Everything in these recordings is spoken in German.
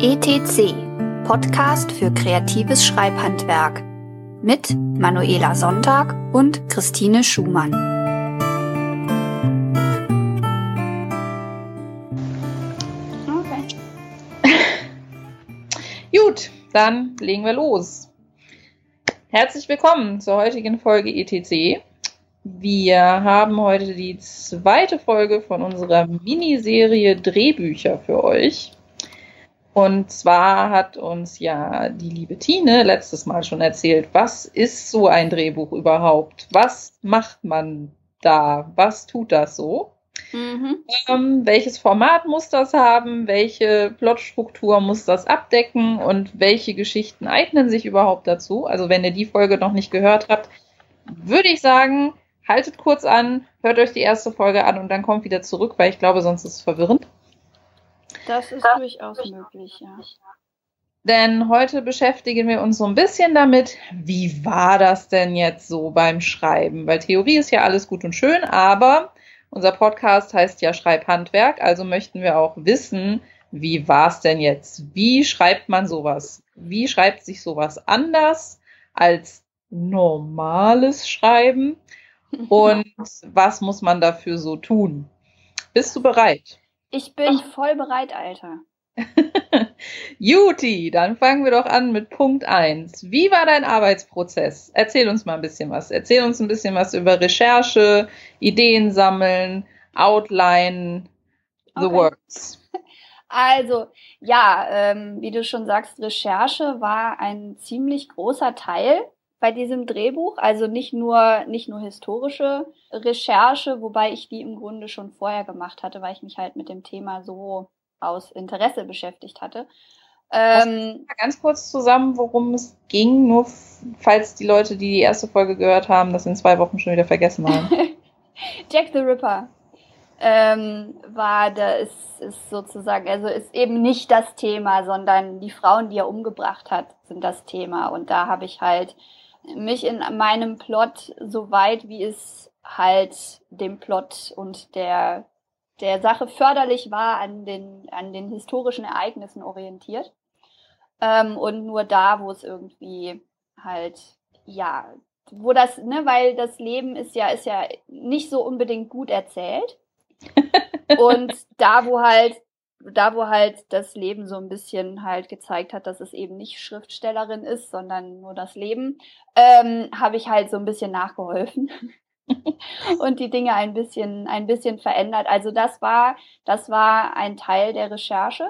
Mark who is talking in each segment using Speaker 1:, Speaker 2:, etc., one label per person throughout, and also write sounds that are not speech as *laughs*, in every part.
Speaker 1: ETC, Podcast für kreatives Schreibhandwerk mit Manuela Sonntag und Christine Schumann.
Speaker 2: Okay. *laughs* Gut, dann legen wir los. Herzlich willkommen zur heutigen Folge ETC. Wir haben heute die zweite Folge von unserer Miniserie Drehbücher für euch. Und zwar hat uns ja die liebe Tine letztes Mal schon erzählt, was ist so ein Drehbuch überhaupt? Was macht man da? Was tut das so? Mhm. Ähm, welches Format muss das haben? Welche Plotstruktur muss das abdecken? Und welche Geschichten eignen sich überhaupt dazu? Also wenn ihr die Folge noch nicht gehört habt, würde ich sagen, haltet kurz an, hört euch die erste Folge an und dann kommt wieder zurück, weil ich glaube, sonst ist es verwirrend.
Speaker 3: Das ist durchaus möglich, ja.
Speaker 2: Denn heute beschäftigen wir uns so ein bisschen damit, wie war das denn jetzt so beim Schreiben? Weil Theorie ist ja alles gut und schön, aber unser Podcast heißt ja Schreibhandwerk, also möchten wir auch wissen, wie war es denn jetzt? Wie schreibt man sowas? Wie schreibt sich sowas anders als normales Schreiben? *laughs* Und was muss man dafür so tun? Bist du bereit?
Speaker 3: Ich bin voll bereit, Alter. *laughs*
Speaker 2: Juti, dann fangen wir doch an mit Punkt 1. Wie war dein Arbeitsprozess? Erzähl uns mal ein bisschen was. Erzähl uns ein bisschen was über Recherche, Ideen sammeln, Outline, the okay. works. *laughs*
Speaker 3: Also, ja, ähm, wie du schon sagst, Recherche war ein ziemlich großer Teil bei diesem Drehbuch. Also nicht nur, nicht nur historische Recherche, wobei ich die im Grunde schon vorher gemacht hatte, weil ich mich halt mit dem Thema so aus Interesse beschäftigt hatte.
Speaker 2: Ähm, ganz kurz zusammen, worum es ging, nur falls die Leute, die die erste Folge gehört haben, das in zwei Wochen schon wieder vergessen haben. *laughs*
Speaker 3: Jack the Ripper ähm, war, da ist, ist sozusagen, also ist eben nicht das Thema, sondern die Frauen, die er umgebracht hat, sind das Thema. Und da habe ich halt mich in meinem Plot so weit, wie es halt dem Plot und der, der Sache förderlich war, an den, an den historischen Ereignissen orientiert. Ähm, und nur da, wo es irgendwie halt, ja, wo das, ne, weil das Leben ist ja, ist ja nicht so unbedingt gut erzählt. *laughs* und da, wo halt da, wo halt das Leben so ein bisschen halt gezeigt hat, dass es eben nicht Schriftstellerin ist, sondern nur das Leben, ähm, habe ich halt so ein bisschen nachgeholfen *laughs* und die Dinge ein bisschen, ein bisschen verändert. Also das war, das war ein Teil der Recherche.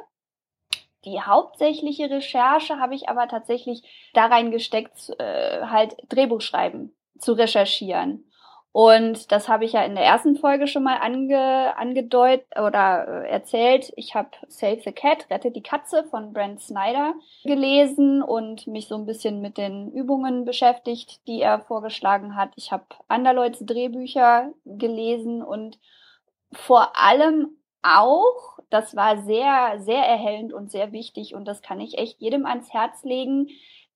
Speaker 3: Die hauptsächliche Recherche habe ich aber tatsächlich da reingesteckt, äh, halt Drehbuch schreiben, zu recherchieren. Und das habe ich ja in der ersten Folge schon mal ange, angedeutet oder äh, erzählt. Ich habe Save the Cat, Rette die Katze von Brent Snyder gelesen und mich so ein bisschen mit den Übungen beschäftigt, die er vorgeschlagen hat. Ich habe Anderleuts Drehbücher gelesen und vor allem auch, das war sehr, sehr erhellend und sehr wichtig und das kann ich echt jedem ans Herz legen,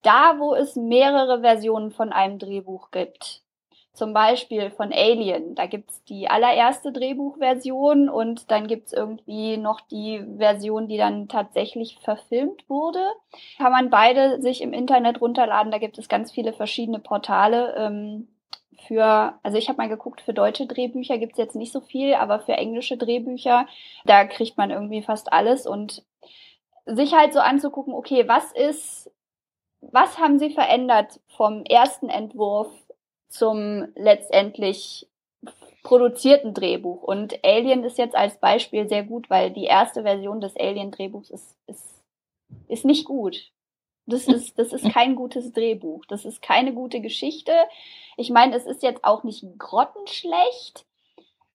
Speaker 3: da wo es mehrere Versionen von einem Drehbuch gibt zum Beispiel von Alien. Da gibt's die allererste Drehbuchversion und dann gibt's irgendwie noch die Version, die dann tatsächlich verfilmt wurde. Kann man beide sich im Internet runterladen. Da gibt es ganz viele verschiedene Portale. Ähm, für, also ich habe mal geguckt, für deutsche Drehbücher gibt's jetzt nicht so viel, aber für englische Drehbücher, da kriegt man irgendwie fast alles und sich halt so anzugucken, okay, was ist, was haben sie verändert vom ersten Entwurf zum letztendlich produzierten Drehbuch. Und Alien ist jetzt als Beispiel sehr gut, weil die erste Version des Alien-Drehbuchs ist, ist, ist nicht gut. Das ist, das ist kein gutes Drehbuch. Das ist keine gute Geschichte. Ich meine, es ist jetzt auch nicht grottenschlecht,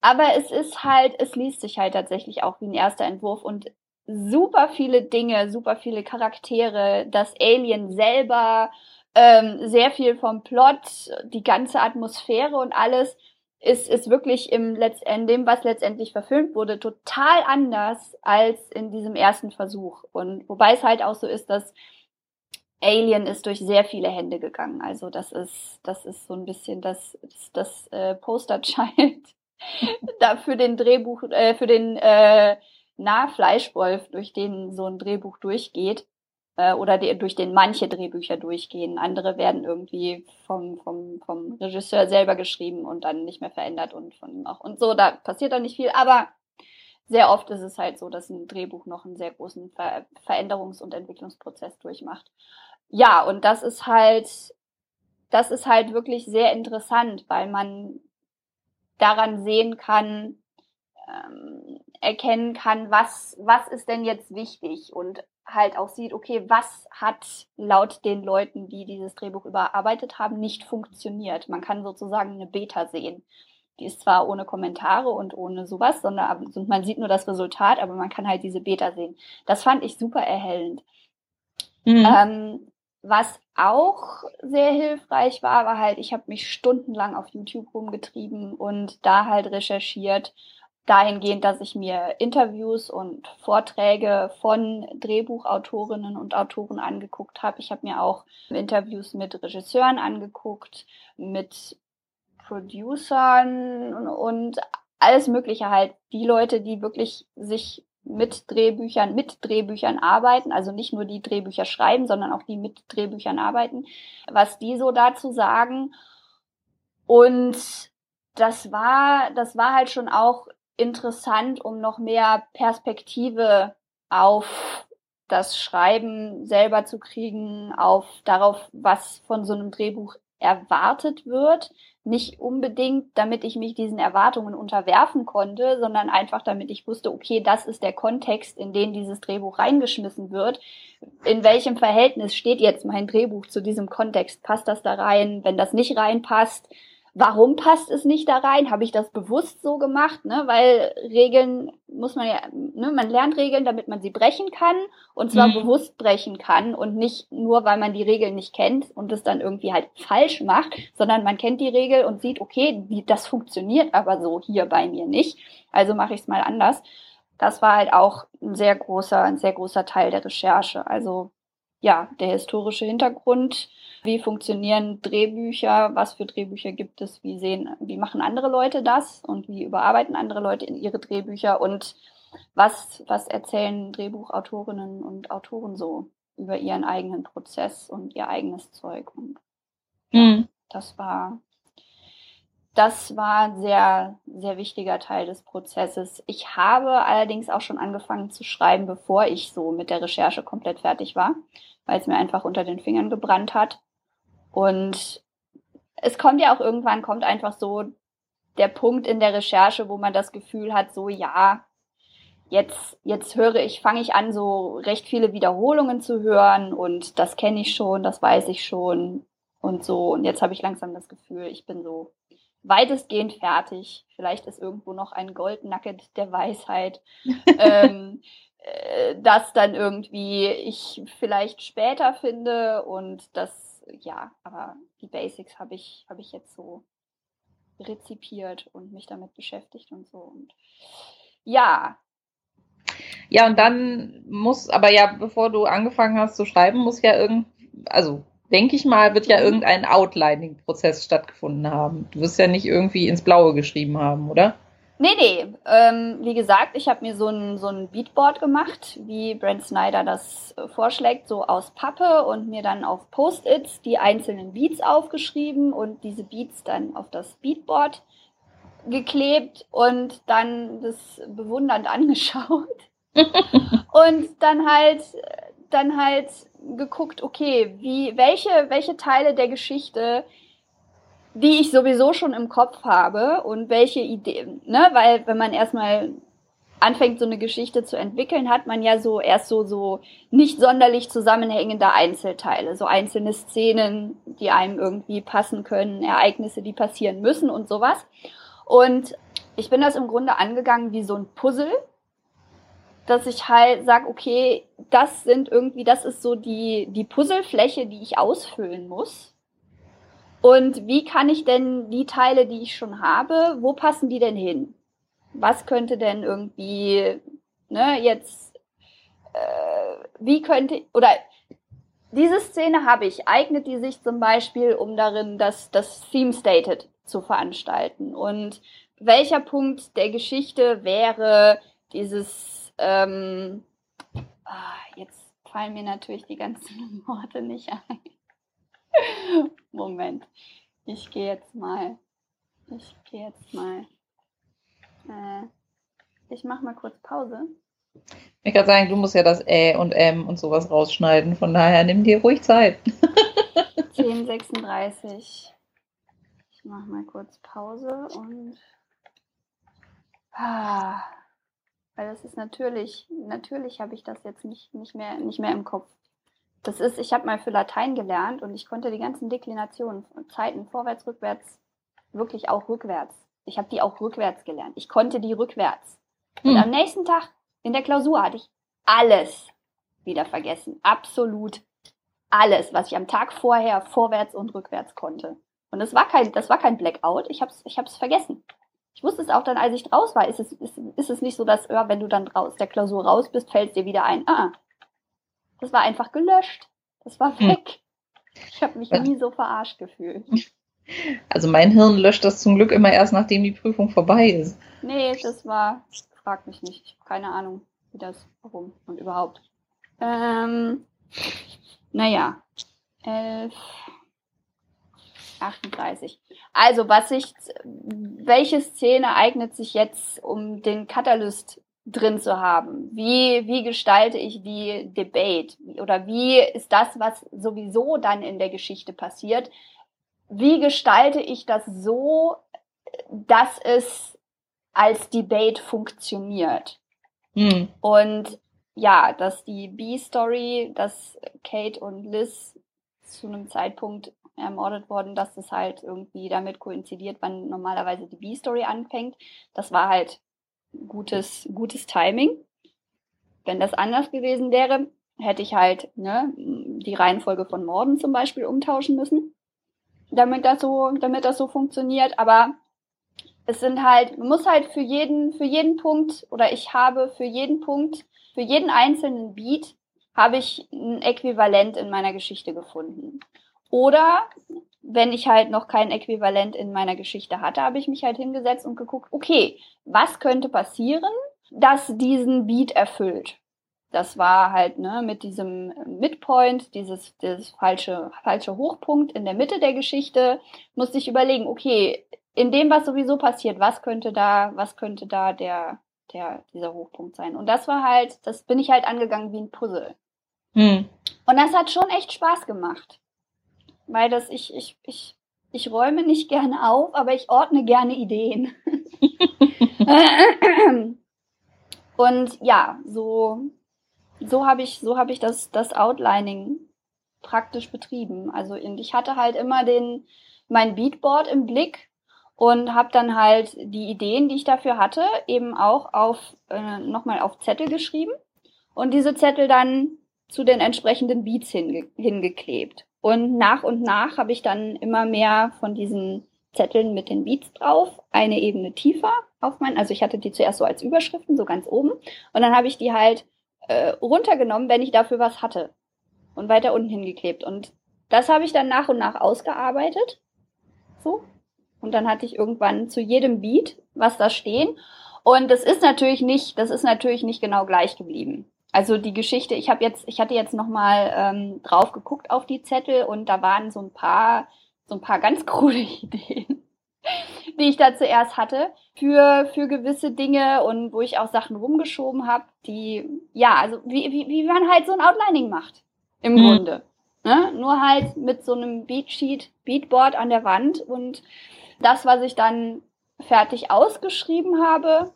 Speaker 3: aber es ist halt, es liest sich halt tatsächlich auch wie ein erster Entwurf und super viele Dinge, super viele Charaktere, das Alien selber, ähm, sehr viel vom Plot, die ganze Atmosphäre und alles ist, ist wirklich im Letzt in dem, was letztendlich verfilmt wurde, total anders als in diesem ersten Versuch. Und wobei es halt auch so ist, dass Alien ist durch sehr viele Hände gegangen. Also das ist, das ist so ein bisschen das, das, äh, Posterchild *laughs* da für den Drehbuch, äh, für den äh, nah durch den so ein Drehbuch durchgeht äh, oder die, durch den manche Drehbücher durchgehen. Andere werden irgendwie vom, vom, vom Regisseur selber geschrieben und dann nicht mehr verändert und von ihm auch. Und so, da passiert dann nicht viel, aber sehr oft ist es halt so, dass ein Drehbuch noch einen sehr großen Ver Veränderungs- und Entwicklungsprozess durchmacht. Ja, und das ist halt, das ist halt wirklich sehr interessant, weil man daran sehen kann, ähm, erkennen kann, was, was ist denn jetzt wichtig und halt auch sieht, okay, was hat laut den Leuten, die dieses Drehbuch überarbeitet haben, nicht funktioniert. Man kann sozusagen eine Beta sehen. Die ist zwar ohne Kommentare und ohne sowas, sondern man sieht nur das Resultat, aber man kann halt diese Beta sehen. Das fand ich super erhellend. Mhm. Ähm, was auch sehr hilfreich war, war halt, ich habe mich stundenlang auf YouTube rumgetrieben und da halt recherchiert, dahingehend, dass ich mir Interviews und Vorträge von Drehbuchautorinnen und Autoren angeguckt habe. Ich habe mir auch Interviews mit Regisseuren angeguckt, mit Producern und alles Mögliche halt. Die Leute, die wirklich sich mit Drehbüchern, mit Drehbüchern arbeiten, also nicht nur die Drehbücher schreiben, sondern auch die mit Drehbüchern arbeiten, was die so dazu sagen. Und das war, das war halt schon auch interessant, um noch mehr Perspektive auf das Schreiben selber zu kriegen, auf darauf, was von so einem Drehbuch erwartet wird. Nicht unbedingt, damit ich mich diesen Erwartungen unterwerfen konnte, sondern einfach damit ich wusste, okay, das ist der Kontext, in den dieses Drehbuch reingeschmissen wird. In welchem Verhältnis steht jetzt mein Drehbuch zu diesem Kontext? Passt das da rein? Wenn das nicht reinpasst, Warum passt es nicht da rein? Habe ich das bewusst so gemacht? Ne? Weil Regeln muss man ja, ne? man lernt Regeln, damit man sie brechen kann und zwar mhm. bewusst brechen kann und nicht nur, weil man die Regeln nicht kennt und es dann irgendwie halt falsch macht, sondern man kennt die Regel und sieht, okay, das funktioniert aber so hier bei mir nicht. Also mache ich es mal anders. Das war halt auch ein sehr großer, ein sehr großer Teil der Recherche. Also ja, der historische Hintergrund, wie funktionieren Drehbücher, was für Drehbücher gibt es, wie sehen, wie machen andere Leute das? Und wie überarbeiten andere Leute in ihre Drehbücher? Und was, was erzählen Drehbuchautorinnen und Autoren so über ihren eigenen Prozess und ihr eigenes Zeug. Und mhm. das war, das war ein sehr, sehr wichtiger Teil des Prozesses. Ich habe allerdings auch schon angefangen zu schreiben, bevor ich so mit der Recherche komplett fertig war, weil es mir einfach unter den Fingern gebrannt hat. Und es kommt ja auch irgendwann, kommt einfach so der Punkt in der Recherche, wo man das Gefühl hat, so ja, jetzt, jetzt höre ich, fange ich an, so recht viele Wiederholungen zu hören und das kenne ich schon, das weiß ich schon und so. Und jetzt habe ich langsam das Gefühl, ich bin so weitestgehend fertig. Vielleicht ist irgendwo noch ein Gold Nugget der Weisheit. *laughs* ähm, äh, das dann irgendwie ich vielleicht später finde und das ja, aber die Basics habe ich, habe ich jetzt so rezipiert und mich damit beschäftigt und so. Und ja.
Speaker 2: Ja, und dann muss, aber ja, bevor du angefangen hast zu schreiben, muss ja irgend, also denke ich mal, wird ja mhm. irgendein Outlining-Prozess stattgefunden haben. Du wirst ja nicht irgendwie ins Blaue geschrieben haben, oder?
Speaker 3: Nee, nee. Ähm, wie gesagt, ich habe mir so ein, so ein Beatboard gemacht, wie Brent Snyder das vorschlägt, so aus Pappe und mir dann auf Post-its die einzelnen Beats aufgeschrieben und diese Beats dann auf das Beatboard geklebt und dann das bewundernd *laughs* angeschaut. *laughs* und dann halt, dann halt geguckt, okay, wie, welche, welche Teile der Geschichte die ich sowieso schon im Kopf habe und welche Ideen, ne, weil wenn man erstmal anfängt, so eine Geschichte zu entwickeln, hat man ja so erst so, so nicht sonderlich zusammenhängende Einzelteile, so einzelne Szenen, die einem irgendwie passen können, Ereignisse, die passieren müssen und sowas. Und ich bin das im Grunde angegangen wie so ein Puzzle, dass ich halt sage, okay, das sind irgendwie, das ist so die, die Puzzlefläche, die ich ausfüllen muss und wie kann ich denn die Teile, die ich schon habe, wo passen die denn hin? Was könnte denn irgendwie, ne, jetzt, äh, wie könnte, oder diese Szene habe ich, eignet die sich zum Beispiel, um darin das, das Theme Stated zu veranstalten? Und welcher Punkt der Geschichte wäre dieses ähm, ah, jetzt fallen mir natürlich die ganzen *laughs* Worte nicht ein. Moment. Ich gehe jetzt mal. Ich gehe jetzt mal. Äh, ich mache mal kurz Pause.
Speaker 2: Ich kann sagen, du musst ja das Ä und M und sowas rausschneiden. Von daher nimm dir ruhig Zeit. *laughs*
Speaker 3: 10.36. Ich mache mal kurz Pause und. Ah, weil das ist natürlich, natürlich habe ich das jetzt nicht, nicht, mehr, nicht mehr im Kopf. Das ist, ich habe mal für Latein gelernt und ich konnte die ganzen Deklinationen, Zeiten vorwärts, rückwärts, wirklich auch rückwärts. Ich habe die auch rückwärts gelernt. Ich konnte die rückwärts. Und hm. am nächsten Tag in der Klausur hatte ich alles wieder vergessen. Absolut alles, was ich am Tag vorher vorwärts und rückwärts konnte. Und das war kein, das war kein Blackout. Ich habe es ich hab's vergessen. Ich wusste es auch dann, als ich draus war, ist es, ist, ist es nicht so, dass, ja, wenn du dann aus der Klausur raus bist, fällt dir wieder ein. Ah, das war einfach gelöscht. Das war hm. weg. Ich habe mich nie so verarscht gefühlt. *laughs*
Speaker 2: Also mein Hirn löscht das zum Glück immer erst, nachdem die Prüfung vorbei ist.
Speaker 3: Nee, das war, frag mich nicht. Ich habe keine Ahnung, wie das, warum und überhaupt. Ähm, naja, 11, 38. Also, was sich, welche Szene eignet sich jetzt, um den Katalyst drin zu haben? Wie, wie gestalte ich die Debate? Oder wie ist das, was sowieso dann in der Geschichte passiert? Wie gestalte ich das so, dass es als Debate funktioniert? Hm. Und ja, dass die B-Story, dass Kate und Liz zu einem Zeitpunkt ermordet worden, dass das halt irgendwie damit koinzidiert, wann normalerweise die B-Story anfängt. Das war halt gutes, gutes Timing. Wenn das anders gewesen wäre, hätte ich halt ne, die Reihenfolge von Morden zum Beispiel umtauschen müssen, damit das so, damit das so funktioniert. Aber es sind halt, man muss halt für jeden, für jeden Punkt oder ich habe für jeden Punkt, für jeden einzelnen Beat habe ich ein Äquivalent in meiner Geschichte gefunden. Oder wenn ich halt noch kein Äquivalent in meiner Geschichte hatte, habe ich mich halt hingesetzt und geguckt, okay, was könnte passieren, das diesen Beat erfüllt? Das war halt ne, mit diesem Midpoint, dieses, dieses falsche, falsche Hochpunkt in der Mitte der Geschichte, musste ich überlegen, okay, in dem, was sowieso passiert, was könnte da, was könnte da der, der, dieser Hochpunkt sein? Und das war halt, das bin ich halt angegangen wie ein Puzzle. Hm. Und das hat schon echt Spaß gemacht weil das ich, ich, ich, ich räume nicht gerne auf, aber ich ordne gerne Ideen. *laughs* und ja, so, so habe ich, so habe ich das, das Outlining praktisch betrieben. Also ich hatte halt immer den, mein Beatboard im Blick und habe dann halt die Ideen, die ich dafür hatte, eben auch auf äh, nochmal auf Zettel geschrieben und diese Zettel dann zu den entsprechenden Beats hinge hingeklebt. Und nach und nach habe ich dann immer mehr von diesen Zetteln mit den Beats drauf, eine Ebene tiefer auf mein, also ich hatte die zuerst so als Überschriften, so ganz oben. Und dann habe ich die halt äh, runtergenommen, wenn ich dafür was hatte. Und weiter unten hingeklebt. Und das habe ich dann nach und nach ausgearbeitet. So. Und dann hatte ich irgendwann zu jedem Beat was da stehen. Und das ist natürlich nicht, das ist natürlich nicht genau gleich geblieben. Also die Geschichte, ich habe jetzt, ich hatte jetzt noch mal ähm, drauf geguckt auf die Zettel und da waren so ein paar, so ein paar ganz *laughs* krude Ideen, die ich da zuerst hatte für für gewisse Dinge und wo ich auch Sachen rumgeschoben habe, die ja, also wie, wie wie man halt so ein Outlining macht im mhm. Grunde, ne? nur halt mit so einem Beatsheet, Beatboard an der Wand und das, was ich dann fertig ausgeschrieben habe,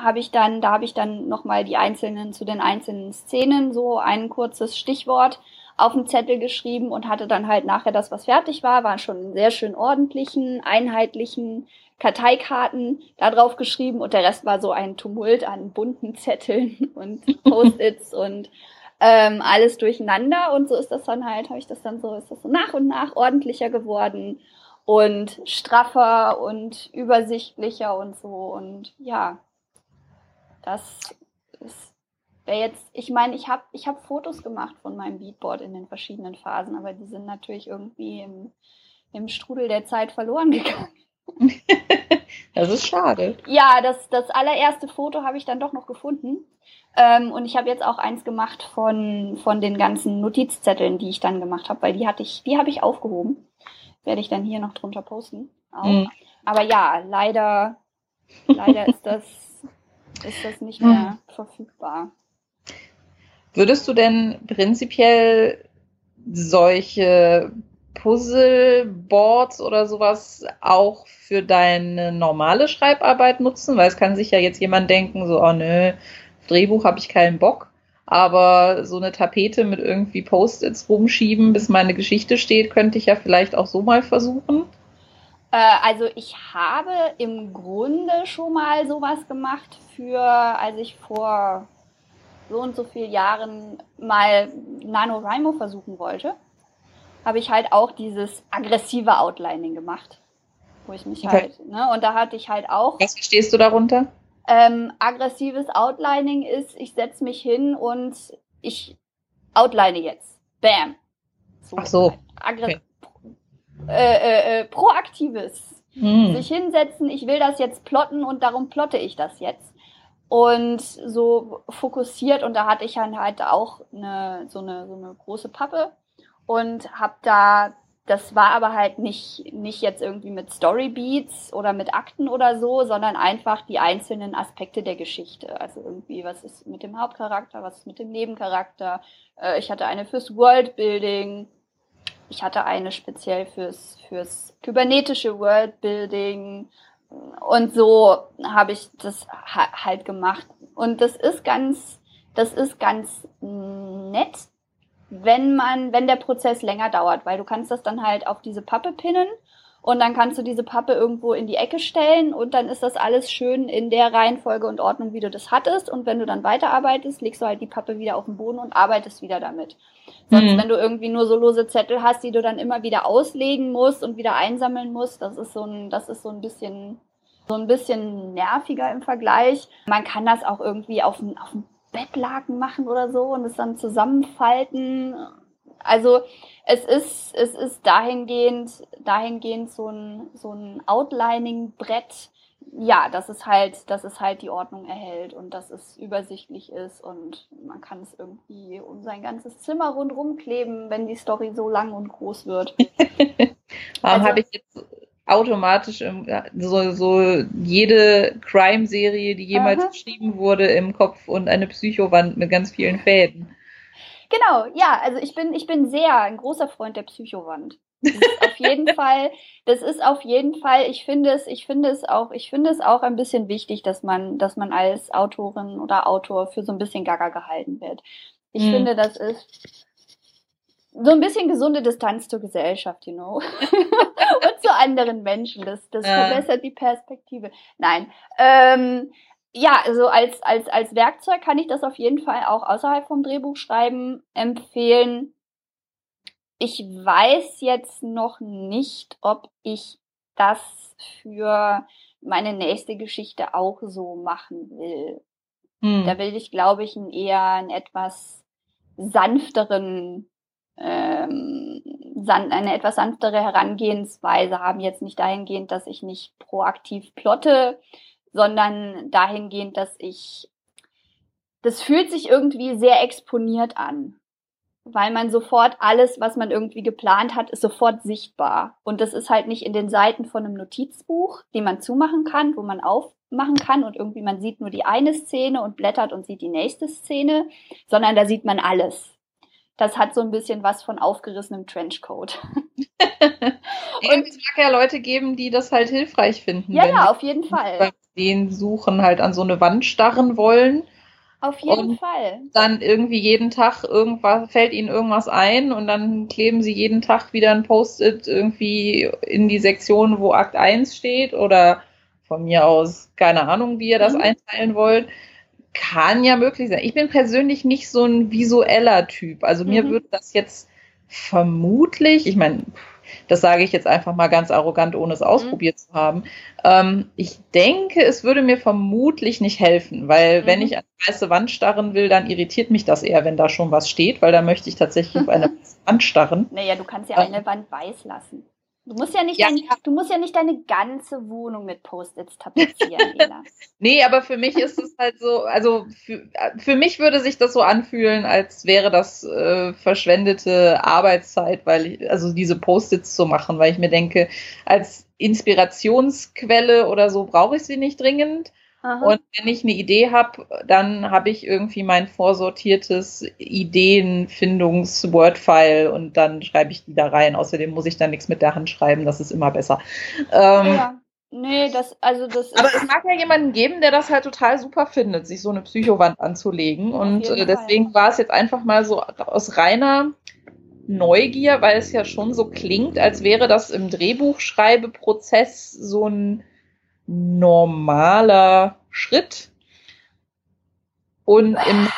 Speaker 3: habe ich dann, da habe ich dann nochmal die einzelnen, zu den einzelnen Szenen so ein kurzes Stichwort auf den Zettel geschrieben und hatte dann halt nachher das, was fertig war, waren schon sehr schön ordentlichen, einheitlichen Karteikarten da drauf geschrieben und der Rest war so ein Tumult an bunten Zetteln *laughs* und Post-its und ähm, alles durcheinander und so ist das dann halt, habe ich das dann so, ist das so nach und nach ordentlicher geworden und straffer und übersichtlicher und so und ja, das ist wäre jetzt, ich meine, ich habe ich hab Fotos gemacht von meinem Beatboard in den verschiedenen Phasen, aber die sind natürlich irgendwie im, im Strudel der Zeit verloren *laughs* gegangen.
Speaker 2: das ist schade.
Speaker 3: Ja, das, das allererste Foto habe ich dann doch noch gefunden. Ähm, und ich habe jetzt auch eins gemacht von, von den ganzen Notizzetteln, die ich dann gemacht habe, weil die hatte ich, die habe ich aufgehoben. Werde ich dann hier noch drunter posten. Mhm. Aber ja, leider, leider *laughs* ist das, ist das nicht mehr mhm. verfügbar.
Speaker 2: Würdest du denn prinzipiell solche Puzzleboards oder sowas auch für deine normale Schreibarbeit nutzen? Weil es kann sich ja jetzt jemand denken, so, oh nö, Drehbuch habe ich keinen Bock. Aber so eine Tapete mit irgendwie Post-its rumschieben, bis meine Geschichte steht, könnte ich ja vielleicht auch so mal versuchen.
Speaker 3: Äh, also ich habe im Grunde schon mal sowas gemacht für, als ich vor so und so vielen Jahren mal NaNoWriMo versuchen wollte, habe ich halt auch dieses aggressive Outlining gemacht. Wo ich mich okay. halt, ne, und da hatte ich halt auch.
Speaker 2: Was verstehst du darunter?
Speaker 3: Ähm, aggressives Outlining ist, ich setze mich hin und ich outline jetzt. Bam.
Speaker 2: So. Ach so.
Speaker 3: Okay. Äh, äh, äh, proaktives. Hm. Sich hinsetzen, ich will das jetzt plotten und darum plotte ich das jetzt und so fokussiert und da hatte ich dann halt auch eine, so, eine, so eine große Pappe und habe da, das war aber halt nicht, nicht jetzt irgendwie mit Storybeats oder mit Akten oder so, sondern einfach die einzelnen Aspekte der Geschichte. Also irgendwie, was ist mit dem Hauptcharakter, was ist mit dem Nebencharakter. Äh, ich hatte eine fürs Worldbuilding, ich hatte eine speziell fürs, fürs kybernetische Worldbuilding und so habe ich das halt gemacht. Und das ist ganz, das ist ganz nett, wenn man, wenn der Prozess länger dauert, weil du kannst das dann halt auf diese Pappe pinnen und dann kannst du diese Pappe irgendwo in die Ecke stellen und dann ist das alles schön in der Reihenfolge und Ordnung, wie du das hattest. Und wenn du dann weiterarbeitest, legst du halt die Pappe wieder auf den Boden und arbeitest wieder damit. Sonst, mhm. wenn du irgendwie nur so lose Zettel hast, die du dann immer wieder auslegen musst und wieder einsammeln musst, das ist so ein, das ist so ein bisschen, so ein bisschen nerviger im Vergleich. Man kann das auch irgendwie auf dem, auf dem Bettlaken machen oder so und es dann zusammenfalten. Also es ist, es ist dahingehend, dahingehend so ein, so ein Outlining-Brett, ja, dass es halt, dass es halt die Ordnung erhält und dass es übersichtlich ist und man kann es irgendwie um sein ganzes Zimmer rundherum kleben, wenn die Story so lang und groß wird. *laughs*
Speaker 2: Warum also, habe ich jetzt automatisch im, so, so jede Crime-Serie, die jemals Aha. geschrieben wurde, im Kopf und eine Psychowand mit ganz vielen Fäden?
Speaker 3: Genau, ja, also ich bin, ich bin sehr ein großer Freund der Psychowand. Das ist auf jeden *laughs* Fall, das ist auf jeden Fall, ich finde es, ich finde es auch, ich finde es auch ein bisschen wichtig, dass man, dass man als Autorin oder Autor für so ein bisschen Gaga gehalten wird. Ich hm. finde, das ist so ein bisschen gesunde Distanz zur Gesellschaft, you know. *laughs* und zu anderen Menschen. Das, das ja. verbessert die Perspektive. Nein. Ähm, ja, also als, als, als Werkzeug kann ich das auf jeden Fall auch außerhalb vom Drehbuchschreiben empfehlen. Ich weiß jetzt noch nicht, ob ich das für meine nächste Geschichte auch so machen will. Hm. Da will ich, glaube ich, einen eher einen etwas sanfteren, ähm, san eine etwas sanftere Herangehensweise haben. Jetzt nicht dahingehend, dass ich nicht proaktiv plotte, sondern dahingehend, dass ich, das fühlt sich irgendwie sehr exponiert an weil man sofort alles, was man irgendwie geplant hat, ist sofort sichtbar. Und das ist halt nicht in den Seiten von einem Notizbuch, die man zumachen kann, wo man aufmachen kann und irgendwie man sieht nur die eine Szene und blättert und sieht die nächste Szene, sondern da sieht man alles. Das hat so ein bisschen was von aufgerissenem Trenchcoat. *laughs*
Speaker 2: und es mag ja Leute geben, die das halt hilfreich finden.
Speaker 3: Ja, ja, auf jeden Fall.
Speaker 2: Den suchen halt an so eine Wand starren wollen
Speaker 3: auf jeden und Fall.
Speaker 2: Dann irgendwie jeden Tag irgendwas, fällt ihnen irgendwas ein und dann kleben sie jeden Tag wieder ein Post-it irgendwie in die Sektion, wo Akt 1 steht oder von mir aus, keine Ahnung, wie ihr das mhm. einteilen wollt. Kann ja möglich sein. Ich bin persönlich nicht so ein visueller Typ. Also mir mhm. würde das jetzt vermutlich, ich meine, das sage ich jetzt einfach mal ganz arrogant, ohne es mhm. ausprobiert mhm. zu haben. Ähm, ich denke, es würde mir vermutlich nicht helfen, weil mhm. wenn ich eine weiße Wand starren will, dann irritiert mich das eher, wenn da schon was steht, weil da möchte ich tatsächlich auf eine *laughs* Wand starren.
Speaker 3: Naja, du kannst ja eine ähm, Wand weiß lassen. Du musst ja nicht, ja, dein, du musst ja nicht deine ganze Wohnung mit Post-its tapezieren, *laughs* Ela.
Speaker 2: nee, aber für mich ist es halt so, also für, für mich würde sich das so anfühlen, als wäre das äh, verschwendete Arbeitszeit, weil ich, also diese Post-its zu machen, weil ich mir denke, als Inspirationsquelle oder so brauche ich sie nicht dringend. Aha. Und wenn ich eine Idee habe, dann habe ich irgendwie mein vorsortiertes Ideenfindungs-Word-File und dann schreibe ich die da rein. Außerdem muss ich dann nichts mit der Hand schreiben, das ist immer besser.
Speaker 3: Ähm, ja. Nee, das, also das
Speaker 2: Aber es mag ja jemanden geben, der das halt total super findet, sich so eine Psychowand anzulegen. Und äh, deswegen war es jetzt einfach mal so aus reiner Neugier, weil es ja schon so klingt, als wäre das im Drehbuchschreibeprozess so ein normaler Schritt und im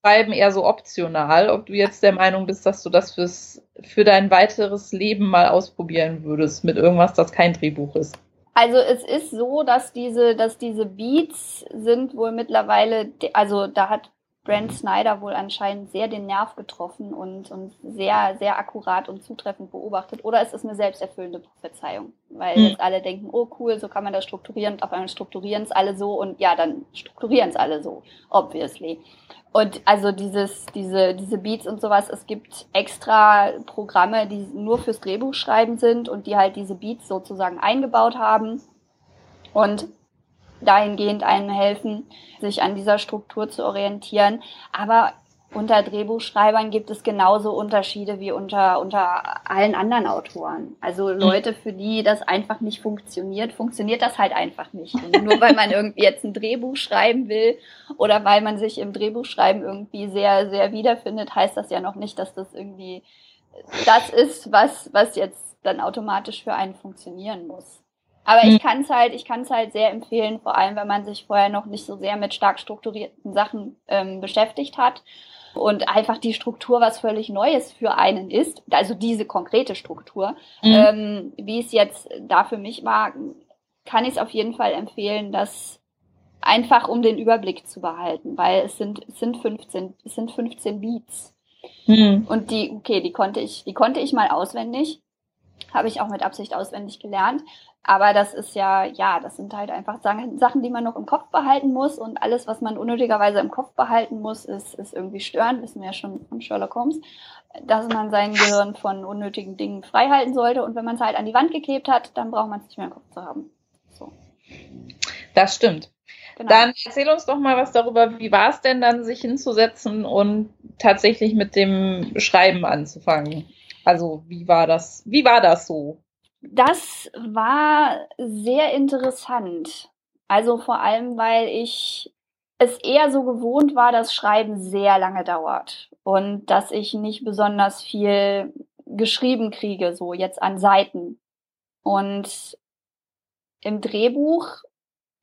Speaker 2: Schreiben eher so optional, ob du jetzt der Meinung bist, dass du das fürs, für dein weiteres Leben mal ausprobieren würdest mit irgendwas, das kein Drehbuch ist.
Speaker 3: Also es ist so, dass diese, dass diese Beats sind wohl mittlerweile, also da hat Brent Snyder wohl anscheinend sehr den Nerv getroffen und, und sehr, sehr akkurat und zutreffend beobachtet. Oder es ist eine selbsterfüllende Prophezeiung, weil mhm. jetzt alle denken, oh cool, so kann man das strukturieren und auf einmal strukturieren es alle so und ja, dann strukturieren es alle so, obviously. Und also dieses, diese, diese Beats und sowas, es gibt extra Programme, die nur fürs Drehbuchschreiben sind und die halt diese Beats sozusagen eingebaut haben. Und dahingehend einen helfen, sich an dieser Struktur zu orientieren. Aber unter Drehbuchschreibern gibt es genauso Unterschiede wie unter, unter allen anderen Autoren. Also mhm. Leute, für die das einfach nicht funktioniert, funktioniert das halt einfach nicht. Und nur weil man irgendwie jetzt ein Drehbuch schreiben will oder weil man sich im Drehbuchschreiben irgendwie sehr, sehr wiederfindet, heißt das ja noch nicht, dass das irgendwie das ist, was, was jetzt dann automatisch für einen funktionieren muss. Aber ich hm. kann es halt, ich kann es halt sehr empfehlen, vor allem wenn man sich vorher noch nicht so sehr mit stark strukturierten Sachen ähm, beschäftigt hat und einfach die Struktur was völlig Neues für einen ist, also diese konkrete Struktur, mhm. ähm, wie es jetzt da für mich war, kann ich es auf jeden Fall empfehlen, dass einfach um den Überblick zu behalten, weil es sind, es sind 15, es sind 15 Beats. Mhm. Und die, okay, die konnte ich, die konnte ich mal auswendig. Habe ich auch mit Absicht auswendig gelernt. Aber das ist ja, ja, das sind halt einfach Sachen, die man noch im Kopf behalten muss und alles, was man unnötigerweise im Kopf behalten muss, ist, ist irgendwie störend, wissen wir ja schon von Sherlock Holmes, dass man sein Gehirn von unnötigen Dingen frei halten sollte und wenn man es halt an die Wand geklebt hat, dann braucht man es nicht mehr im Kopf zu haben. So.
Speaker 2: Das stimmt. Genau. Dann erzähl uns doch mal was darüber, wie war es denn dann, sich hinzusetzen und tatsächlich mit dem Schreiben anzufangen? Also, wie war das, wie war das so?
Speaker 3: Das war sehr interessant. Also vor allem, weil ich es eher so gewohnt war, dass Schreiben sehr lange dauert und dass ich nicht besonders viel geschrieben kriege, so jetzt an Seiten. Und im Drehbuch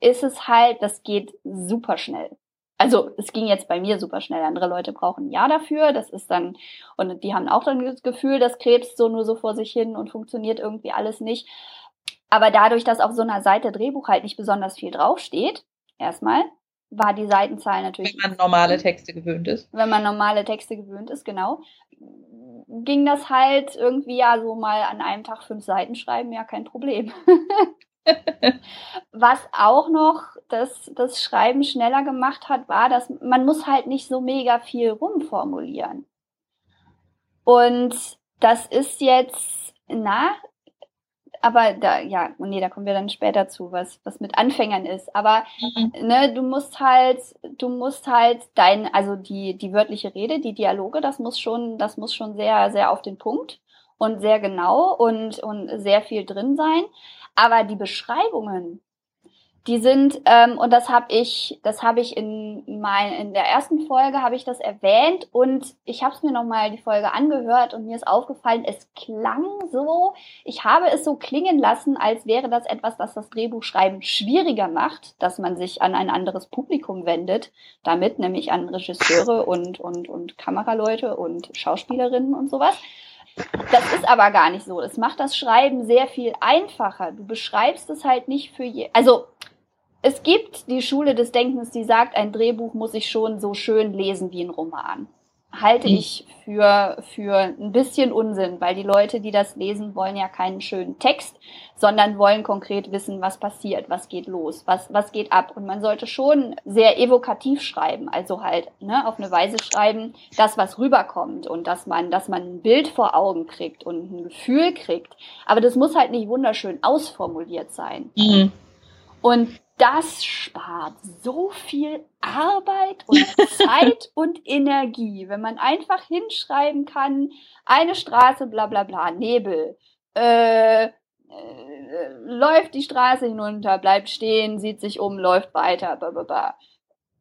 Speaker 3: ist es halt, das geht super schnell also es ging jetzt bei mir super schnell. Andere Leute brauchen ein Jahr dafür. Das ist dann, und die haben auch dann das Gefühl, dass Krebs so nur so vor sich hin und funktioniert irgendwie alles nicht. Aber dadurch, dass auf so einer Seite Drehbuch halt nicht besonders viel draufsteht, erstmal, war die Seitenzahl natürlich.
Speaker 2: Wenn man normale Texte gewöhnt ist.
Speaker 3: Wenn man normale Texte gewöhnt ist, genau. Ging das halt irgendwie ja so mal an einem Tag fünf Seiten schreiben, ja kein Problem. *laughs* Was auch noch das, das Schreiben schneller gemacht hat, war, dass man muss halt nicht so mega viel rumformulieren. Und das ist jetzt, na, aber da, ja, nee, da kommen wir dann später zu, was, was mit Anfängern ist. Aber mhm. ne, du musst halt, du musst halt dein, also die, die wörtliche Rede, die Dialoge, das muss schon, das muss schon sehr, sehr auf den Punkt und sehr genau und, und sehr viel drin sein. Aber die Beschreibungen, die sind ähm, und das habe ich, das habe ich in mein, in der ersten Folge habe ich das erwähnt und ich habe es mir noch mal die Folge angehört und mir ist aufgefallen, es klang so, ich habe es so klingen lassen, als wäre das etwas, das das Drehbuchschreiben schwieriger macht, dass man sich an ein anderes Publikum wendet, damit nämlich an Regisseure und und und Kameraleute und Schauspielerinnen und sowas. Das ist aber gar nicht so. Es macht das Schreiben sehr viel einfacher. Du beschreibst es halt nicht für je. Also es gibt die Schule des Denkens, die sagt, ein Drehbuch muss ich schon so schön lesen wie ein Roman. halte mhm. ich für, für ein bisschen Unsinn, weil die Leute, die das lesen, wollen ja keinen schönen Text, sondern wollen konkret wissen, was passiert, was geht los, was, was geht ab. Und man sollte schon sehr evokativ schreiben, also halt ne, auf eine Weise schreiben, das, was rüberkommt und dass man, dass man ein Bild vor Augen kriegt und ein Gefühl kriegt. Aber das muss halt nicht wunderschön ausformuliert sein. Mhm. Und das spart so viel Arbeit und *laughs* Zeit und Energie, wenn man einfach hinschreiben kann, eine Straße, bla bla bla, Nebel, äh, äh, läuft die Straße hinunter, bleibt stehen, sieht sich um, läuft weiter, bla bla bla.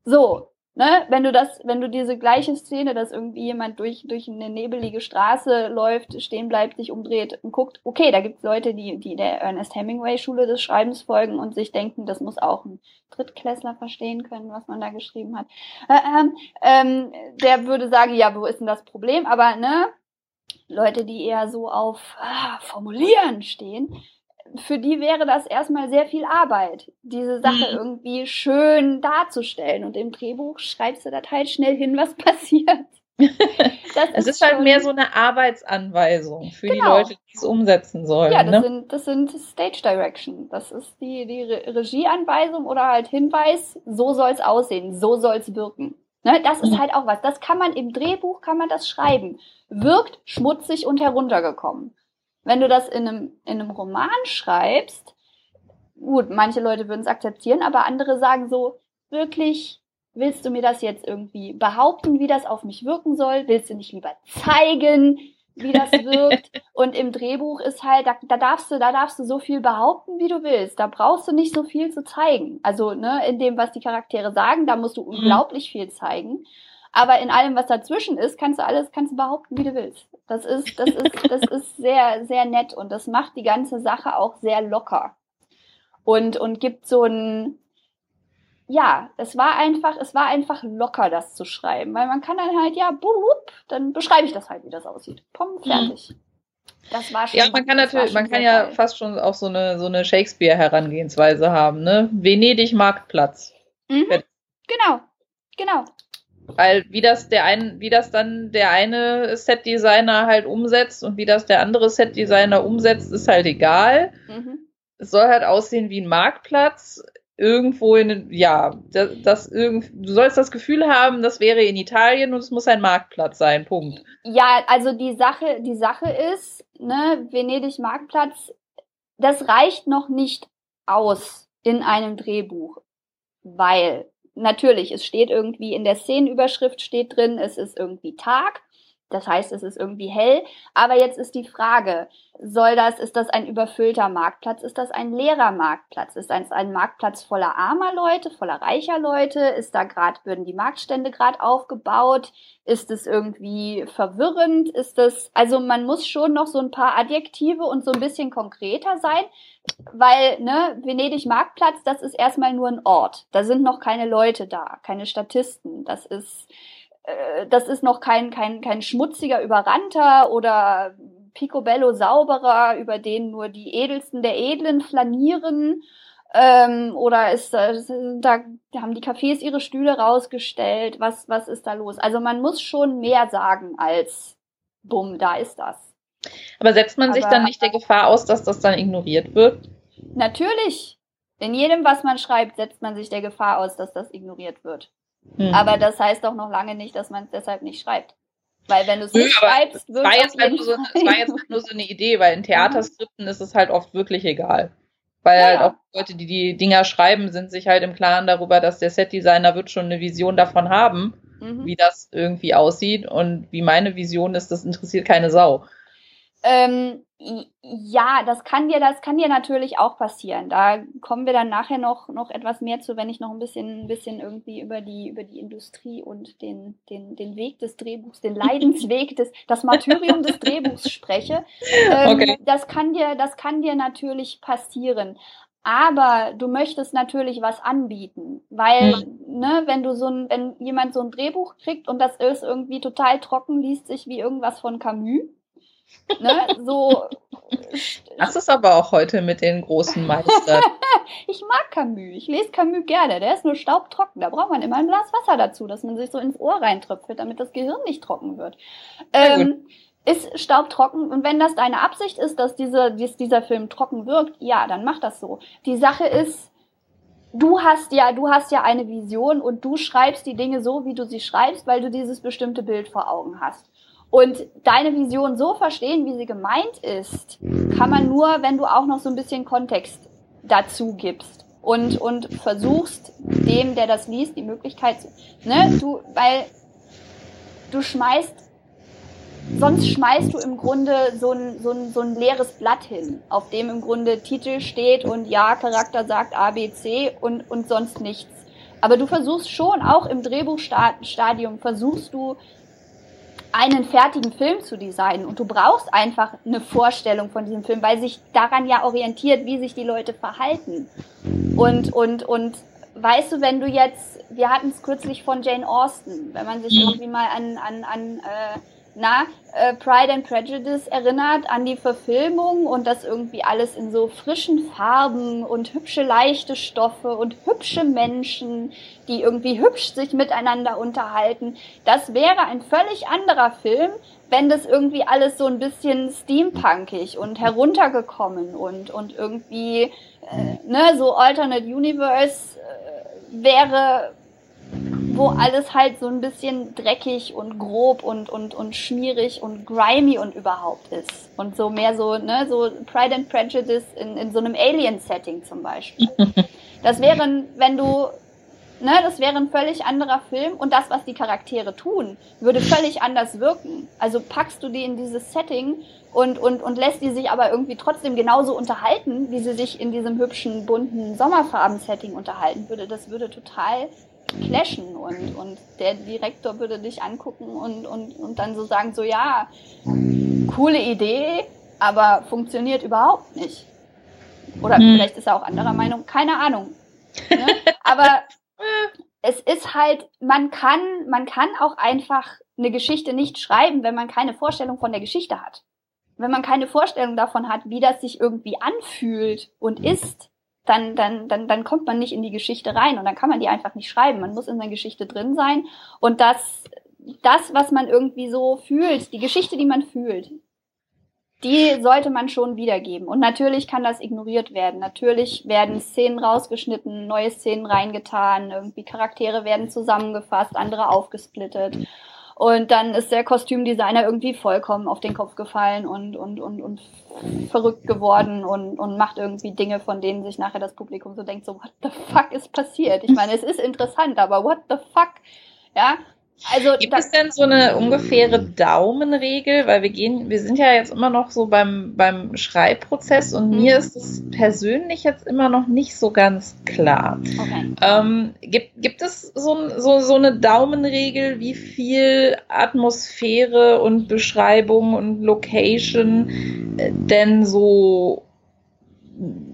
Speaker 3: So, ne, wenn du das, wenn du diese gleiche Szene, dass irgendwie jemand durch, durch eine nebelige Straße läuft, stehen bleibt, sich umdreht und guckt, okay, da gibt's Leute, die, die der Ernest Hemingway Schule des Schreibens folgen und sich denken, das muss auch ein Drittklässler verstehen können, was man da geschrieben hat. Äh, ähm, ähm, der würde sagen, ja, wo ist denn das Problem? Aber, ne, Leute, die eher so auf ah, Formulieren stehen, für die wäre das erstmal sehr viel Arbeit, diese Sache mhm. irgendwie schön darzustellen. Und im Drehbuch schreibst du da halt schnell hin, was *laughs* passiert.
Speaker 2: es ist, ist halt mehr so eine Arbeitsanweisung für genau. die Leute, die es umsetzen sollen.
Speaker 3: Ja, das, ne? sind, das sind Stage Direction. Das ist die, die Regieanweisung oder halt Hinweis, so soll es aussehen, so soll es wirken. Ne, das ist mhm. halt auch was. Das kann man im Drehbuch, kann man das schreiben. Wirkt schmutzig und heruntergekommen. Wenn du das in einem, in einem Roman schreibst, gut, manche Leute würden es akzeptieren, aber andere sagen so, wirklich, willst du mir das jetzt irgendwie behaupten, wie das auf mich wirken soll? Willst du nicht lieber zeigen, wie das *laughs* wirkt? Und im Drehbuch ist halt, da, da darfst du, da darfst du so viel behaupten, wie du willst. Da brauchst du nicht so viel zu zeigen. Also, ne, in dem, was die Charaktere sagen, da musst du mhm. unglaublich viel zeigen. Aber in allem, was dazwischen ist, kannst du alles, kannst du behaupten, wie du willst. Das ist, das ist, *laughs* das ist sehr, sehr nett und das macht die ganze Sache auch sehr locker. Und, und gibt so ein, ja, es war einfach, es war einfach locker, das zu schreiben, weil man kann dann halt, ja, bup, dann beschreibe ich das halt, wie das aussieht. Pom, mhm. fertig.
Speaker 2: Das war schon. Ja, man kann natürlich, man kann ja geil. fast schon auch so eine, so eine Shakespeare-Herangehensweise haben, ne? Venedig Marktplatz.
Speaker 3: Mhm. Genau, genau.
Speaker 2: Weil wie das der ein, wie das dann der eine Set-Designer halt umsetzt und wie das der andere Set-Designer umsetzt, ist halt egal. Mhm. Es soll halt aussehen wie ein Marktplatz. Irgendwo in, ja, das, das irgend, du sollst das Gefühl haben, das wäre in Italien und es muss ein Marktplatz sein, Punkt.
Speaker 3: Ja, also die Sache, die Sache ist, ne, Venedig Marktplatz, das reicht noch nicht aus in einem Drehbuch, weil natürlich, es steht irgendwie in der Szenenüberschrift steht drin, es ist irgendwie Tag. Das heißt, es ist irgendwie hell. Aber jetzt ist die Frage, soll das, ist das ein überfüllter Marktplatz? Ist das ein leerer Marktplatz? Ist das ein Marktplatz voller armer Leute, voller reicher Leute? Ist da gerade, würden die Marktstände gerade aufgebaut? Ist es irgendwie verwirrend? Ist das, also man muss schon noch so ein paar Adjektive und so ein bisschen konkreter sein, weil, ne, Venedig Marktplatz, das ist erstmal nur ein Ort. Da sind noch keine Leute da, keine Statisten. Das ist, äh, das ist noch kein, kein, kein schmutziger Überrannter oder Picobello sauberer, über den nur die Edelsten der Edlen flanieren. Ähm, oder ist da, da haben die Cafés ihre Stühle rausgestellt? Was, was ist da los? Also man muss schon mehr sagen als bumm, da ist das.
Speaker 2: Aber setzt man sich dann nicht der Gefahr aus, dass das dann ignoriert wird?
Speaker 3: Natürlich. In jedem, was man schreibt, setzt man sich der Gefahr aus, dass das ignoriert wird. Hm. Aber das heißt doch noch lange nicht, dass man es deshalb nicht schreibt. Weil wenn du es nicht schreibst, wird
Speaker 2: es jetzt halt so, Das war jetzt nur so eine Idee, weil in Theaterskripten ist es halt oft wirklich egal. Weil ja, halt auch Leute, die die Dinger schreiben, sind sich halt im Klaren darüber, dass der Setdesigner wird schon eine Vision davon haben, mhm. wie das irgendwie aussieht. Und wie meine Vision ist, das interessiert keine Sau.
Speaker 3: Ähm, ja, das kann dir, das kann dir natürlich auch passieren. Da kommen wir dann nachher noch, noch etwas mehr zu, wenn ich noch ein bisschen, ein bisschen irgendwie über die, über die Industrie und den, den, den Weg des Drehbuchs, den *laughs* Leidensweg des, das Martyrium des Drehbuchs spreche. Ähm, okay. Das kann dir, das kann dir natürlich passieren. Aber du möchtest natürlich was anbieten, weil, mhm. ne, wenn du so ein, wenn jemand so ein Drehbuch kriegt und das ist irgendwie total trocken, liest sich wie irgendwas von Camus, Ne? So.
Speaker 2: Das ist aber auch heute mit den großen Meistern. *laughs*
Speaker 3: ich mag Camus. Ich lese Camus gerne. Der ist nur staubtrocken. Da braucht man immer ein Glas Wasser dazu, dass man sich so ins Ohr reintröpfelt, damit das Gehirn nicht trocken wird. Ähm, ist staubtrocken und wenn das deine Absicht ist, dass, diese, dass dieser Film trocken wirkt, ja, dann mach das so. Die Sache ist, du hast ja, du hast ja eine Vision und du schreibst die Dinge so, wie du sie schreibst, weil du dieses bestimmte Bild vor Augen hast. Und deine Vision so verstehen, wie sie gemeint ist, kann man nur, wenn du auch noch so ein bisschen Kontext dazu gibst und, und versuchst, dem, der das liest, die Möglichkeit, ne, du, weil du schmeißt, sonst schmeißt du im Grunde so ein, so ein, so ein leeres Blatt hin, auf dem im Grunde Titel steht und ja, Charakter sagt A, B, C und, und sonst nichts. Aber du versuchst schon, auch im Drehbuchstadium, versuchst du einen fertigen Film zu designen und du brauchst einfach eine Vorstellung von diesem Film, weil sich daran ja orientiert, wie sich die Leute verhalten. Und, und, und weißt du, wenn du jetzt, wir hatten es kürzlich von Jane Austen, wenn man sich mhm. irgendwie mal an, an, an äh, na, äh, Pride and Prejudice erinnert an die Verfilmung und das irgendwie alles in so frischen Farben und hübsche leichte Stoffe und hübsche Menschen, die irgendwie hübsch sich miteinander unterhalten. Das wäre ein völlig anderer Film, wenn das irgendwie alles so ein bisschen steampunkig und heruntergekommen und, und irgendwie, äh, ne, so Alternate Universe äh, wäre wo alles halt so ein bisschen dreckig und grob und, und, und schmierig und grimy und überhaupt ist. Und so mehr so, ne, so Pride and Prejudice in, in so einem Alien-Setting zum Beispiel. *laughs* Das wäre, wenn du, ne, das wäre ein völlig anderer Film und das, was die Charaktere tun, würde völlig anders wirken. Also packst du die in dieses Setting und, und, und lässt die sich aber irgendwie trotzdem genauso unterhalten, wie sie sich in diesem hübschen, bunten Sommerfarben-Setting unterhalten würde. Das würde total clashen und, und der Direktor würde dich angucken und, und, und dann so sagen, so ja, coole Idee, aber funktioniert überhaupt nicht. Oder hm. vielleicht ist er auch anderer Meinung, keine Ahnung. Ne? *laughs* Aber es ist halt, man kann, man kann auch einfach eine Geschichte nicht schreiben, wenn man keine Vorstellung von der Geschichte hat. Wenn man keine Vorstellung davon hat, wie das sich irgendwie anfühlt und ist, dann, dann, dann, dann kommt man nicht in die Geschichte rein und dann kann man die einfach nicht schreiben. Man muss in der Geschichte drin sein und das, das, was man irgendwie so fühlt, die Geschichte, die man fühlt, die sollte man schon wiedergeben. Und natürlich kann das ignoriert werden. Natürlich werden Szenen rausgeschnitten, neue Szenen reingetan, irgendwie Charaktere werden zusammengefasst, andere aufgesplittet. Und dann ist der Kostümdesigner irgendwie vollkommen auf den Kopf gefallen und, und, und, und verrückt geworden und, und macht irgendwie Dinge, von denen sich nachher das Publikum so denkt, so, what the fuck ist passiert? Ich meine, es ist interessant, aber what the fuck? Ja,
Speaker 2: also gibt es denn so eine ungefähre Daumenregel, weil wir gehen, wir sind ja jetzt immer noch so beim beim Schreibprozess und mhm. mir ist es persönlich jetzt immer noch nicht so ganz klar. Okay. Ähm, gibt gibt es so, so so eine Daumenregel, wie viel Atmosphäre und Beschreibung und Location äh, denn so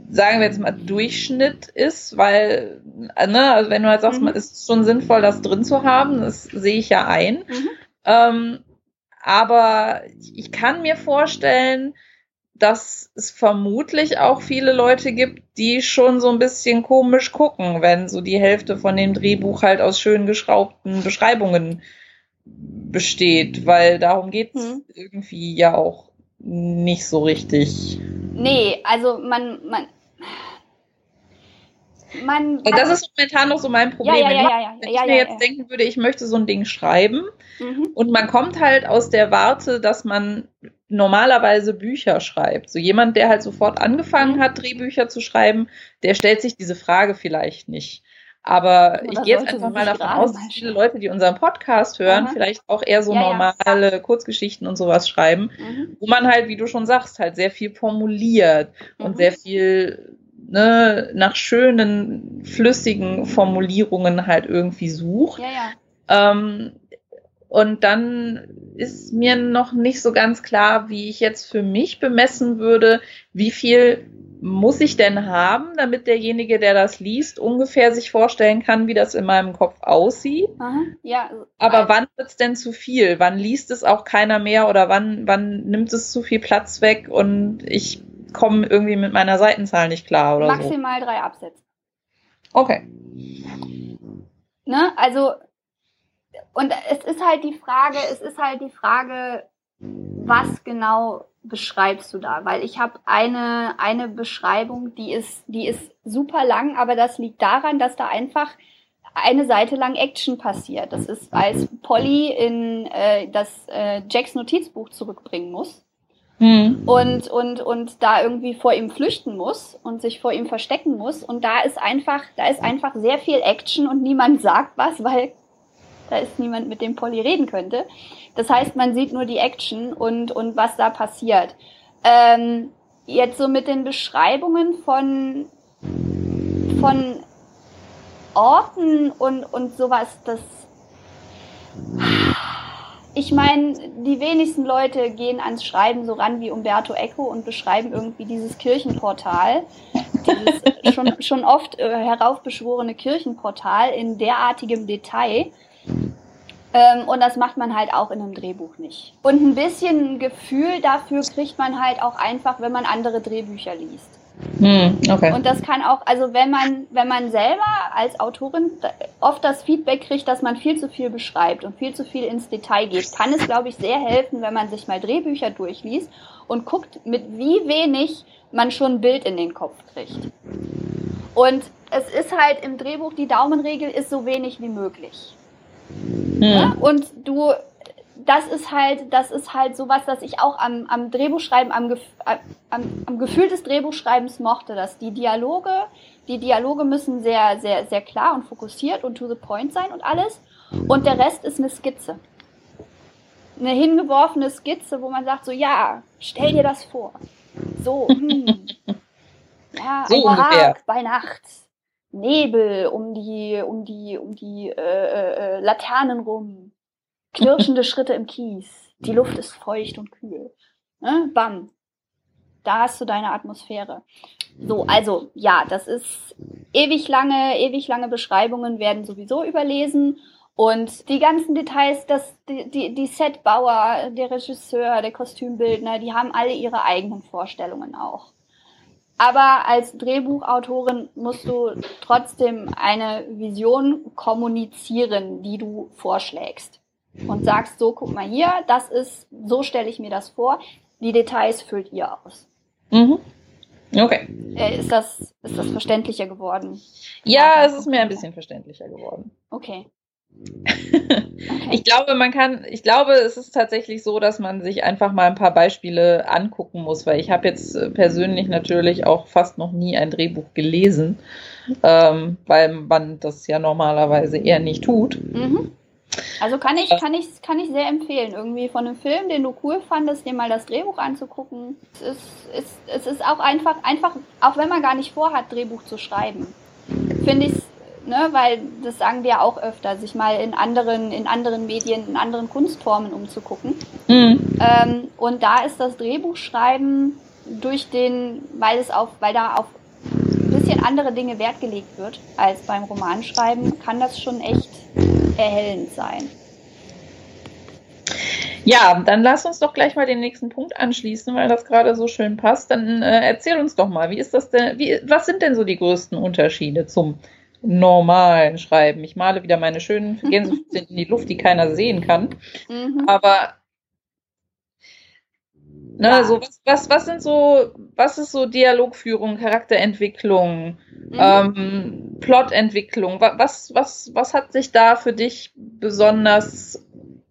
Speaker 2: sagen wir jetzt mal, Durchschnitt ist, weil, ne, also wenn du halt sagst, mhm. man ist schon sinnvoll, das drin zu haben, das sehe ich ja ein. Mhm. Ähm, aber ich kann mir vorstellen, dass es vermutlich auch viele Leute gibt, die schon so ein bisschen komisch gucken, wenn so die Hälfte von dem Drehbuch halt aus schön geschraubten Beschreibungen besteht, weil darum geht es mhm. irgendwie ja auch nicht so richtig.
Speaker 3: Nee, also man, man,
Speaker 2: man. das ist momentan noch so mein Problem. Ja, ja, ja, Wenn ich mir jetzt denken würde, ich möchte so ein Ding schreiben mhm. und man kommt halt aus der Warte, dass man normalerweise Bücher schreibt. So jemand, der halt sofort angefangen mhm. hat, Drehbücher zu schreiben, der stellt sich diese Frage vielleicht nicht. Aber Oder ich gehe jetzt einfach mal davon aus, dass viele Leute, die unseren Podcast hören, Aha. vielleicht auch eher so ja, normale ja. Kurzgeschichten und sowas schreiben, mhm. wo man halt, wie du schon sagst, halt sehr viel formuliert mhm. und sehr viel ne, nach schönen, flüssigen Formulierungen halt irgendwie sucht. Ja. Ähm, und dann ist mir noch nicht so ganz klar, wie ich jetzt für mich bemessen würde, wie viel muss ich denn haben, damit derjenige, der das liest, ungefähr sich vorstellen kann, wie das in meinem Kopf aussieht?
Speaker 3: Aha, ja.
Speaker 2: Aber
Speaker 3: also-
Speaker 2: wann wird es denn zu viel? Wann liest es auch keiner mehr oder wann, wann nimmt es zu viel Platz weg und ich komme irgendwie mit meiner Seitenzahl nicht klar oder so?
Speaker 3: Maximal drei Absätze.
Speaker 2: Okay.
Speaker 3: Ne? Also, und es ist halt die Frage, es ist halt die Frage, was genau beschreibst du da? Weil ich habe eine, eine Beschreibung, die ist, die ist super lang, aber das liegt daran, dass da einfach eine Seite lang Action passiert. Das ist, als Polly in äh, das äh, Jacks Notizbuch zurückbringen muss
Speaker 2: Hm.
Speaker 3: und, und, und da irgendwie vor ihm flüchten muss und sich vor ihm verstecken muss. Und da ist einfach, da ist einfach sehr viel Action und niemand sagt was, weil da ist niemand, mit dem Polly reden könnte. Das heißt, man sieht nur die Action und, und was da passiert. Ähm, jetzt so mit den Beschreibungen von, von Orten und, und sowas, das. Ich meine, die wenigsten Leute gehen ans Schreiben so ran wie Umberto Eco und beschreiben irgendwie dieses Kirchenportal, dieses schon, schon oft äh, heraufbeschworene Kirchenportal in derartigem Detail. Ähm, und das macht man halt auch in einem Drehbuch nicht. Und ein bisschen Gefühl dafür kriegt man halt auch einfach, wenn man andere Drehbücher liest.
Speaker 2: Hm. Okay.
Speaker 3: Und das kann auch, also wenn man, wenn man selber als Autorin oft das Feedback kriegt, dass man viel zu viel beschreibt und viel zu viel ins Detail geht, kann es, glaube ich, sehr helfen, wenn man sich mal Drehbücher durchliest und guckt, mit wie wenig man schon ein Bild in den Kopf kriegt. Und es ist halt im Drehbuch, die Daumenregel ist so wenig wie möglich. Ne?
Speaker 2: Hm.
Speaker 3: Und du, das ist halt, das ist halt sowas, das ich auch am, am Drehbuchschreiben, am, Gef am, am Gefühl des Drehbuchschreibens mochte, dass die Dialoge, die Dialoge müssen sehr, sehr, sehr klar und fokussiert und to the point sein und alles. Und der Rest ist eine Skizze. Eine hingeworfene Skizze, wo man sagt so, ja, stell dir das vor. So, hm. *laughs* Ja,
Speaker 2: So
Speaker 3: ein. Barak bei Nacht. Nebel um die, um die, um die äh, äh, äh, Laternen rum. Knirschende *laughs* Schritte im Kies. Die Luft ist feucht und kühl. Ne? Bam. Da hast du deine Atmosphäre. So, also ja, das ist ewig lange, ewig lange Beschreibungen werden sowieso überlesen. Und die ganzen Details, das, die, die, die Setbauer, der Regisseur, der Kostümbildner, die haben alle ihre eigenen Vorstellungen auch. Aber als Drehbuchautorin musst du trotzdem eine Vision kommunizieren, die du vorschlägst. Und sagst so, guck mal hier, das ist, so stelle ich mir das vor. Die Details füllt ihr aus.
Speaker 2: Mhm. Okay.
Speaker 3: Äh, ist, das, ist das verständlicher geworden?
Speaker 2: Ja, es ist mir ein bisschen verständlicher geworden.
Speaker 3: Okay.
Speaker 2: Ich glaube, man kann, ich glaube, es ist tatsächlich so, dass man sich einfach mal ein paar Beispiele angucken muss, weil ich habe jetzt äh, persönlich natürlich auch fast noch nie ein Drehbuch gelesen, ähm, weil man das ja normalerweise eher nicht tut.
Speaker 3: Mhm. Also kann ich, kann ich, kann ich sehr empfehlen, irgendwie von einem Film, den du cool fandest, dir mal das Drehbuch anzugucken. Es ist, es, es ist auch einfach, einfach, auch wenn man gar nicht vorhat, Drehbuch zu schreiben, finde ich ne, weil das sagen wir auch öfter, sich mal in anderen, in anderen Medien, in anderen Kunstformen umzugucken.
Speaker 2: Mhm.
Speaker 3: Ähm, und da ist das Drehbuchschreiben durch den, weil es auf, weil da auf ein bisschen andere Dinge Wert gelegt wird als beim Romanschreiben, kann das schon echt erhellend sein.
Speaker 2: Ja, dann lass uns doch gleich mal den nächsten Punkt anschließen, weil das gerade so schön passt. Dann äh, erzähl uns doch mal, wie ist das denn, wie, was sind denn so die größten Unterschiede zum normalen Schreiben? Ich male wieder meine schönen *laughs* Gänsefüßchen in die Luft, die keiner sehen kann.
Speaker 3: Mhm.
Speaker 2: Aber ne,
Speaker 3: Ja.
Speaker 2: so was, was, was sind so, was ist so Dialogführung, Charakterentwicklung,
Speaker 3: Mhm.
Speaker 2: ähm, Plotentwicklung? Wa- Was, was, was hat sich da für dich besonders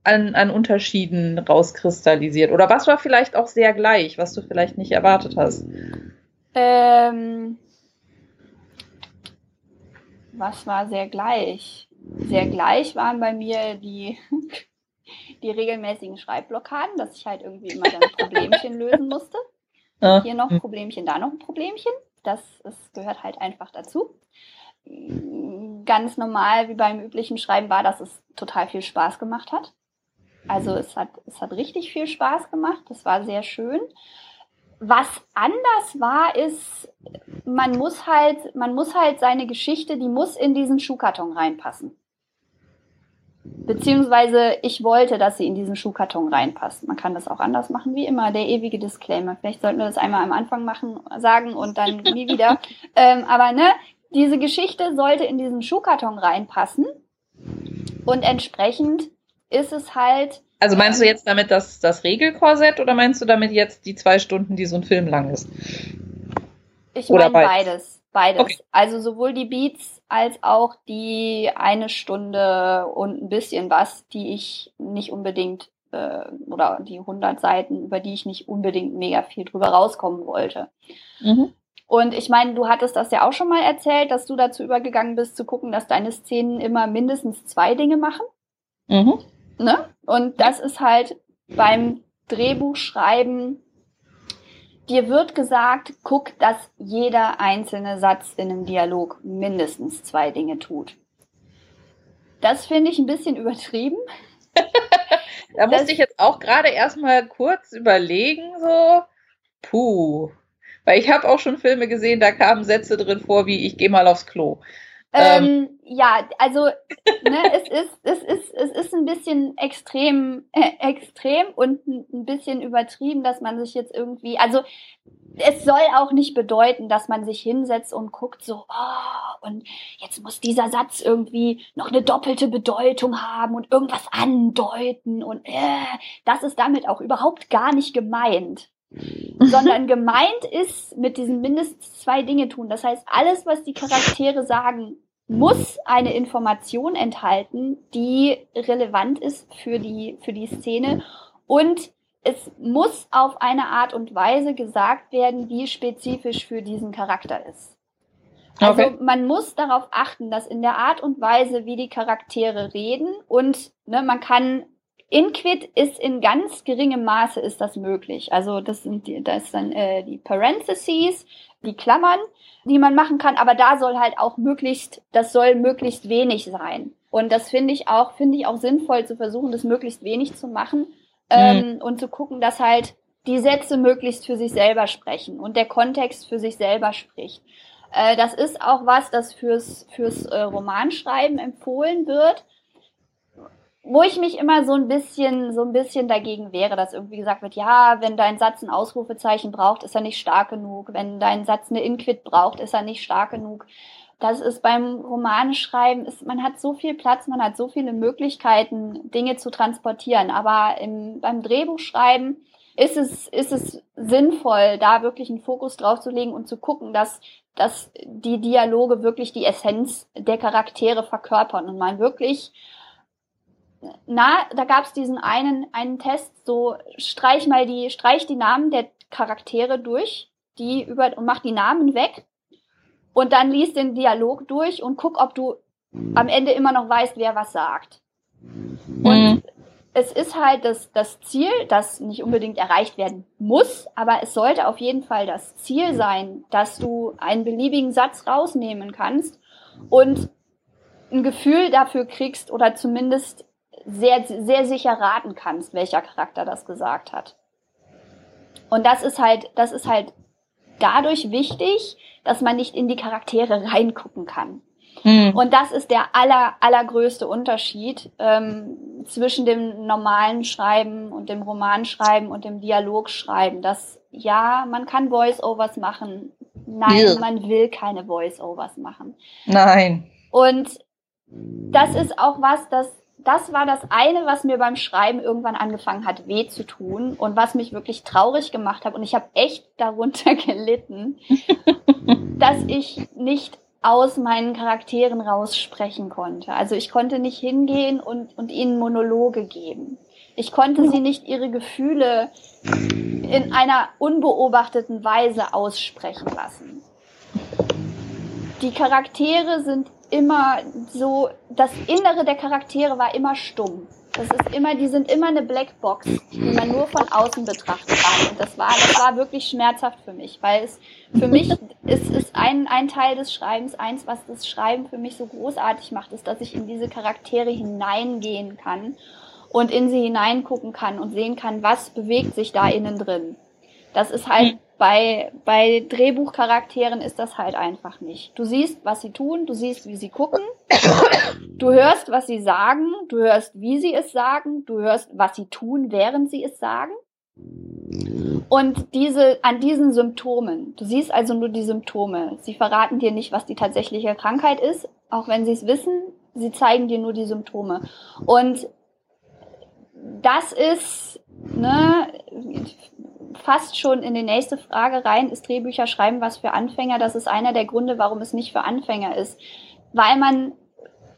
Speaker 2: an, an Unterschieden rauskristallisiert? Oder was war vielleicht auch sehr gleich, was du vielleicht nicht erwartet hast?
Speaker 3: Ähm, was war sehr gleich? Sehr gleich waren bei mir die, *laughs* die regelmäßigen Schreibblockaden, dass ich halt irgendwie immer dann Problemchen *laughs* lösen musste.
Speaker 2: Ja.
Speaker 3: Hier noch ein. Problemchen, da noch ein Problemchen. Das, das gehört halt einfach dazu. Ganz normal, wie beim üblichen Schreiben, war, dass es total viel Spaß gemacht hat. Also es hat, es hat richtig viel Spaß gemacht. Das war sehr schön. Was anders war, ist, man muss halt, man muss halt seine Geschichte, die muss in diesen Schuhkarton reinpassen. Beziehungsweise ich wollte, dass sie in diesen Schuhkarton reinpasst. Man kann das auch anders machen, wie immer, der ewige Disclaimer. Vielleicht sollten wir das einmal am Anfang machen, sagen und dann *laughs* nie wieder. Ähm, aber ne, diese Geschichte sollte in diesen Schuhkarton reinpassen. Und entsprechend ist es halt.
Speaker 2: Also meinst du jetzt damit das, das Regelkorsett oder meinst du damit jetzt die zwei Stunden, die so ein Film lang ist?
Speaker 3: Ich meine beides. Beides. Okay. Also sowohl die Beats als auch die eine Stunde und ein bisschen was, die ich nicht unbedingt äh, oder die 100 Seiten, über die ich nicht unbedingt mega viel drüber rauskommen wollte. Mhm. Und ich meine, du hattest das ja auch schon mal erzählt, dass du dazu übergegangen bist, zu gucken, dass deine Szenen immer mindestens zwei Dinge machen. Mhm. Ne? Und das ist halt beim Drehbuchschreiben Dir wird gesagt, guck, dass jeder einzelne Satz in einem Dialog mindestens zwei Dinge tut. Das finde ich ein bisschen *laughs* übertrieben.
Speaker 2: da musste das, ich jetzt auch gerade erstmal kurz überlegen, so, puh. Weil ich habe auch schon Filme gesehen, da kamen Sätze drin vor, wie ich gehe mal aufs Klo.
Speaker 3: Ähm, ähm, ja, also ne, es, ist, es, ist, es ist ein bisschen extrem, äh, extrem und ein bisschen übertrieben, dass man sich jetzt irgendwie, also es soll auch nicht bedeuten, dass man sich hinsetzt und guckt so, oh, und jetzt muss dieser Satz irgendwie noch eine doppelte Bedeutung haben und irgendwas andeuten und äh, das ist damit auch überhaupt gar nicht gemeint. *laughs* sondern gemeint ist mit diesen mindestens zwei Dinge tun. Das heißt, alles, was die Charaktere sagen, muss eine Information enthalten, die relevant ist für die, für die Szene und es muss auf eine Art und Weise gesagt werden, die spezifisch für diesen Charakter ist. Also okay. man muss darauf achten, dass in der Art und Weise, wie die Charaktere reden und ne, man kann Inquit ist in ganz geringem Maße ist das möglich. Also das sind die, das dann äh, die Parentheses, die Klammern, die man machen kann, aber da soll halt auch möglichst, das soll möglichst wenig sein. Und das finde ich auch, finde ich auch sinnvoll zu versuchen, das möglichst wenig zu machen ähm, mhm. und zu gucken, dass halt die Sätze möglichst für sich selber sprechen und der Kontext für sich selber spricht. Äh, das ist auch was, das fürs, fürs äh, Romanschreiben empfohlen wird wo ich mich immer so ein bisschen, so ein bisschen dagegen wäre, dass irgendwie gesagt wird, ja, wenn dein Satz ein Ausrufezeichen braucht, ist er nicht stark genug. Wenn dein Satz eine Inquit braucht, ist er nicht stark genug. Das ist beim Romanschreiben, ist, man hat so viel Platz, man hat so viele Möglichkeiten, Dinge zu transportieren. Aber im, beim Drehbuchschreiben ist es, ist es sinnvoll, da wirklich einen Fokus drauf zu legen und zu gucken, dass, dass die Dialoge wirklich die Essenz der Charaktere verkörpern und man wirklich na, da gab es diesen einen, einen Test, so streich mal die, streich die Namen der Charaktere durch, die über und mach die Namen weg und dann lies den Dialog durch und guck, ob du am Ende immer noch weißt, wer was sagt. Und mhm. es ist halt das, das Ziel, das nicht unbedingt erreicht werden muss, aber es sollte auf jeden Fall das Ziel sein, dass du einen beliebigen Satz rausnehmen kannst und ein Gefühl dafür kriegst oder zumindest sehr, sehr sicher raten kannst, welcher Charakter das gesagt hat. Und das ist halt, das ist halt dadurch wichtig, dass man nicht in die Charaktere reingucken kann. Mhm. Und das ist der aller, allergrößte Unterschied ähm, zwischen dem normalen Schreiben und dem Romanschreiben und dem Dialogschreiben. Dass ja, man kann Voice-Overs machen. Nein, ja. man will keine Voice-Overs machen.
Speaker 2: Nein.
Speaker 3: Und das ist auch was, das das war das eine, was mir beim Schreiben irgendwann angefangen hat, weh zu tun und was mich wirklich traurig gemacht hat. Und ich habe echt darunter *laughs* gelitten, dass ich nicht aus meinen Charakteren raussprechen konnte. Also ich konnte nicht hingehen und, und ihnen Monologe geben. Ich konnte sie nicht ihre Gefühle in einer unbeobachteten Weise aussprechen lassen. Die Charaktere sind immer so, das Innere der Charaktere war immer stumm. Das ist immer, die sind immer eine Blackbox, die man nur von außen betrachten kann. Und das war, das war wirklich schmerzhaft für mich, weil es für mich ist, ist ein, ein Teil des Schreibens, eins, was das Schreiben für mich so großartig macht, ist, dass ich in diese Charaktere hineingehen kann und in sie hineingucken kann und sehen kann, was bewegt sich da innen drin. Das ist halt Bei, bei Drehbuchcharakteren ist das halt einfach nicht. Du siehst, was sie tun, du siehst, wie sie gucken, *coughs* du hörst, was sie sagen, du hörst, wie sie es sagen, du hörst, was sie tun, während sie es sagen. Und diese, an diesen Symptomen, du siehst also nur die Symptome. Sie verraten dir nicht, was die tatsächliche Krankheit ist, auch wenn sie es wissen, sie zeigen dir nur die Symptome. Und das ist, ne, fast schon in die nächste Frage rein, ist Drehbücher schreiben was für Anfänger? Das ist einer der Gründe, warum es nicht für Anfänger ist. Weil man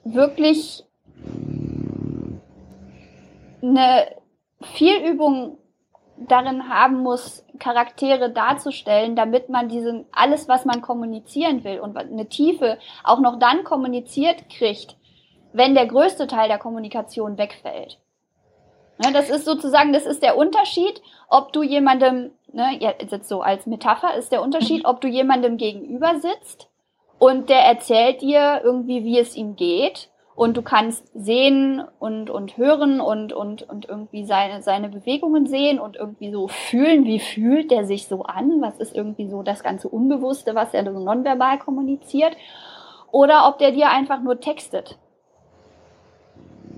Speaker 3: wirklich eine viel Übung darin haben muss, Charaktere darzustellen, damit man diesen, alles, was man kommunizieren will und eine Tiefe auch noch dann kommuniziert kriegt, wenn der größte Teil der Kommunikation wegfällt. Ne, das ist sozusagen, das ist der Unterschied, ob du jemandem, ne, jetzt so als Metapher ist der Unterschied, ob du jemandem gegenüber sitzt und der erzählt dir irgendwie, wie es ihm geht und du kannst sehen und, und hören und, und, und irgendwie seine, seine Bewegungen sehen und irgendwie so fühlen, wie fühlt der sich so an, was ist irgendwie so das ganze Unbewusste, was er so nonverbal kommuniziert, oder ob der dir einfach nur textet.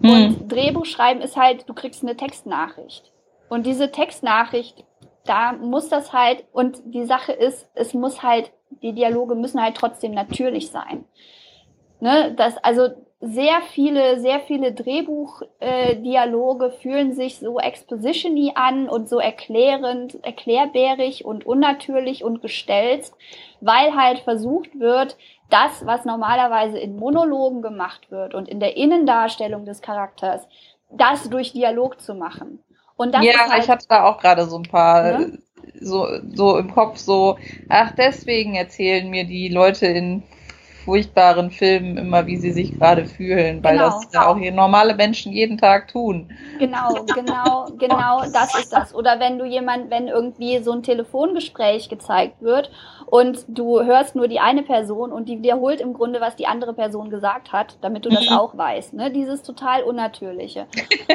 Speaker 3: Hm. Und Drehbuch schreiben ist halt, du kriegst eine Textnachricht. Und diese Textnachricht, da muss das halt, und die Sache ist, es muss halt, die Dialoge müssen halt trotzdem natürlich sein. Ne, das, also sehr viele, sehr viele Drehbuchdialoge äh, fühlen sich so expositiony an und so erklärend, erklärbärig und unnatürlich und gestelzt, weil halt versucht wird, das, was normalerweise in Monologen gemacht wird und in der Innendarstellung des Charakters, das durch Dialog zu machen. Und das
Speaker 2: ja, halt, ich hatte da auch gerade so ein paar ne? so, so im Kopf so, ach, deswegen erzählen mir die Leute in furchtbaren Filmen immer, wie sie sich gerade fühlen, weil genau. das ja auch hier normale Menschen jeden Tag tun.
Speaker 3: Genau, genau, genau, das ist das. Oder wenn du jemand, wenn irgendwie so ein Telefongespräch gezeigt wird und du hörst nur die eine Person und die wiederholt im Grunde, was die andere Person gesagt hat, damit du das mhm. auch weißt. Ne? Dieses total Unnatürliche.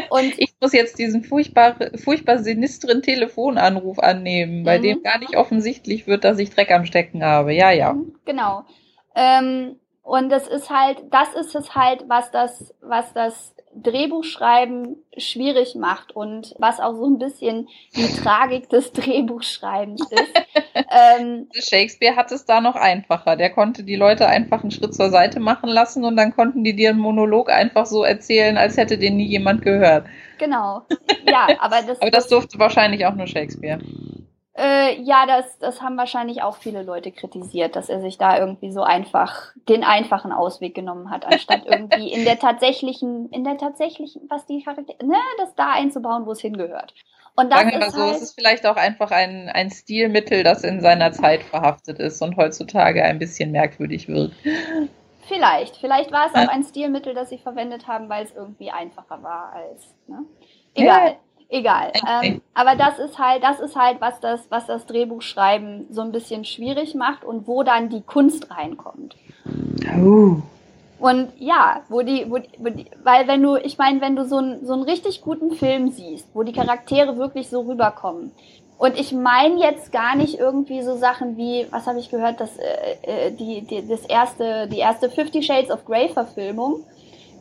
Speaker 2: Und *laughs* ich muss jetzt diesen furchtbar, furchtbar sinistren Telefonanruf annehmen, bei mhm. dem gar nicht offensichtlich wird, dass ich Dreck am Stecken habe. Ja, ja.
Speaker 3: Mhm, genau. Ähm, und das ist halt, das ist es halt, was das, was das Drehbuchschreiben schwierig macht und was auch so ein bisschen die *laughs* Tragik des Drehbuchschreibens ist. *laughs*
Speaker 2: ähm, Shakespeare hat es da noch einfacher. Der konnte die Leute einfach einen Schritt zur Seite machen lassen und dann konnten die dir einen Monolog einfach so erzählen, als hätte den nie jemand gehört.
Speaker 3: Genau. Ja, aber das. *laughs*
Speaker 2: aber das durfte wahrscheinlich auch nur Shakespeare.
Speaker 3: Äh, ja, das, das haben wahrscheinlich auch viele Leute kritisiert, dass er sich da irgendwie so einfach den einfachen Ausweg genommen hat, anstatt *laughs* irgendwie in der tatsächlichen, in der tatsächlichen, was die Charaktere, ne, das da einzubauen, wo es hingehört.
Speaker 2: Und das Sagen wir mal so, halt, es ist vielleicht auch einfach ein, ein Stilmittel, das in seiner Zeit verhaftet ist und heutzutage ein bisschen merkwürdig wird.
Speaker 3: Vielleicht, vielleicht war es auch ein Stilmittel, das sie verwendet haben, weil es irgendwie einfacher war als, ne? Egal. Ja. Egal. Ähm, aber das ist halt, das ist halt, was das, was das Drehbuchschreiben so ein bisschen schwierig macht und wo dann die Kunst reinkommt. Oh. Und ja, wo die, wo, wo die weil wenn du, ich meine, wenn du so, ein, so einen richtig guten Film siehst, wo die Charaktere wirklich so rüberkommen, und ich meine jetzt gar nicht irgendwie so Sachen wie, was habe ich gehört, dass äh, äh, die, die, das erste, die erste Fifty Shades of Grey Verfilmung,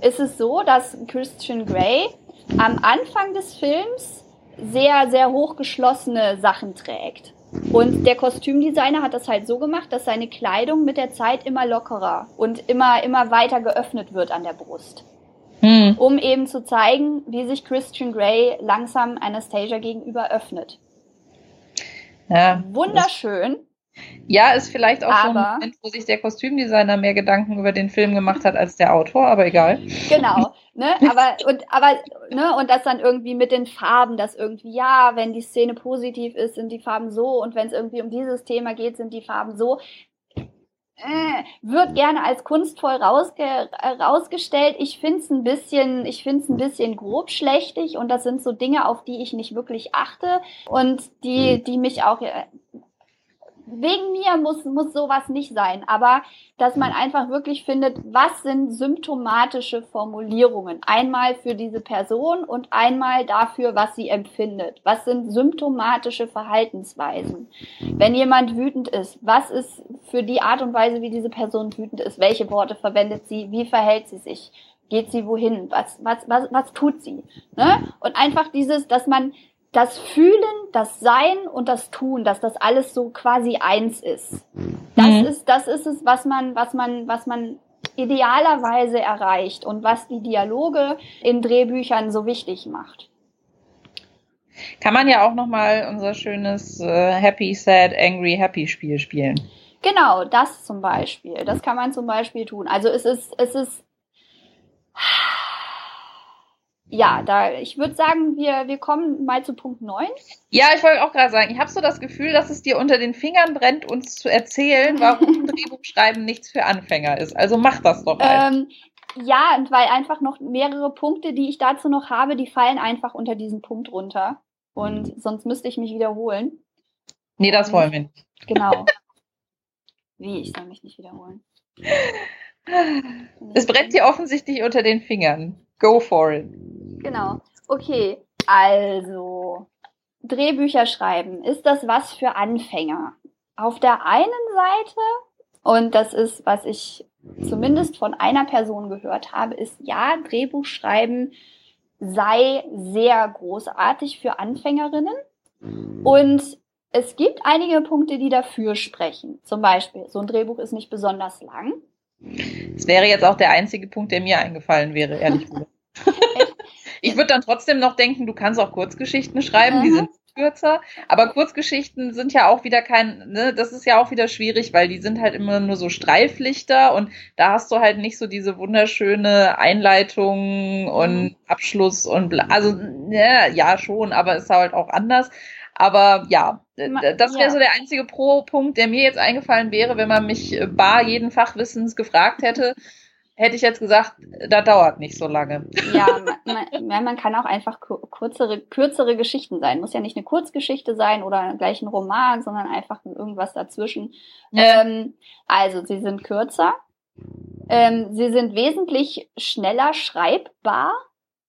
Speaker 3: ist es so, dass Christian Grey am Anfang des Films sehr, sehr hochgeschlossene Sachen trägt. Und der Kostümdesigner hat das halt so gemacht, dass seine Kleidung mit der Zeit immer lockerer und immer, immer weiter geöffnet wird an der Brust. Hm. Um eben zu zeigen, wie sich Christian Grey langsam Anastasia gegenüber öffnet. Ja, Wunderschön.
Speaker 2: Ja, ist vielleicht auch aber, so ein Moment, wo sich der Kostümdesigner mehr Gedanken über den Film gemacht hat als der Autor, aber egal.
Speaker 3: Genau, ne, aber und aber ne und das dann irgendwie mit den Farben, dass irgendwie ja, wenn die Szene positiv ist, sind die Farben so und wenn es irgendwie um dieses Thema geht, sind die Farben so. Äh, wird gerne als kunstvoll rausge äh, rausgestellt. Ich find's ein bisschen, ich find's ein bisschen grobschlächtig und das sind so Dinge, auf die ich nicht wirklich achte und die, die mich auch wegen mir muss, muss sowas nicht sein, aber dass man einfach wirklich findet, was sind symptomatische Formulierungen? Einmal für diese Person und einmal dafür, was sie empfindet. Was sind symptomatische Verhaltensweisen? Wenn jemand wütend ist, was ist für die Art und Weise, wie diese Person wütend ist? Welche Worte verwendet sie? Wie verhält sie sich? Geht sie wohin? Was, was, was, was tut sie? Ne? Und einfach dieses, dass man das Fühlen, das Sein und das Tun, dass das alles so quasi eins ist. Das mhm. ist, das ist es, was man, was man, was man idealerweise erreicht und was die Dialoge in Drehbüchern so wichtig macht.
Speaker 2: Kann man ja auch noch mal unser schönes äh, Happy, Sad, Angry, Happy Spiel spielen.
Speaker 3: Genau, das zum Beispiel. Das kann man zum Beispiel tun. Also es ist, es ist ja, da ich würde sagen, wir, wir kommen mal zu Punkt 9.
Speaker 2: Ja, ich wollte auch gerade sagen, ich habe so das Gefühl, dass es dir unter den Fingern brennt, uns zu erzählen, warum *laughs* Drehbuchschreiben nichts für Anfänger ist. Also mach das doch
Speaker 3: mal. Ähm, ja, und weil einfach noch mehrere Punkte, die ich dazu noch habe, die fallen einfach unter diesen Punkt runter. Und sonst müsste ich mich wiederholen.
Speaker 2: Nee, das wollen wir nicht.
Speaker 3: Genau. *laughs* Wie, ich soll mich nicht wiederholen.
Speaker 2: Es brennt dir offensichtlich unter den Fingern. Go for it.
Speaker 3: Genau. Okay, also Drehbücher schreiben, ist das was für Anfänger? Auf der einen Seite, und das ist, was ich zumindest von einer Person gehört habe, ist ja, Drehbuch schreiben sei sehr großartig für Anfängerinnen. Und es gibt einige Punkte, die dafür sprechen. Zum Beispiel, so ein Drehbuch ist nicht besonders lang.
Speaker 2: Das wäre jetzt auch der einzige Punkt, der mir eingefallen wäre, ehrlich gesagt. *laughs* ich würde dann trotzdem noch denken, du kannst auch Kurzgeschichten schreiben, die sind kürzer. Aber Kurzgeschichten sind ja auch wieder kein, ne, das ist ja auch wieder schwierig, weil die sind halt immer nur so Streiflichter und da hast du halt nicht so diese wunderschöne Einleitung und mhm. Abschluss und bla. also ja, ja schon, aber ist halt auch anders. Aber ja, das wäre so der einzige Pro-Punkt, der mir jetzt eingefallen wäre, wenn man mich bar jeden Fachwissens gefragt hätte hätte ich jetzt gesagt, das dauert nicht so lange.
Speaker 3: Ja, man, man kann auch einfach kürzere, kürzere Geschichten sein. Muss ja nicht eine Kurzgeschichte sein oder gleich ein Roman, sondern einfach irgendwas dazwischen. Ähm, also, sie sind kürzer. Ähm, sie sind wesentlich schneller schreibbar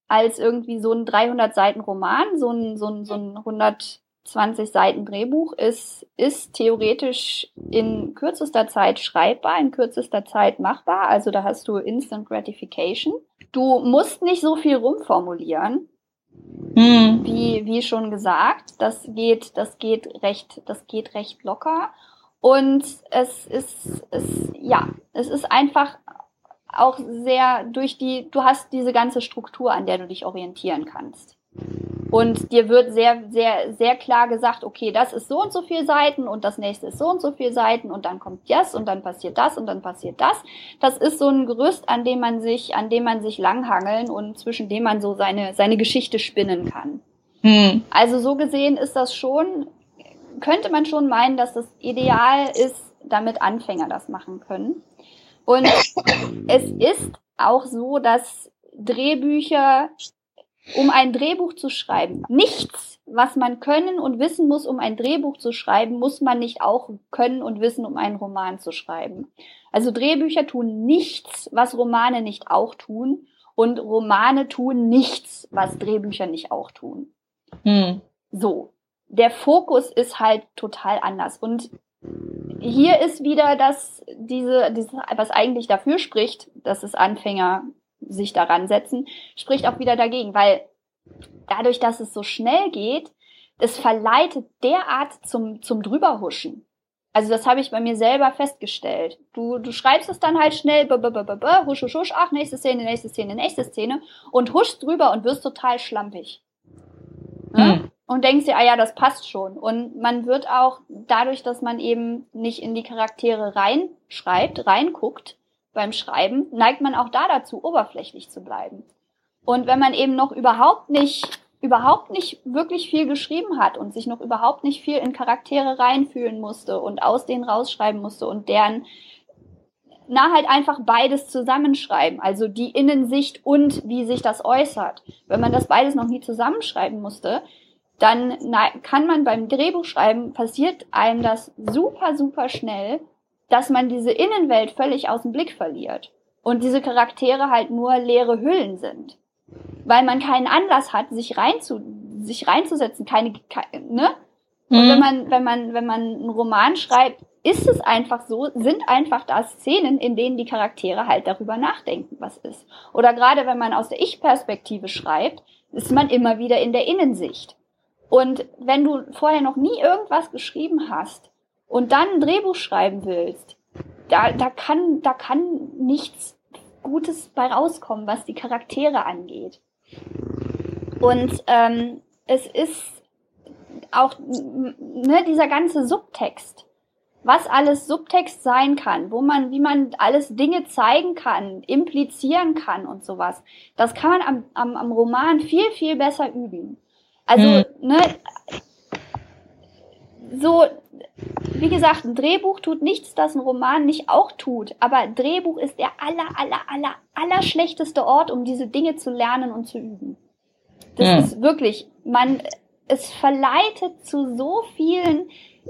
Speaker 3: als irgendwie so ein 300 Seiten Roman, so ein, so ein, so ein 100 20 Seiten Drehbuch ist, ist theoretisch in kürzester Zeit schreibbar, in kürzester Zeit machbar. Also da hast du Instant Gratification. Du musst nicht so viel rumformulieren. Hm. Wie, wie schon gesagt, das geht, das geht recht, das geht recht locker. Und es ist, es, ja, es ist einfach auch sehr durch die, du hast diese ganze Struktur, an der du dich orientieren kannst. Und dir wird sehr, sehr, sehr klar gesagt, okay, das ist so und so viel Seiten und das nächste ist so und so viel Seiten und dann kommt das und dann passiert das und dann passiert das. Das ist so ein Gerüst, an dem man sich, an dem man sich langhangeln und zwischen dem man so seine, seine Geschichte spinnen kann. Hm. Also so gesehen ist das schon, könnte man schon meinen, dass das ideal ist, damit Anfänger das machen können. Und es ist auch so, dass Drehbücher um ein Drehbuch zu schreiben. Nichts, was man können und wissen muss, um ein Drehbuch zu schreiben, muss man nicht auch können und wissen, um einen Roman zu schreiben. Also Drehbücher tun nichts, was Romane nicht auch tun. Und Romane tun nichts, was Drehbücher nicht auch tun. Hm. So. Der Fokus ist halt total anders. Und hier ist wieder das, diese, diese, was eigentlich dafür spricht, dass es Anfänger sich daran setzen, spricht auch wieder dagegen, weil dadurch, dass es so schnell geht, es verleitet derart zum, zum drüberhuschen. Also das habe ich bei mir selber festgestellt. Du, du schreibst es dann halt schnell, b -b -b -b -b, husch, husch, husch, ach, nächste Szene, nächste Szene, nächste Szene und huschst drüber und wirst total schlampig. Hm. Und denkst dir, ah ja, das passt schon. Und man wird auch dadurch, dass man eben nicht in die Charaktere reinschreibt, reinguckt, beim Schreiben, neigt man auch da dazu, oberflächlich zu bleiben. Und wenn man eben noch überhaupt nicht, überhaupt nicht wirklich viel geschrieben hat und sich noch überhaupt nicht viel in Charaktere reinfühlen musste und aus denen rausschreiben musste und deren, na halt einfach beides zusammenschreiben, also die Innensicht und wie sich das äußert. Wenn man das beides noch nie zusammenschreiben musste, dann kann man beim Drehbuchschreiben passiert einem das super, super schnell, dass man diese Innenwelt völlig aus dem Blick verliert und diese Charaktere halt nur leere Hüllen sind. Weil man keinen Anlass hat, sich rein zu, sich reinzusetzen, keine, ne? Und mhm. wenn man, wenn man, wenn man einen Roman schreibt, ist es einfach so, sind einfach da Szenen, in denen die Charaktere halt darüber nachdenken, was ist. Oder gerade wenn man aus der Ich-Perspektive schreibt, ist man immer wieder in der Innensicht. Und wenn du vorher noch nie irgendwas geschrieben hast und dann ein Drehbuch schreiben willst, da, da kann, da kann nichts Gutes bei rauskommen, was die Charaktere angeht. Und ähm, es ist auch ne, dieser ganze Subtext, was alles Subtext sein kann, wo man, wie man alles Dinge zeigen kann, implizieren kann und sowas. Das kann man am, am, am Roman viel, viel besser üben. Also, mhm. ne, so, wie gesagt, ein Drehbuch tut nichts, das ein Roman nicht auch tut. Aber Drehbuch ist der aller, aller, aller, aller schlechteste Ort, um diese Dinge zu lernen und zu üben. Das mhm. ist wirklich, man, es verleitet zu so vielen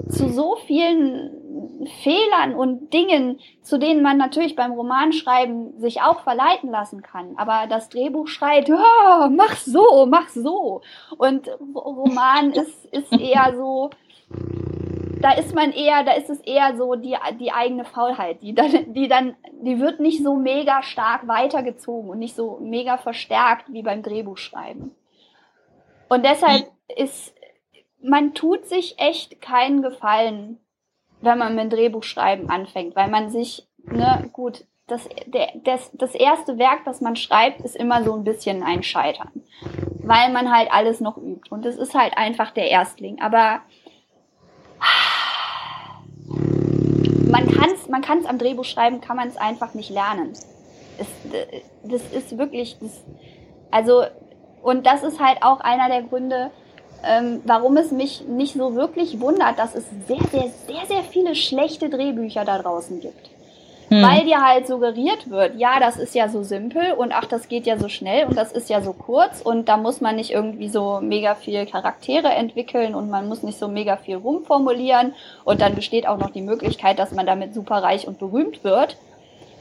Speaker 3: zu so vielen Fehlern und Dingen, zu denen man natürlich beim Romanschreiben sich auch verleiten lassen kann. Aber das Drehbuch schreit, oh, mach so, mach so. Und Roman *laughs* ist, ist eher so, da ist man eher, da ist es eher so die, die eigene Faulheit, die dann, die dann, die wird nicht so mega stark weitergezogen und nicht so mega verstärkt wie beim Drehbuchschreiben. Und deshalb ist man tut sich echt keinen Gefallen, wenn man mit Drehbuchschreiben anfängt, weil man sich, ne, gut, das, der, das, das erste Werk, das man schreibt, ist immer so ein bisschen ein Scheitern, weil man halt alles noch übt. Und es ist halt einfach der Erstling. Aber man kann es man kann's am Drehbuch schreiben, kann man es einfach nicht lernen. Es, das ist wirklich, das, also, und das ist halt auch einer der Gründe, ähm, warum es mich nicht so wirklich wundert, dass es sehr, sehr, sehr, sehr viele schlechte Drehbücher da draußen gibt. Hm. Weil dir halt suggeriert wird, ja, das ist ja so simpel und ach, das geht ja so schnell und das ist ja so kurz und da muss man nicht irgendwie so mega viel Charaktere entwickeln und man muss nicht so mega viel rumformulieren und dann besteht auch noch die Möglichkeit, dass man damit super reich und berühmt wird.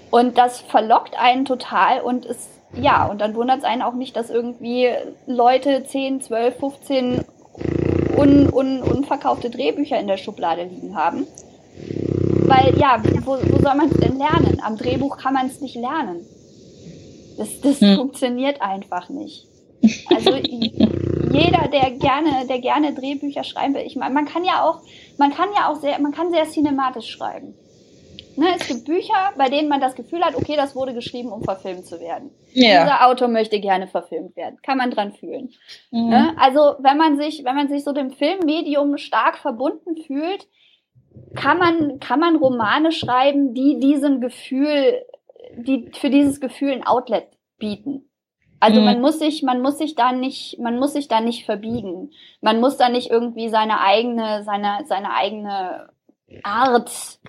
Speaker 3: Und das verlockt einen total und es ja, und dann wundert es einen auch nicht, dass irgendwie Leute 10, 12, 15 un, un, unverkaufte Drehbücher in der Schublade liegen haben. Weil, ja, wo, wo soll man es denn lernen? Am Drehbuch kann man es nicht lernen. Das, das hm. funktioniert einfach nicht. Also jeder, der gerne, der gerne Drehbücher schreiben will, ich meine, man kann ja auch, man kann ja auch sehr, man kann sehr cinematisch schreiben. Ne, es gibt Bücher, bei denen man das Gefühl hat, okay, das wurde geschrieben, um verfilmt zu werden. Ja. Dieser Autor möchte gerne verfilmt werden. Kann man dran fühlen. Mhm. Ne? Also wenn man sich, wenn man sich so dem Filmmedium stark verbunden fühlt, kann man, kann man Romane schreiben, die diesem Gefühl, die für dieses Gefühl ein Outlet bieten. Also mhm. man muss sich, man muss sich da nicht, man muss sich da nicht verbiegen. Man muss da nicht irgendwie seine eigene, seine, seine eigene Art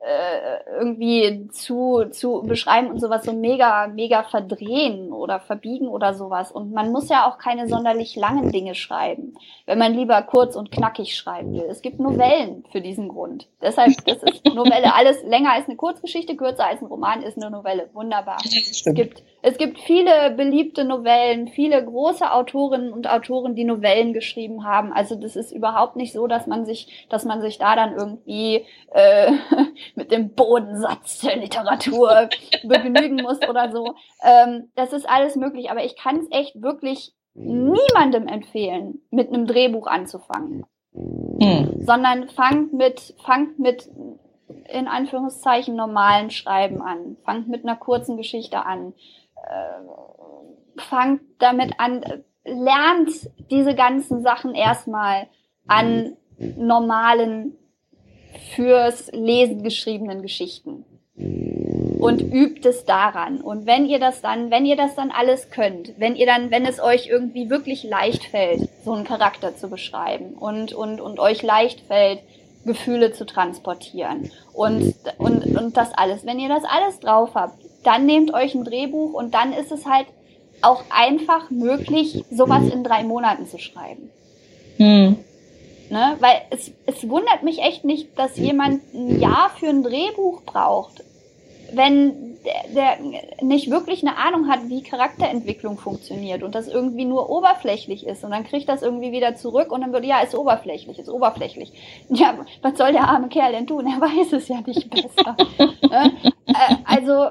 Speaker 3: äh, irgendwie zu, zu beschreiben und sowas so mega, mega verdrehen oder verbiegen oder sowas. Und man muss ja auch keine sonderlich langen Dinge schreiben, wenn man lieber kurz und knackig schreiben will. Es gibt Novellen für diesen Grund. Deshalb, das ist Novelle. Alles länger als eine Kurzgeschichte, kürzer als ein Roman ist eine Novelle. Wunderbar. Es gibt es gibt viele beliebte Novellen, viele große Autorinnen und Autoren, die Novellen geschrieben haben. Also das ist überhaupt nicht so, dass man sich, dass man sich da dann irgendwie äh, *laughs* mit dem Bodensatz der Literatur *laughs* begnügen muss oder so. Ähm, das ist alles möglich, aber ich kann es echt wirklich niemandem empfehlen, mit einem Drehbuch anzufangen. Hm. Sondern fangt mit, fangt mit in Anführungszeichen normalen Schreiben an. Fangt mit einer kurzen Geschichte an äh, fangt damit an, lernt diese ganzen Sachen erstmal an normalen, fürs Lesen geschriebenen Geschichten und übt es daran. Und wenn ihr das dann, wenn ihr das dann alles könnt, wenn ihr dann, wenn es euch irgendwie wirklich leicht fällt, so einen Charakter zu beschreiben und, und, und euch leicht fällt, Gefühle zu transportieren und, und, und das alles, wenn ihr das alles drauf habt, dann nehmt euch ein Drehbuch und dann ist es halt auch einfach möglich, sowas in drei Monaten zu schreiben. Hm. Ne? Weil es, es wundert mich echt nicht, dass jemand ein Jahr für ein Drehbuch braucht, wenn der, der nicht wirklich eine Ahnung hat, wie Charakterentwicklung funktioniert und das irgendwie nur oberflächlich ist und dann kriegt das irgendwie wieder zurück und dann wird, ja, ist oberflächlich, ist oberflächlich. Ja, was soll der arme Kerl denn tun? Er weiß es ja nicht besser. *laughs* ne? äh, also,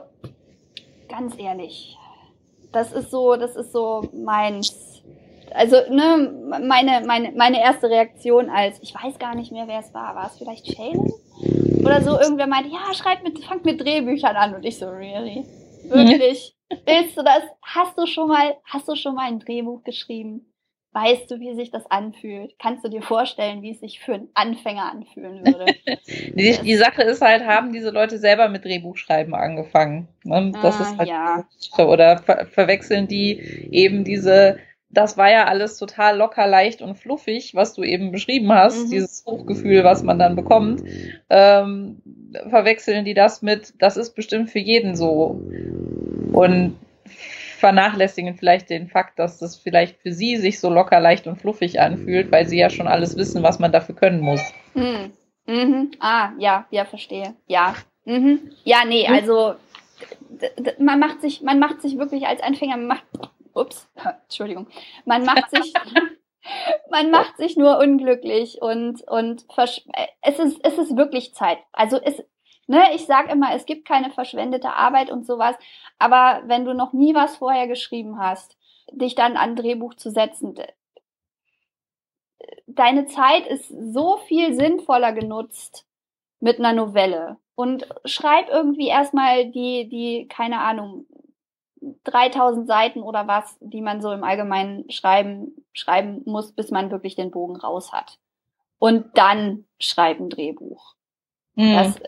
Speaker 3: ganz ehrlich, das ist so, das ist so meins also ne, meine, meine, meine erste Reaktion als, ich weiß gar nicht mehr, wer es war, war es vielleicht Shaylen? Oder so, irgendwer meinte, ja, schreib mit, fangt mit Drehbüchern an und ich so, really? Wirklich? Willst du das? Hast du schon mal, hast du schon mal ein Drehbuch geschrieben? Weißt du, wie sich das anfühlt? Kannst du dir vorstellen, wie es sich für einen Anfänger anfühlen würde? *laughs*
Speaker 2: die, die, Sache ist halt, haben diese Leute selber mit Drehbuchschreiben angefangen? Ne? Das ah, ist halt
Speaker 3: ja.
Speaker 2: Oder ver verwechseln die eben diese das war ja alles total locker, leicht und fluffig, was du eben beschrieben hast, mhm. dieses Hochgefühl, was man dann bekommt, ähm, verwechseln die das mit, das ist bestimmt für jeden so. Und vernachlässigen vielleicht den Fakt, dass das vielleicht für sie sich so locker, leicht und fluffig anfühlt, weil sie ja schon alles wissen, was man dafür können muss.
Speaker 3: Mhm. Mhm. Ah, ja, ja, verstehe. Ja. Mhm. Ja, nee, also man macht sich, man macht sich wirklich als Anfänger, man macht ups, *laughs* Entschuldigung, man macht sich, *laughs* man macht sich nur unglücklich und, und es ist, es ist wirklich Zeit. Also es, ne, ich sage immer, es gibt keine verschwendete Arbeit und sowas, aber wenn du noch nie was vorher geschrieben hast, dich dann an Drehbuch zu setzen, deine Zeit ist so viel sinnvoller genutzt mit einer Novelle. Und schreib irgendwie erstmal die, die, keine Ahnung, 3000 Seiten oder was, die man so im Allgemeinen schreiben, schreiben muss, bis man wirklich den Bogen raus hat. Und dann schreiben Drehbuch. Mhm. Das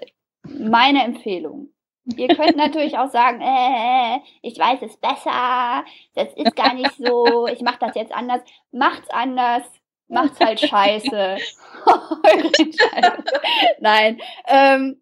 Speaker 3: meine Empfehlung. Ihr könnt natürlich auch sagen, äh, ich weiß es besser, das ist gar nicht so, ich mache das jetzt anders. Macht's anders, macht's halt scheiße. *laughs* Nein, ähm,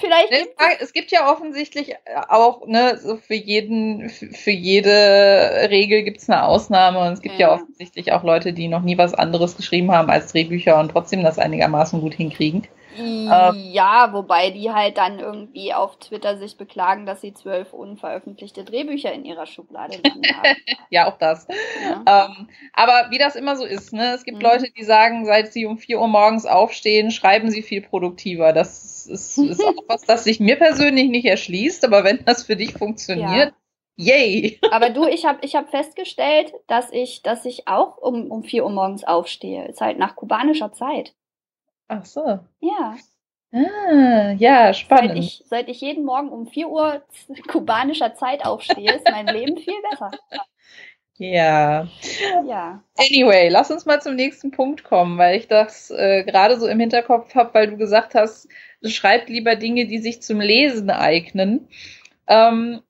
Speaker 3: vielleicht
Speaker 2: es, gibt ja offensichtlich auch, ne, so für jeden, für jede Regel gibt es eine Ausnahme und es gibt ja. ja. offensichtlich auch Leute, die noch nie was anderes geschrieben haben als Drehbücher und trotzdem das einigermaßen gut hinkriegen.
Speaker 3: Ähm, ja, wobei die halt dann irgendwie auf Twitter sich beklagen, dass sie zwölf unveröffentlichte Drehbücher in ihrer Schublade *laughs* haben.
Speaker 2: ja, auch das. Ja. Ähm, aber wie das immer so ist, ne? Es gibt mhm. Leute, die sagen, seit sie um vier Uhr morgens aufstehen, schreiben sie viel produktiver. Das ist, ist *laughs* auch was, das sich mir persönlich nicht erschließt, aber wenn das für dich funktioniert, ja. yay! *laughs*
Speaker 3: Aber du, ich habe ich hab festgestellt, dass ich, dass ich auch um, um vier Uhr morgens aufstehe. Ist halt nach kubanischer Zeit.
Speaker 2: Ach so.
Speaker 3: Ja.
Speaker 2: Ah, ja, spannend.
Speaker 3: Seit ich, seit ich jeden Morgen um 4 Uhr *laughs* kubanischer Zeit aufstehe, ist mein Leben viel besser.
Speaker 2: Ja.
Speaker 3: Ja.
Speaker 2: Anyway, lass uns mal zum nächsten Punkt kommen, weil ich das äh, gerade so im Hinterkopf habe, weil du gesagt hast, schreib lieber Dinge, die sich zum Lesen eignen. Ähm,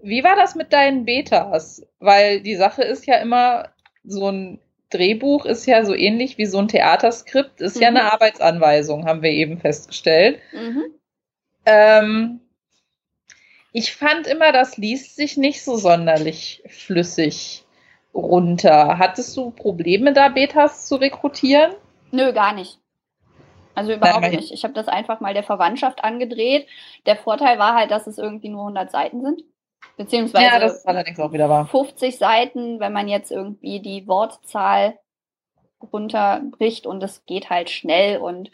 Speaker 2: wie war das mit deinen Betas? Weil die Sache ist ja immer, so ein Drehbuch ist ja so ähnlich wie so ein Theaterskript, ist mhm. ja eine mhm. Arbeitsanweisung, haben wir eben festgestellt. Mhm. Ähm, ich fand immer, das liest sich nicht so sonderlich flüssig runter. Hattest du Probleme da, Betas zu rekrutieren?
Speaker 3: Nö, gar nicht. Also überhaupt Nein, nicht. Ich habe das einfach mal der Verwandtschaft angedreht. Der Vorteil war halt, dass es irgendwie nur 100 Seiten sind. Beziehungsweise
Speaker 2: ja, das ist allerdings auch wieder wahr.
Speaker 3: 50 Seiten, wenn man jetzt irgendwie die Wortzahl runterbricht und es geht halt schnell und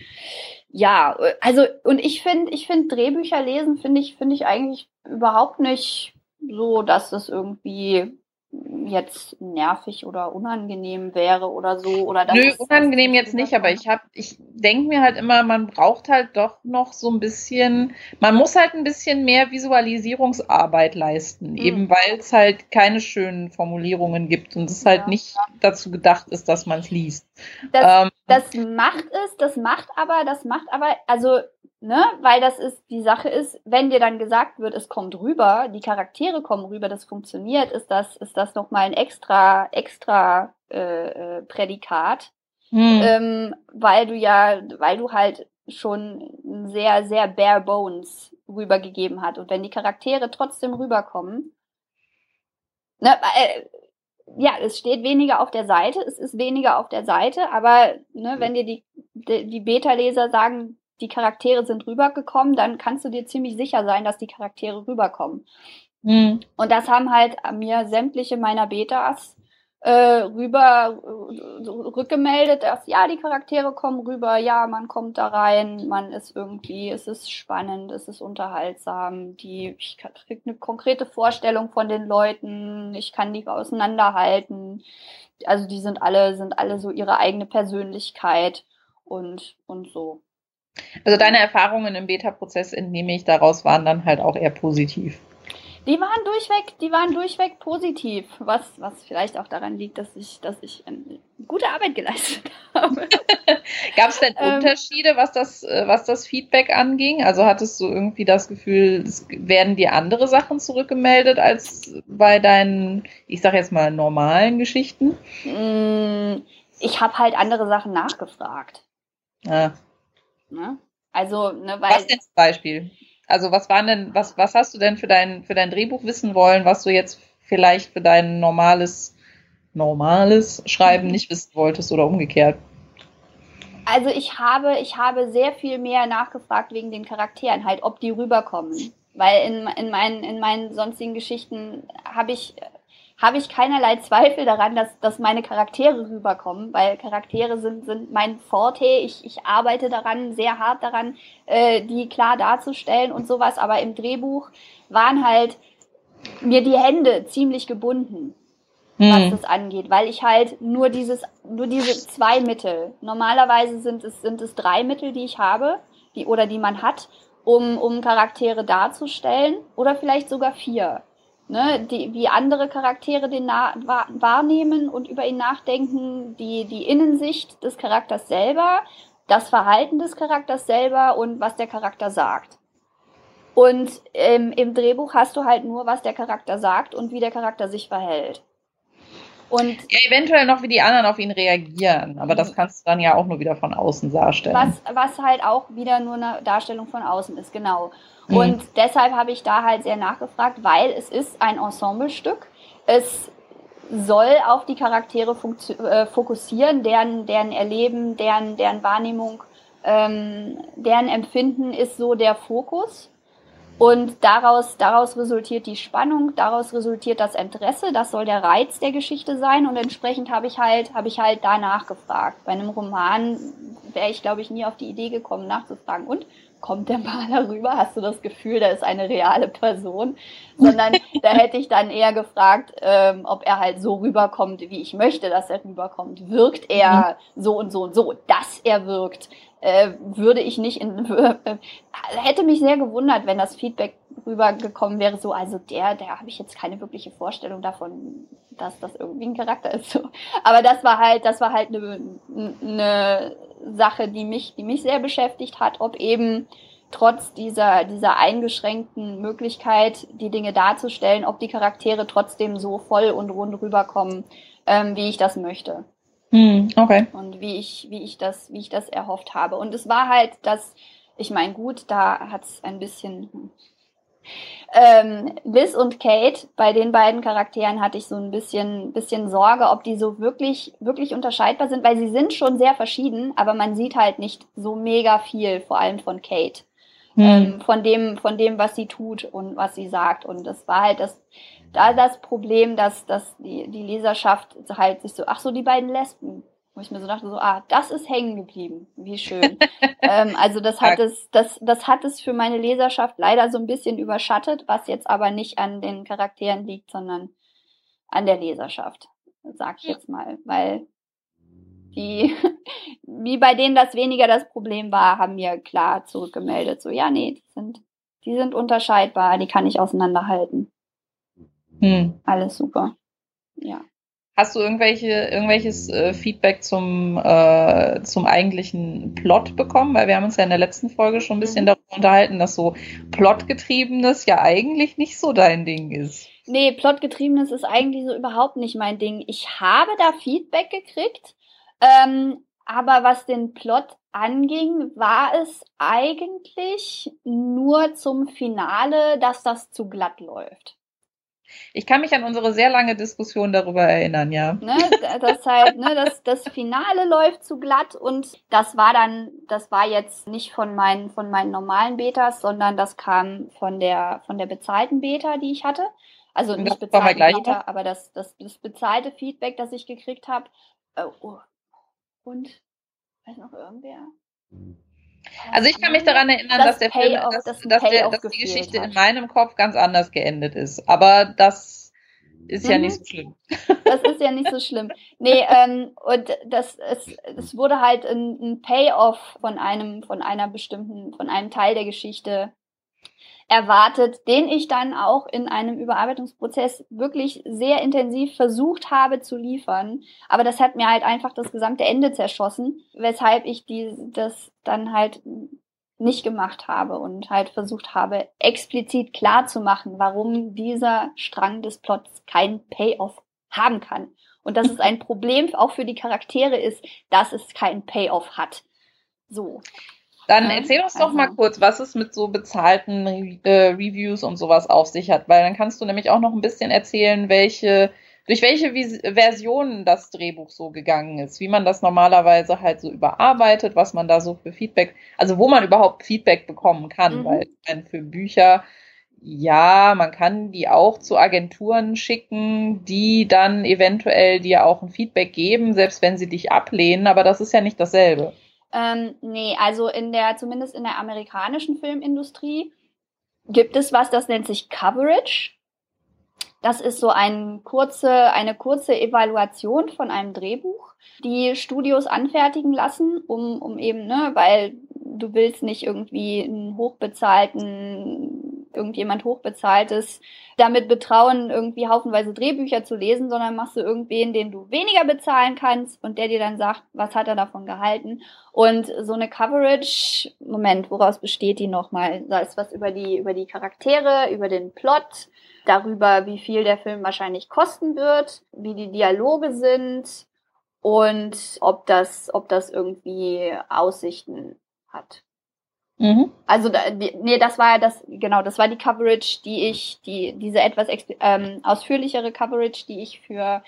Speaker 3: ja, also und ich finde, ich finde Drehbücher lesen finde ich finde ich eigentlich überhaupt nicht so, dass es irgendwie jetzt nervig oder unangenehm wäre oder so oder
Speaker 2: das Nö, unangenehm jetzt nicht, aber ich habe ich denke mir halt immer, man braucht halt doch noch so ein bisschen, man muss halt ein bisschen mehr Visualisierungsarbeit leisten, mhm. eben weil es halt keine schönen Formulierungen gibt und es halt ja. halt nicht dazu gedacht ist, dass man es liest.
Speaker 3: Das, ähm, das macht es, das macht aber, das macht aber, also Ne? Weil das ist, die Sache ist, wenn dir dann gesagt wird, es kommt rüber, die Charaktere kommen rüber, das funktioniert, ist das, ist das nochmal ein extra, extra äh, äh, Prädikat. Hm. Ähm, weil du ja, weil du halt schon sehr, sehr bare bones rübergegeben hat. Und wenn die Charaktere trotzdem rüberkommen, ne, äh, ja, es steht weniger auf der Seite, es ist weniger auf der Seite, aber ne, wenn dir die, die, die Beta-Leser sagen, die Charaktere sind rübergekommen, dann kannst du dir ziemlich sicher sein, dass die Charaktere rüberkommen. Mhm. Und das haben halt mir sämtliche meiner Betas äh, rüber äh, rückgemeldet, dass ja, die Charaktere kommen rüber, ja, man kommt da rein, man ist irgendwie, es ist spannend, es ist unterhaltsam, die, ich kriege eine konkrete Vorstellung von den Leuten, ich kann die auseinanderhalten. Also die sind alle, sind alle so ihre eigene Persönlichkeit und, und so.
Speaker 2: Also deine Erfahrungen im Beta-Prozess entnehme ich daraus waren dann halt auch eher positiv.
Speaker 3: Die waren durchweg, die waren durchweg positiv, was, was vielleicht auch daran liegt, dass ich, dass ich eine gute Arbeit geleistet *laughs* habe.
Speaker 2: Gab es denn ähm, Unterschiede, was das, äh, was das Feedback anging? Also hattest du irgendwie das Gefühl, es werden dir andere Sachen zurückgemeldet als bei deinen, ich sag jetzt mal, normalen Geschichten?
Speaker 3: Mm, ich habe halt andere Sachen nachgefragt. Ah. Ne? Also, ne, weil.
Speaker 2: Was denn zum Beispiel? Also was waren denn, was, was hast du denn für dein, für dein Drehbuch wissen wollen, was du jetzt vielleicht für dein normales, normales Schreiben nicht wissen wolltest oder umgekehrt?
Speaker 3: Also ich habe, ich habe sehr viel mehr nachgefragt wegen den Charakteren, halt, ob die rüberkommen. Weil in, in, meinen, in meinen sonstigen Geschichten habe ich habe ich keinerlei Zweifel daran, dass, dass meine Charaktere rüberkommen, weil Charaktere sind, sind mein Forte. Ich, ich arbeite daran, sehr hart daran, äh, die klar darzustellen und sowas. Aber im Drehbuch waren halt mir die Hände ziemlich gebunden, hm. was das angeht, weil ich halt nur dieses, nur diese zwei Mittel. Normalerweise sind es, sind es drei Mittel, die ich habe, die, oder die man hat, um, um Charaktere darzustellen, oder vielleicht sogar vier ne, die, wie andere Charaktere den na wahrnehmen und über ihn nachdenken, die, die Innensicht des Charakters selber, das Verhalten des Charakters selber und was der Charakter sagt. Und ähm, im Drehbuch hast du halt nur, was der Charakter sagt und wie der Charakter sich verhält.
Speaker 2: Und ja, eventuell noch, wie die anderen auf ihn reagieren. Aber das kannst du dann ja auch nur wieder von außen darstellen.
Speaker 3: Was, was halt auch wieder nur eine Darstellung von außen ist, genau. Mhm. Und deshalb habe ich da halt sehr nachgefragt, weil es ist ein Ensemblestück. Es soll auf die Charaktere äh, fokussieren, deren, deren Erleben, deren, deren Wahrnehmung, ähm, deren Empfinden ist so der Fokus. Und daraus, daraus resultiert die Spannung, daraus resultiert das Interesse, das soll der Reiz der Geschichte sein und entsprechend habe ich halt, habe ich halt danach gefragt. Bei einem Roman wäre ich, glaube ich, nie auf die Idee gekommen, nachzufragen. Und kommt der Maler rüber? Hast du das Gefühl, da ist eine reale Person? Sondern da hätte ich dann eher gefragt, ähm, ob er halt so rüberkommt, wie ich möchte, dass er rüberkommt. Wirkt er mhm. so und so und so, dass er wirkt? Äh, würde ich nicht in, *laughs* hätte mich sehr gewundert, wenn das Feedback rübergekommen wäre, so, also der, der habe ich jetzt keine wirkliche Vorstellung davon, dass das irgendwie ein Charakter ist. So. Aber das war halt, das war halt eine, eine Sache, die mich, die mich sehr beschäftigt hat, ob eben trotz dieser, dieser eingeschränkten Möglichkeit, die Dinge darzustellen, ob die Charaktere trotzdem so voll und rund rüberkommen, ähm, wie ich das möchte.
Speaker 2: Hm, okay.
Speaker 3: Und wie ich, wie ich das, wie ich das erhofft habe. Und es war halt, dass, ich meine, gut, da hat es ein bisschen, ähm, Liz und Kate, bei den beiden Charakteren hatte ich so ein bisschen, bisschen Sorge, ob die so wirklich, wirklich unterscheidbar sind, weil sie sind schon sehr verschieden, aber man sieht halt nicht so mega viel, vor allem von Kate. Mhm. Ähm, von dem, von dem, was sie tut und was sie sagt. Und das war halt das, da das Problem, dass, dass die, die Leserschaft halt sich so, ach so, die beiden Lesben, wo ich mir so dachte, so, ah, das ist hängen geblieben. Wie schön. *laughs* ähm, also das hat es, das, das hat es für meine Leserschaft leider so ein bisschen überschattet, was jetzt aber nicht an den Charakteren liegt, sondern an der Leserschaft, sag ich jetzt mal. Weil die, *laughs* wie bei denen das weniger das Problem war, haben mir klar zurückgemeldet, so, ja, nee, die sind, die sind unterscheidbar, die kann ich auseinanderhalten. Hm. Alles super. Ja.
Speaker 2: Hast du irgendwelche, irgendwelches äh, Feedback zum, äh, zum eigentlichen Plot bekommen? Weil wir haben uns ja in der letzten Folge schon ein bisschen mhm. darüber unterhalten, dass so Plotgetriebenes ja eigentlich nicht so dein Ding ist.
Speaker 3: Nee, Plotgetriebenes ist eigentlich so überhaupt nicht mein Ding. Ich habe da Feedback gekriegt, ähm, aber was den Plot anging, war es eigentlich nur zum Finale, dass das zu glatt läuft.
Speaker 2: Ich kann mich an unsere sehr lange Diskussion darüber erinnern, ja.
Speaker 3: Ne, das halt, ne, das, das Finale läuft zu glatt und das war dann, das war jetzt nicht von meinen, von meinen normalen Betas, sondern das kam von der, von der bezahlten Beta, die ich hatte. Also nicht bezahlte Beta, aber das, das, das bezahlte Feedback, das ich gekriegt habe. Äh, oh. Und, weiß noch irgendwer?
Speaker 2: Also ich kann mich daran erinnern, das dass der Film, dass, dass, dass, der, dass die Geschichte hat. in meinem Kopf ganz anders geendet ist. Aber das ist mhm. ja nicht so schlimm.
Speaker 3: Das ist ja nicht so schlimm. Nee, ähm, und das, es, es wurde halt ein, ein Payoff von einem, von einer bestimmten, von einem Teil der Geschichte erwartet, den ich dann auch in einem Überarbeitungsprozess wirklich sehr intensiv versucht habe zu liefern. Aber das hat mir halt einfach das gesamte Ende zerschossen, weshalb ich die, das dann halt nicht gemacht habe und halt versucht habe, explizit klar zu machen, warum dieser Strang des Plots keinen Payoff haben kann. Und dass es ein *laughs* Problem auch für die Charaktere ist, dass es keinen Payoff hat. So.
Speaker 2: Dann erzähl uns doch also. mal kurz, was es mit so bezahlten äh, Reviews und sowas auf sich hat, weil dann kannst du nämlich auch noch ein bisschen erzählen, welche, durch welche Vis Versionen das Drehbuch so gegangen ist, wie man das normalerweise halt so überarbeitet, was man da so für Feedback, also wo man überhaupt Feedback bekommen kann, mhm. weil für Bücher ja, man kann die auch zu Agenturen schicken, die dann eventuell dir auch ein Feedback geben, selbst wenn sie dich ablehnen, aber das ist ja nicht dasselbe.
Speaker 3: Ähm, nee, also in der, zumindest in der amerikanischen Filmindustrie gibt es was, das nennt sich Coverage. Das ist so ein kurze, eine kurze Evaluation von einem Drehbuch, die Studios anfertigen lassen, um, um eben, ne, weil du willst nicht irgendwie einen hochbezahlten irgendjemand Hochbezahltes damit betrauen, irgendwie haufenweise Drehbücher zu lesen, sondern machst du irgendwen, den du weniger bezahlen kannst und der dir dann sagt, was hat er davon gehalten. Und so eine Coverage, Moment, woraus besteht die nochmal? Da ist was über die, über die Charaktere, über den Plot, darüber, wie viel der Film wahrscheinlich kosten wird, wie die Dialoge sind und ob das, ob das irgendwie Aussichten hat. Mhm. Also nee, das war ja das genau, das war die Coverage, die ich, die diese etwas ähm, ausführlichere Coverage, die ich für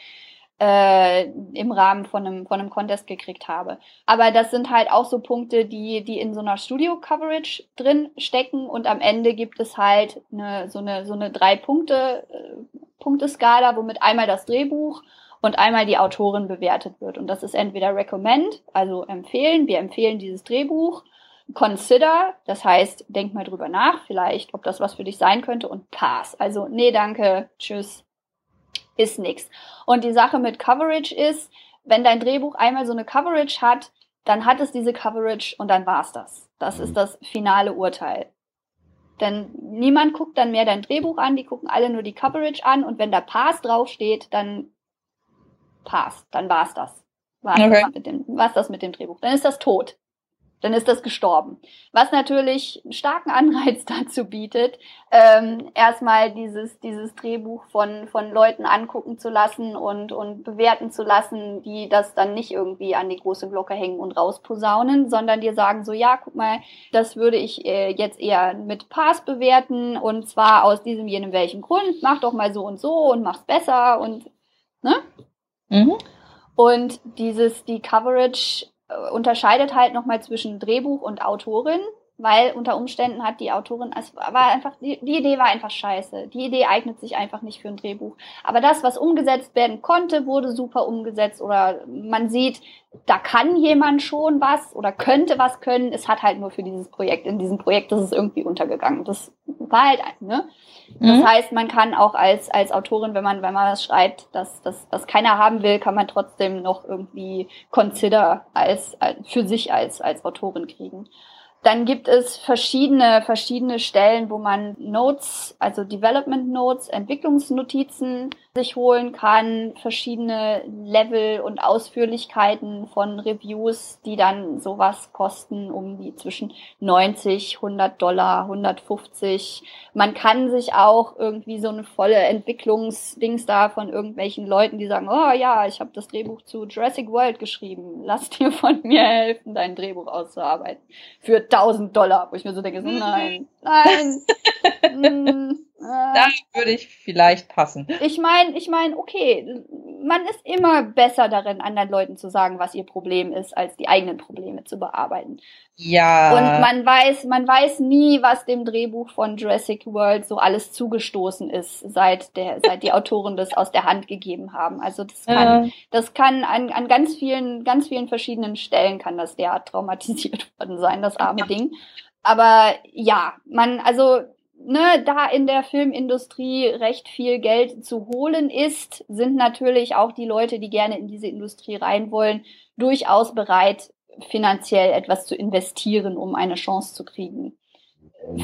Speaker 3: äh, im Rahmen von einem von einem Contest gekriegt habe. Aber das sind halt auch so Punkte, die die in so einer Studio Coverage drin stecken und am Ende gibt es halt eine so eine so eine drei Punkte äh, Punkteskala, womit einmal das Drehbuch und einmal die Autorin bewertet wird und das ist entweder recommend, also empfehlen, wir empfehlen dieses Drehbuch Consider, das heißt, denk mal drüber nach, vielleicht, ob das was für dich sein könnte und pass. Also, nee, danke, tschüss, ist nix. Und die Sache mit Coverage ist, wenn dein Drehbuch einmal so eine Coverage hat, dann hat es diese Coverage und dann war's das. Das ist mhm. das finale Urteil. Denn niemand guckt dann mehr dein Drehbuch an, die gucken alle nur die Coverage an und wenn da Pass draufsteht, dann Pass, dann war's das. War's, okay. das mit dem, war's das mit dem Drehbuch. Dann ist das tot dann ist das gestorben. Was natürlich einen starken Anreiz *laughs* dazu bietet, ähm, erstmal dieses, dieses Drehbuch von, von Leuten angucken zu lassen und, und bewerten zu lassen, die das dann nicht irgendwie an die große Glocke hängen und rausposaunen, sondern dir sagen so, ja, guck mal, das würde ich äh, jetzt eher mit Pass bewerten und zwar aus diesem, jenem, welchen Grund, mach doch mal so und so und mach's besser und, ne? Mhm. Und dieses, die Coverage unterscheidet halt nochmal zwischen Drehbuch und Autorin, weil unter Umständen hat die Autorin, es war einfach, die, die, Idee war einfach scheiße. Die Idee eignet sich einfach nicht für ein Drehbuch. Aber das, was umgesetzt werden konnte, wurde super umgesetzt oder man sieht, da kann jemand schon was oder könnte was können. Es hat halt nur für dieses Projekt, in diesem Projekt ist es irgendwie untergegangen. Das war halt, ne? Das mhm. heißt, man kann auch als, als Autorin, wenn man, wenn man was schreibt, dass das, was keiner haben will, kann man trotzdem noch irgendwie consider als, als für sich als, als Autorin kriegen. Dann gibt es verschiedene, verschiedene Stellen, wo man Notes, also Development Notes, Entwicklungsnotizen sich holen kann, verschiedene Level und Ausführlichkeiten von Reviews, die dann sowas kosten, um die zwischen 90, 100 Dollar, 150. Man kann sich auch irgendwie so eine volle Entwicklungsdings da von irgendwelchen Leuten, die sagen, oh ja, ich habe das Drehbuch zu Jurassic World geschrieben, lass dir von mir helfen, dein Drehbuch auszuarbeiten. Für 1000 Dollar, wo ich mir so denke, so, nein, nein, *laughs* mm,
Speaker 2: da würde ich vielleicht passen.
Speaker 3: Ich meine, ich meine, okay, man ist immer besser darin, anderen Leuten zu sagen, was ihr Problem ist, als die eigenen Probleme zu bearbeiten.
Speaker 2: Ja.
Speaker 3: Und man weiß, man weiß nie, was dem Drehbuch von Jurassic World so alles zugestoßen ist, seit der, seit die Autoren das aus der Hand gegeben haben. Also das kann, ja. das kann an, an ganz vielen, ganz vielen verschiedenen Stellen kann das derart traumatisiert *laughs* worden sein, das arme ja. Ding. Aber ja, man, also ne, da in der Filmindustrie recht viel Geld zu holen ist, sind natürlich auch die Leute, die gerne in diese Industrie rein wollen, durchaus bereit, finanziell etwas zu investieren, um eine Chance zu kriegen,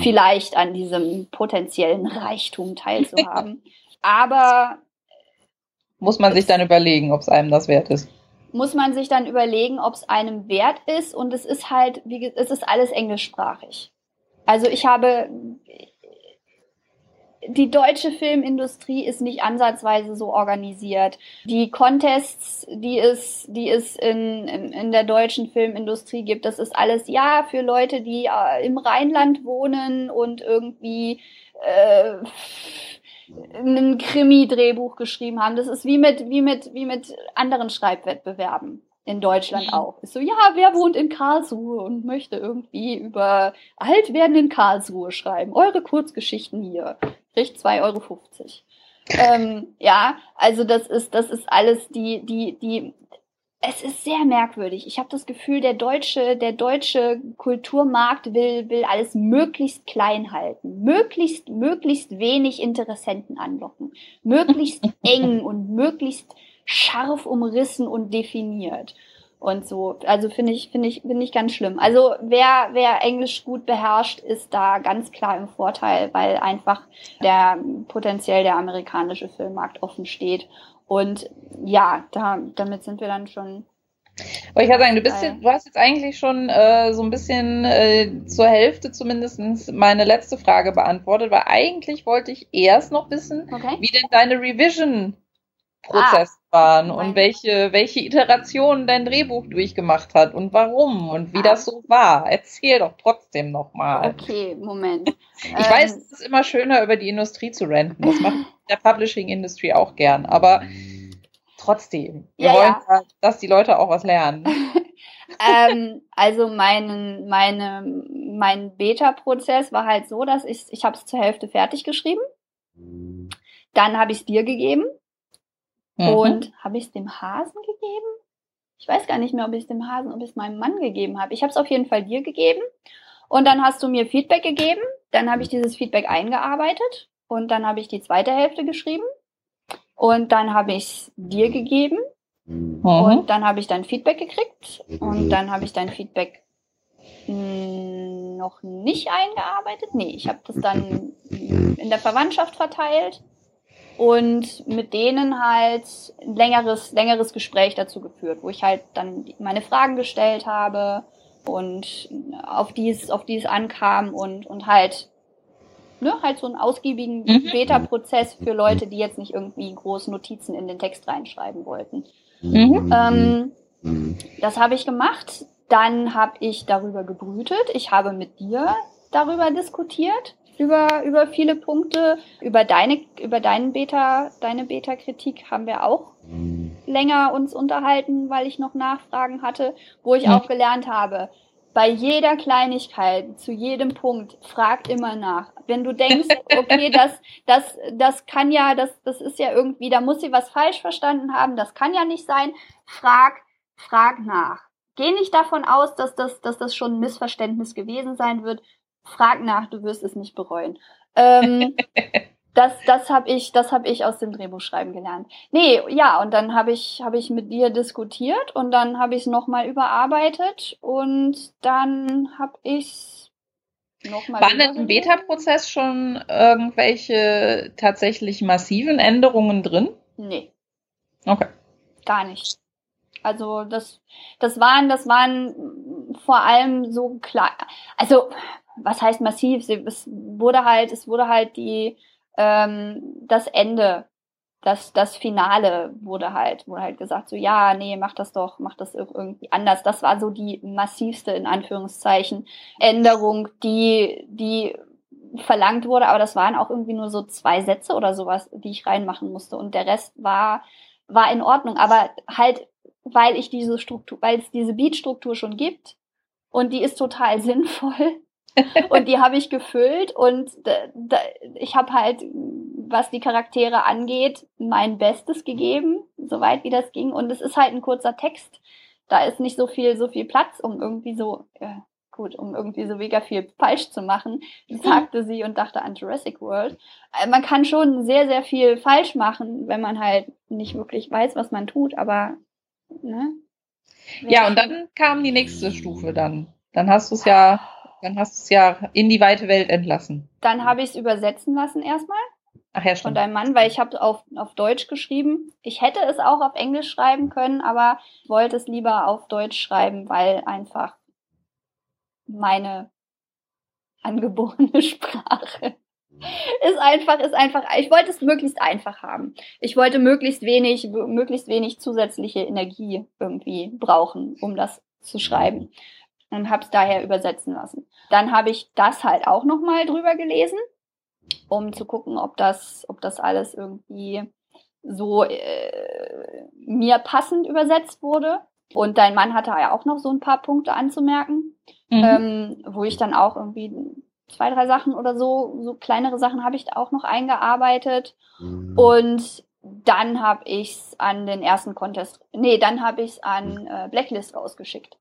Speaker 3: vielleicht an diesem potenziellen Reichtum teilzuhaben. *laughs* Aber
Speaker 2: muss man sich dann überlegen, ob es einem das wert ist.
Speaker 3: Muss man sich dann überlegen, ob es einem wert ist und es ist halt, wie es ist alles englischsprachig. Also ich habe, die deutsche Filmindustrie ist nicht ansatzweise so organisiert. Die Contests, die es, die es in, in, in der deutschen Filmindustrie gibt, das ist alles ja für Leute, die äh, im Rheinland wohnen und irgendwie äh, ein Krimi-Drehbuch geschrieben haben. Das ist wie mit, wie mit, wie mit anderen Schreibwettbewerben in Deutschland mhm. auch. Ist so, ja, wer wohnt in Karlsruhe und möchte irgendwie über Altwerden in Karlsruhe schreiben? Eure Kurzgeschichten hier. Kriegt 2,50 Euro. Ähm, ja, also das ist, das ist alles die, die, die, es ist sehr merkwürdig. Ich habe das Gefühl, der deutsche, der deutsche Kulturmarkt will, will alles möglichst klein halten, möglichst, möglichst wenig Interessenten anlocken, möglichst *laughs* eng und möglichst scharf umrissen und definiert und so. Also finde ich, finde ich, finde ich ganz schlimm. Also wer, wer Englisch gut beherrscht, ist da ganz klar im Vorteil, weil einfach der potenziell der amerikanische Filmmarkt offen steht. Und ja, da, damit sind wir dann schon.
Speaker 2: Aber ich kann sagen, du bist jetzt, du hast jetzt eigentlich schon äh, so ein bisschen äh, zur Hälfte zumindest meine letzte Frage beantwortet, weil eigentlich wollte ich erst noch wissen, okay. wie denn deine Revision Prozess ah, waren und welche, welche Iterationen dein Drehbuch durchgemacht hat und warum und wie ah. das so war. Erzähl doch trotzdem nochmal.
Speaker 3: Okay, Moment.
Speaker 2: Ich ähm, weiß, es ist immer schöner, über die Industrie zu renten. Das macht *laughs* der Publishing Industry auch gern, aber trotzdem. Wir ja, wollen, ja. dass die Leute auch was lernen. *laughs*
Speaker 3: ähm, also mein, meine, mein Beta-Prozess war halt so, dass ich, ich habe es zur Hälfte fertig geschrieben. Dann habe ich es dir gegeben Mhm. Und habe ich es dem Hasen gegeben? Ich weiß gar nicht mehr, ob ich es dem Hasen, ob ich es meinem Mann gegeben habe. Ich habe es auf jeden Fall dir gegeben. Und dann hast du mir Feedback gegeben. Dann habe ich dieses Feedback eingearbeitet. Und dann habe ich die zweite Hälfte geschrieben. Und dann habe ich es dir gegeben. Mhm. Und dann habe ich dein Feedback gekriegt. Und dann habe ich dein Feedback noch nicht eingearbeitet. Nee, ich habe das dann in der Verwandtschaft verteilt und mit denen halt ein längeres, längeres Gespräch dazu geführt, wo ich halt dann meine Fragen gestellt habe und auf die es, auf die es ankam und, und halt, ne, halt so einen ausgiebigen mhm. Beta-Prozess für Leute, die jetzt nicht irgendwie große Notizen in den Text reinschreiben wollten. Mhm. Ähm, das habe ich gemacht. Dann habe ich darüber gebrütet. Ich habe mit dir darüber diskutiert über, über viele Punkte. Über deine, über deinen Beta, deine Beta-Kritik haben wir auch länger uns unterhalten, weil ich noch Nachfragen hatte, wo ich auch gelernt habe. Bei jeder Kleinigkeit, zu jedem Punkt, frag immer nach. Wenn du denkst, *laughs* okay, das, das, das kann ja, das, das ist ja irgendwie, da muss sie was falsch verstanden haben, das kann ja nicht sein, frag, frag nach. Geh nicht davon aus, dass das, dass das schon ein Missverständnis gewesen sein wird frag nach, du wirst es nicht bereuen. Ähm, *laughs* das das habe ich, das hab ich aus dem Drehbuchschreiben gelernt. Nee, ja, und dann habe ich, hab ich mit dir diskutiert und dann habe ich es nochmal überarbeitet und dann habe ich
Speaker 2: nochmal. Waren denn im Beta-Prozess schon irgendwelche tatsächlich massiven Änderungen drin?
Speaker 3: Nee.
Speaker 2: Okay.
Speaker 3: Gar nicht. Also das, das waren, das waren vor allem so klar. Also was heißt massiv? Es wurde halt, es wurde halt die ähm, das Ende, das das Finale wurde halt, wurde halt gesagt so ja, nee, mach das doch, mach das irgendwie anders. Das war so die massivste in Anführungszeichen Änderung, die die verlangt wurde, aber das waren auch irgendwie nur so zwei Sätze oder sowas, die ich reinmachen musste. Und der Rest war, war in Ordnung. Aber halt, weil ich diese Struktur, weil es diese Beatstruktur schon gibt und die ist total *laughs* sinnvoll. Und die habe ich gefüllt und ich habe halt, was die Charaktere angeht, mein Bestes gegeben, soweit wie das ging. Und es ist halt ein kurzer Text. Da ist nicht so viel, so viel Platz, um irgendwie so, äh, gut, um irgendwie so mega viel falsch zu machen, sagte sie und dachte an Jurassic World. Äh, man kann schon sehr, sehr viel falsch machen, wenn man halt nicht wirklich weiß, was man tut, aber, ne?
Speaker 2: Ja, und dann kam die nächste Stufe dann. Dann hast du es ja, dann hast du es ja in die weite Welt entlassen.
Speaker 3: Dann habe ich es übersetzen lassen erstmal.
Speaker 2: Ach ja,
Speaker 3: Von
Speaker 2: stimmt.
Speaker 3: deinem Mann, weil ich habe auf, auf Deutsch geschrieben. Ich hätte es auch auf Englisch schreiben können, aber wollte es lieber auf Deutsch schreiben, weil einfach meine angeborene *laughs* Sprache ist einfach, ist einfach, ich wollte es möglichst einfach haben. Ich wollte möglichst wenig, möglichst wenig zusätzliche Energie irgendwie brauchen, um das zu schreiben. Und habe es daher übersetzen lassen. Dann habe ich das halt auch nochmal drüber gelesen, um zu gucken, ob das, ob das alles irgendwie so äh, mir passend übersetzt wurde. Und dein Mann hatte ja auch noch so ein paar Punkte anzumerken,
Speaker 2: Mhm.
Speaker 3: ähm, wo ich dann auch irgendwie zwei, drei Sachen oder so, so kleinere Sachen habe ich da auch noch eingearbeitet. Und dann habe ich es an den ersten Contest, nee, dann habe ich es an äh, Blacklist rausgeschickt.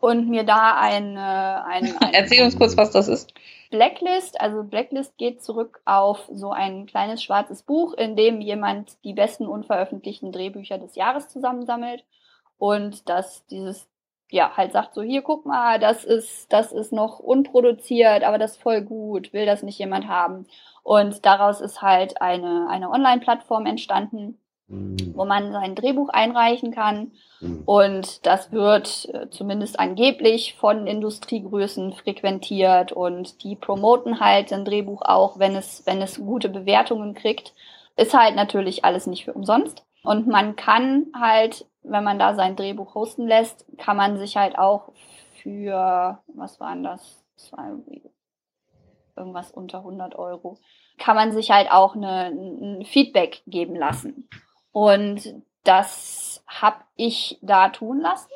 Speaker 3: Und mir da ein, äh, ein, *laughs* ein
Speaker 2: Erzähl uns kurz, was das ist.
Speaker 3: Blacklist, also Blacklist geht zurück auf so ein kleines schwarzes Buch, in dem jemand die besten unveröffentlichten Drehbücher des Jahres zusammensammelt und dass dieses ja halt sagt so hier guck mal, das ist das ist noch unproduziert, aber das ist voll gut, will das nicht jemand haben und daraus ist halt eine eine Online Plattform entstanden, wo man sein Drehbuch einreichen kann und das wird äh, zumindest angeblich von Industriegrößen frequentiert und die promoten halt ein Drehbuch auch, wenn es, wenn es gute Bewertungen kriegt. Ist halt natürlich alles nicht für umsonst. Und man kann halt, wenn man da sein Drehbuch hosten lässt, kann man sich halt auch für, was waren das? das war irgendwas unter 100 Euro, kann man sich halt auch eine, ein Feedback geben lassen. Und das habe ich da tun lassen.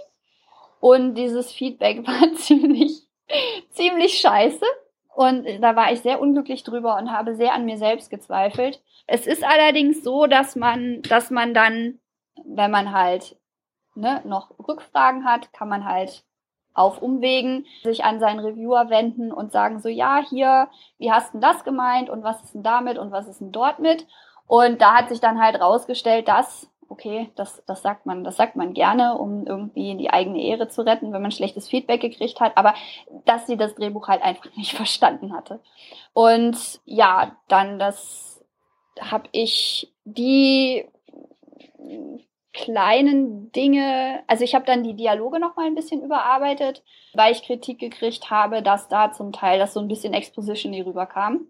Speaker 3: Und dieses Feedback *laughs* war ziemlich, ziemlich scheiße. Und da war ich sehr unglücklich drüber und habe sehr an mir selbst gezweifelt. Es ist allerdings so, dass man, dass man dann, wenn man halt ne, noch Rückfragen hat, kann man halt auf Umwegen sich an seinen Reviewer wenden und sagen so, ja, hier, wie hast denn das gemeint und was ist denn damit und was ist denn dort mit? Und da hat sich dann halt rausgestellt, dass, okay, das, das sagt man, das sagt man gerne, um irgendwie die eigene Ehre zu retten, wenn man schlechtes Feedback gekriegt hat, aber dass sie das Drehbuch halt einfach *laughs* nicht verstanden hatte. Und ja, dann das habe ich die kleinen Dinge, also ich habe dann die Dialoge noch mal ein bisschen überarbeitet, weil ich Kritik gekriegt habe, dass da zum Teil das so ein bisschen Exposition rüberkam.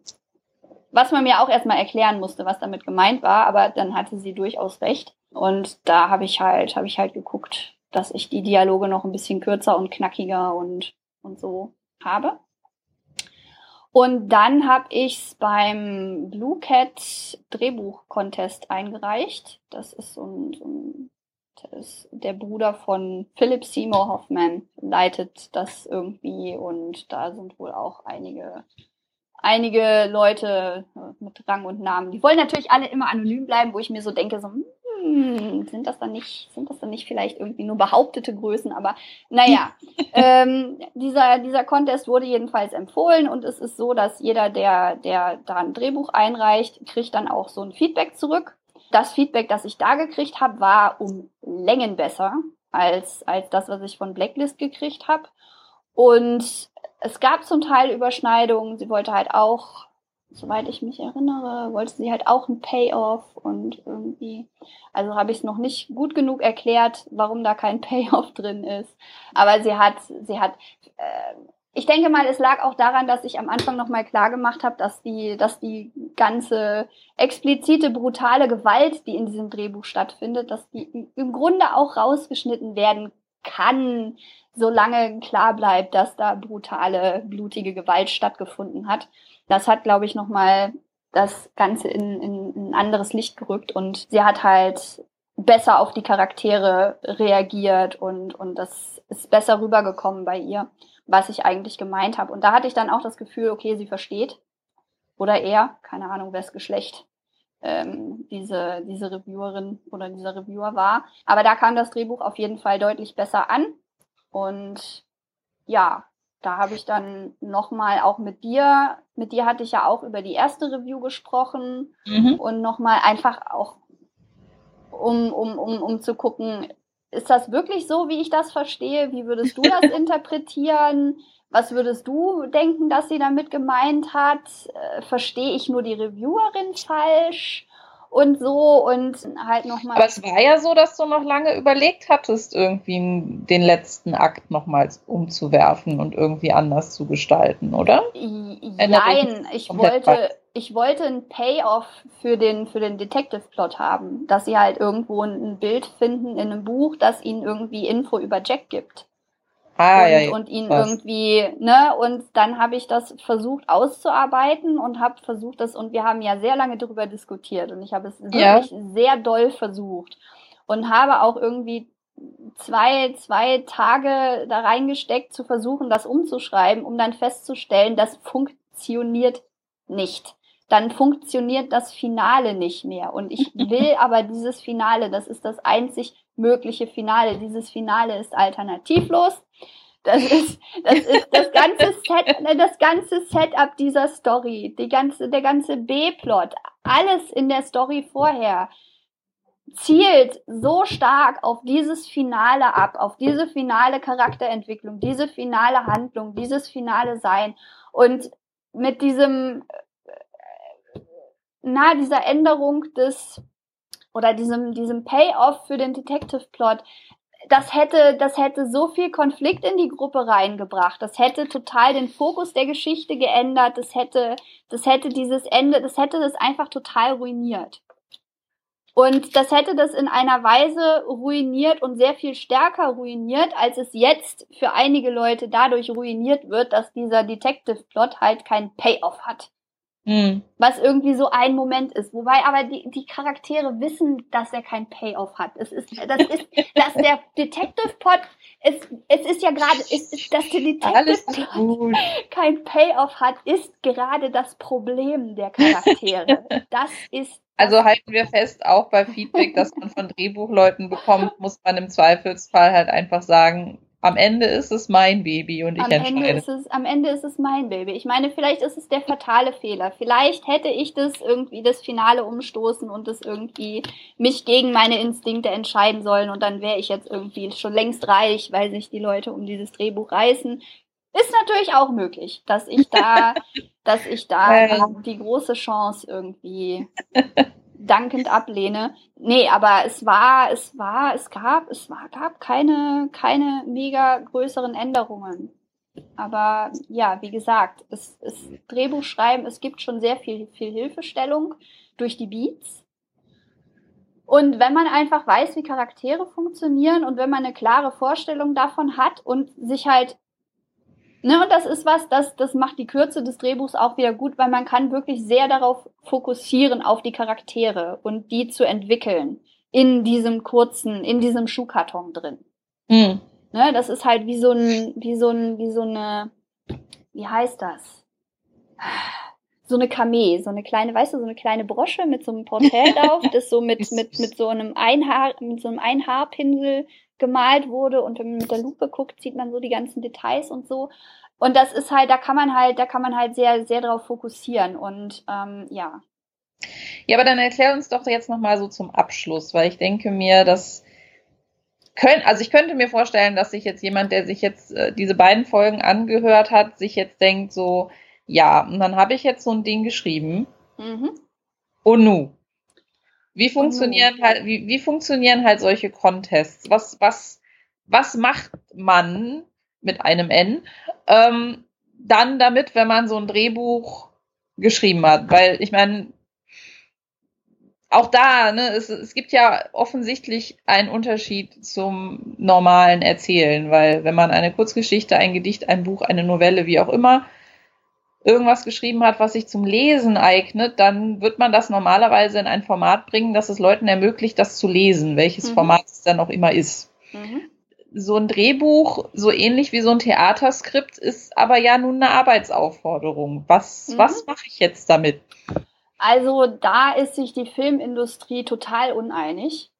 Speaker 3: Was man mir auch erstmal erklären musste, was damit gemeint war, aber dann hatte sie durchaus recht. Und da habe ich halt, habe ich halt geguckt, dass ich die Dialoge noch ein bisschen kürzer und knackiger und, und so habe. Und dann habe ich es beim Blue Cat Drehbuch Contest eingereicht. Das ist so ein, so ein ist der Bruder von Philip Seymour Hoffman leitet das irgendwie und da sind wohl auch einige einige Leute mit Rang und Namen. Die wollen natürlich alle immer anonym bleiben, wo ich mir so denke, so, hm, sind das dann nicht, sind das dann nicht vielleicht irgendwie nur behauptete Größen, aber naja, *laughs* ähm, dieser, dieser Contest wurde jedenfalls empfohlen und es ist so, dass jeder, der, der da ein Drehbuch einreicht, kriegt dann auch so ein Feedback zurück. Das Feedback, das ich da gekriegt habe, war um Längen besser als, als das, was ich von Blacklist gekriegt habe. Und es gab zum Teil Überschneidungen. Sie wollte halt auch, soweit ich mich erinnere, wollte sie halt auch ein Payoff und irgendwie, also habe ich es noch nicht gut genug erklärt, warum da kein *laughs* Payoff drin ist. Aber sie hat, sie hat, äh, ich denke mal, es lag auch daran, dass ich am Anfang nochmal klar gemacht habe, dass die, dass die ganze explizite, brutale Gewalt, die in diesem Drehbuch stattfindet, dass die im Grunde auch rausgeschnitten werden kann, solange klar bleibt, dass da brutale, blutige Gewalt stattgefunden hat. Das hat, glaube ich, nochmal das Ganze in, in, in ein anderes Licht gerückt und sie hat halt besser auf die Charaktere reagiert und, und das ist besser rübergekommen bei ihr, was ich eigentlich gemeint habe. Und da hatte ich dann auch das Gefühl, okay, sie versteht. Oder er, keine Ahnung, wes Geschlecht ähm, diese, diese Reviewerin oder dieser Reviewer war. Aber da kam das Drehbuch auf jeden Fall deutlich besser an. Und ja, da habe ich dann nochmal auch mit dir, mit dir hatte ich ja auch über die erste Review gesprochen mhm. und nochmal einfach auch, um, um, um, um zu gucken, ist das wirklich so, wie ich das verstehe? Wie würdest du das *laughs* interpretieren? Was würdest du denken, dass sie damit gemeint hat? Äh, verstehe ich nur die Reviewerin falsch? Und so und halt nochmal.
Speaker 2: Aber es war ja so, dass du noch lange überlegt hattest, irgendwie den letzten Akt nochmals umzuwerfen und irgendwie anders zu gestalten, oder?
Speaker 3: Nein, ich wollte, ich wollte ein Payoff für den, für den Detective-Plot haben, dass sie halt irgendwo ein Bild finden in einem Buch, das ihnen irgendwie Info über Jack gibt. Ah, und, ja, ja. und ihn Was. irgendwie, ne, und dann habe ich das versucht auszuarbeiten und habe versucht das, und wir haben ja sehr lange darüber diskutiert und ich habe es ja. wirklich sehr doll versucht und habe auch irgendwie zwei, zwei Tage da reingesteckt, zu versuchen, das umzuschreiben, um dann festzustellen, das funktioniert nicht. Dann funktioniert das Finale nicht mehr. Und ich *laughs* will aber dieses Finale, das ist das einzig mögliche Finale. Dieses Finale ist alternativlos. Das ist, das ist das ganze Set, das ganze Setup dieser Story, die ganze, der ganze B-Plot, alles in der Story vorher zielt so stark auf dieses Finale ab, auf diese finale Charakterentwicklung, diese finale Handlung, dieses finale Sein und mit diesem, na, dieser Änderung des oder diesem, diesem Payoff für den Detective Plot, das hätte, das hätte so viel Konflikt in die Gruppe reingebracht. Das hätte total den Fokus der Geschichte geändert. Das hätte, das hätte dieses Ende, das hätte das einfach total ruiniert. Und das hätte das in einer Weise ruiniert und sehr viel stärker ruiniert, als es jetzt für einige Leute dadurch ruiniert wird, dass dieser Detective Plot halt keinen Payoff hat. Mhm. Was irgendwie so ein Moment ist. Wobei aber die, die Charaktere wissen, dass er kein Payoff hat. Es ist, das ist, dass der Detective Pot, es, es ist ja gerade, es ist, dass der Detective Pot kein Payoff hat, ist gerade das Problem der Charaktere. Das ist
Speaker 2: also halten wir fest, auch bei Feedback, das man von Drehbuchleuten bekommt, muss man im Zweifelsfall halt einfach sagen, am Ende ist es mein Baby und ich am entscheide.
Speaker 3: Ende ist es, am Ende ist es mein Baby. Ich meine, vielleicht ist es der fatale Fehler. Vielleicht hätte ich das irgendwie das Finale umstoßen und das irgendwie mich gegen meine Instinkte entscheiden sollen und dann wäre ich jetzt irgendwie schon längst reich, weil sich die Leute um dieses Drehbuch reißen. Ist natürlich auch möglich, dass ich da, *laughs* dass ich da die große Chance irgendwie *laughs* dankend ablehne. Nee, aber es war, es war, es gab, es war, gab keine, keine mega größeren Änderungen. Aber ja, wie gesagt, es, es Drehbuch schreiben, es gibt schon sehr viel, viel Hilfestellung durch die Beats. Und wenn man einfach weiß, wie Charaktere funktionieren und wenn man eine klare Vorstellung davon hat und sich halt Ne, und das ist was, das, das macht die Kürze des Drehbuchs auch wieder gut, weil man kann wirklich sehr darauf fokussieren, auf die Charaktere und die zu entwickeln in diesem kurzen, in diesem Schuhkarton drin. Mhm. Ne, das ist halt wie so ein, wie so ein, wie so eine, wie heißt das? So eine Kamee, so eine kleine, weißt du, so eine kleine Brosche mit so einem Porträt *laughs* drauf, das so mit, mit, mit so einem Einhaar, mit so einem Einhaarpinsel gemalt wurde und wenn man mit der Lupe guckt, sieht man so die ganzen Details und so. Und das ist halt, da kann man halt, da kann man halt sehr, sehr drauf fokussieren und ähm, ja.
Speaker 2: Ja, aber dann erklär uns doch jetzt nochmal so zum Abschluss, weil ich denke mir, dass können, also ich könnte mir vorstellen, dass sich jetzt jemand, der sich jetzt äh, diese beiden Folgen angehört hat, sich jetzt denkt so, ja, und dann habe ich jetzt so ein Ding geschrieben. Mhm. Und nu, wie funktionieren oh. halt, wie, wie funktionieren halt solche Contests? Was, was, was macht man mit einem N ähm, dann damit, wenn man so ein Drehbuch geschrieben hat? Weil ich meine, auch da, ne, es, es gibt ja offensichtlich einen Unterschied zum normalen Erzählen, weil wenn man eine Kurzgeschichte, ein Gedicht, ein Buch, eine Novelle, wie auch immer, irgendwas geschrieben hat, was sich zum Lesen eignet, dann wird man das normalerweise in ein Format bringen, das es Leuten ermöglicht, das zu lesen, welches mhm. Format es dann auch immer ist. Mhm. So ein Drehbuch, so ähnlich wie so ein Theaterskript, ist aber ja nun eine Arbeitsaufforderung. Was, mhm. was mache ich jetzt damit?
Speaker 3: Also da ist sich die Filmindustrie total uneinig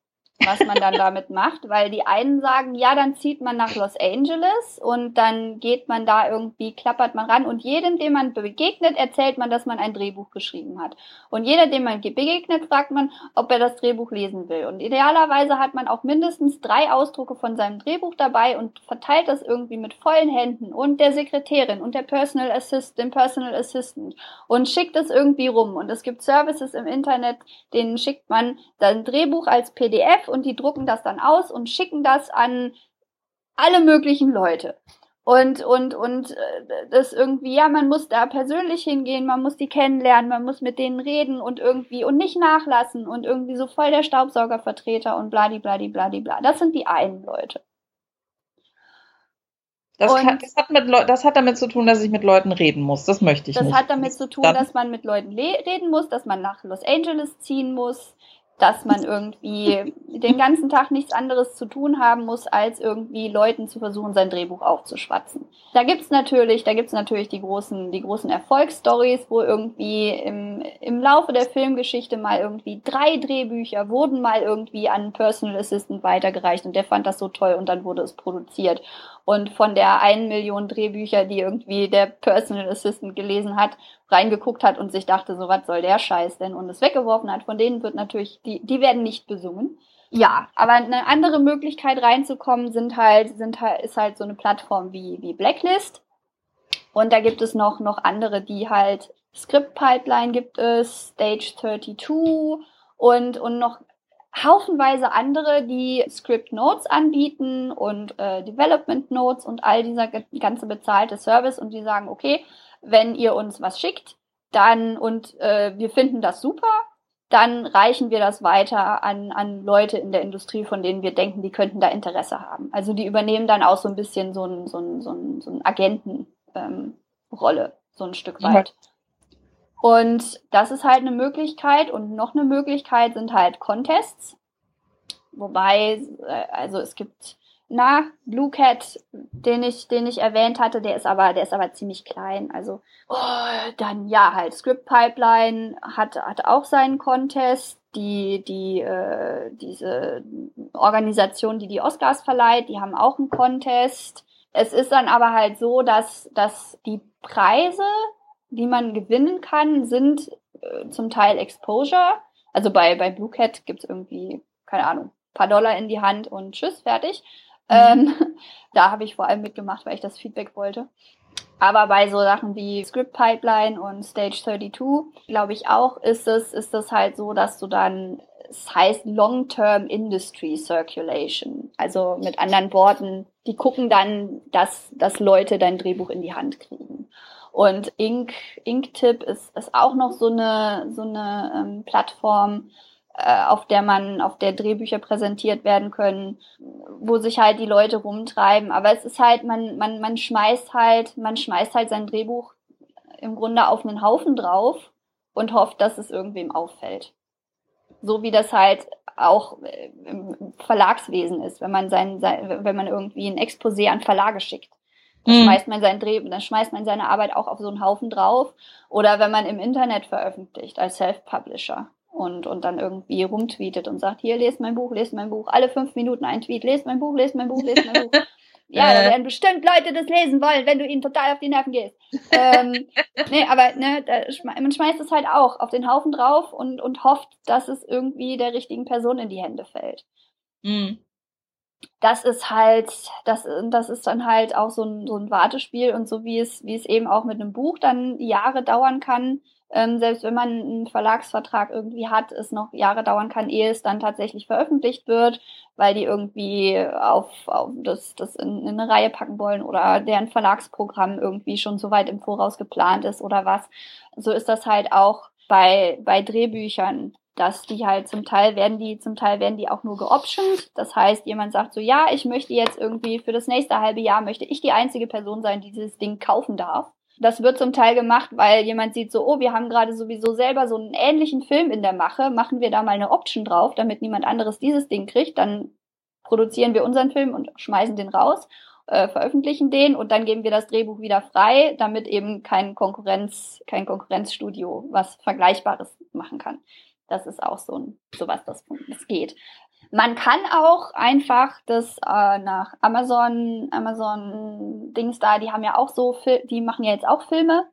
Speaker 3: was man dann damit macht, weil die einen sagen, ja, dann zieht man nach Los Angeles und dann geht man da irgendwie, klappert man ran und jedem, dem man begegnet, erzählt man, dass man ein Drehbuch geschrieben hat. Und jeder, dem man begegnet, fragt man, ob er das Drehbuch lesen will. Und idealerweise hat man auch mindestens drei Ausdrucke von seinem Drehbuch dabei und verteilt das irgendwie mit vollen Händen und der Sekretärin und der Personal Assist, dem Personal Assistant und schickt es irgendwie rum. Und es gibt Services im Internet, denen schickt man dann Drehbuch als PDF und die drucken das dann aus und schicken das an alle möglichen Leute. Und, und, und äh, das irgendwie, ja, man muss da persönlich hingehen, man muss die kennenlernen, man muss mit denen reden und irgendwie und nicht nachlassen und irgendwie so voll der Staubsaugervertreter und bladi bladi bladi bla. Das sind die einen Leute.
Speaker 2: Das, kann, das, hat mit, das, hat damit zu tun, dass ich mit Leuten reden muss. Das möchte ich
Speaker 3: das
Speaker 2: nicht.
Speaker 3: Das hat damit zu tun, dass man mit Leuten reden muss, dass man nach Los Angeles ziehen muss, dass man *laughs* irgendwie den ganzen Tag nichts anderes zu tun haben muss, als irgendwie Leuten zu versuchen, sein Drehbuch aufzuschwatzen. Da gibt's natürlich, da gibt's natürlich die großen, die großen Erfolgsstories, wo irgendwie im, im Laufe der Filmgeschichte mal irgendwie drei Drehbücher wurden mal irgendwie an Personal Assistant weitergereicht und der fand das so toll und dann wurde es produziert. Und von der einen Million Drehbücher, die irgendwie der Personal Assistant gelesen hat, reingeguckt hat und sich dachte, so was soll der Scheiß denn und es weggeworfen hat, von denen wird natürlich, die, die werden nicht besungen. Ja, aber eine andere Möglichkeit reinzukommen sind halt, sind halt, ist halt so eine Plattform wie, wie Blacklist. Und da gibt es noch, noch andere, die halt Script Pipeline gibt es, Stage 32 und, und noch haufenweise andere, die Script Notes anbieten und äh, Development Notes und all dieser ganze bezahlte Service und die sagen, okay, wenn ihr uns was schickt, dann und äh, wir finden das super, dann reichen wir das weiter an, an Leute in der Industrie, von denen wir denken, die könnten da Interesse haben. Also die übernehmen dann auch so ein bisschen so ein, so ein, so ein, so ein Agentenrolle, ähm, so ein Stück weit. Ja. Und das ist halt eine Möglichkeit und noch eine Möglichkeit sind halt Contests. Wobei, äh, also es gibt, na, Blue Cat, den ich, den ich erwähnt hatte, der ist aber, der ist aber ziemlich klein. Also, oh, dann ja, halt Script Pipeline hat, hat auch seinen Contest. Die, die, äh, diese Organisation, die die Oscars verleiht, die haben auch einen Contest. Es ist dann aber halt so, dass, dass die Preise die man gewinnen kann, sind äh, zum Teil Exposure. Also bei, bei Blue Cat gibt's irgendwie, keine Ahnung, paar Dollar in die Hand und tschüss, fertig. Mhm. Ähm, *laughs* da habe ich vor allem mitgemacht, weil ich das Feedback wollte. Aber bei so Sachen wie Script Pipeline und Stage 32, glaube ich auch, ist es, ist es halt so, dass du dann, es heißt Long-Term Industry Circulation. Also mit anderen Worten, die gucken dann, dass, dass Leute dein Drehbuch in die Hand kriegen. Und Ink, Inktip ist, ist auch noch so eine, so eine ähm, Plattform, äh, auf der man, auf der Drehbücher präsentiert werden können, wo sich halt die Leute rumtreiben. Aber es ist halt, man, man, man schmeißt halt, man schmeißt halt sein Drehbuch im Grunde auf einen Haufen drauf und hofft, dass es irgendwem auffällt. So wie das halt auch im Verlagswesen ist, wenn man sein, sein wenn man irgendwie ein Exposé an Verlage schickt. Dann mhm. schmeißt man sein Dreh, dann schmeißt man seine Arbeit auch auf so einen Haufen drauf. Oder wenn man im Internet veröffentlicht als Self-Publisher und, und dann irgendwie rumtweetet und sagt, hier, lest mein Buch, lest mein Buch, alle fünf Minuten ein Tweet, lest mein Buch, lest mein Buch, lest mein Buch. *laughs* Ja, da werden bestimmt Leute das lesen wollen, wenn du ihnen total auf die Nerven gehst. ähm, *laughs* nee, aber ne, da, man schmeißt es halt auch auf den Haufen drauf und, und hofft, dass es irgendwie der richtigen Person in die Hände fällt. Mhm das ist halt, das, das ist dann halt auch so ein, so ein Wartespiel und so wie es, wie es eben auch mit einem Buch dann Jahre dauern kann, ähm, selbst wenn man einen Verlagsvertrag irgendwie hat, es noch Jahre dauern kann, ehe es dann tatsächlich veröffentlicht wird, weil die irgendwie auf, auf das, das in, in eine Reihe packen wollen oder deren Verlagsprogramm irgendwie schon so weit im Voraus geplant ist oder was. So ist das halt auch bei, bei Drehbüchern. Dass die halt zum Teil werden die, zum Teil werden die auch nur geoptioned. Das heißt, jemand sagt so, ja, ich möchte jetzt irgendwie für das nächste halbe Jahr möchte ich die einzige Person sein, die dieses Ding kaufen darf. Das wird zum Teil gemacht, weil jemand sieht so, oh, wir haben gerade sowieso selber so einen ähnlichen Film in der Mache, machen wir da mal eine Option drauf, damit niemand anderes dieses Ding kriegt, dann produzieren wir unseren Film und schmeißen den raus, äh, veröffentlichen den und dann geben wir das Drehbuch wieder frei, damit eben kein Konkurrenz, kein Konkurrenzstudio was Vergleichbares machen kann. Das ist auch so ein sowas, das, das geht. Man kann auch einfach das äh, nach Amazon, Amazon Dings da, die haben ja auch so, die machen ja jetzt auch Filme.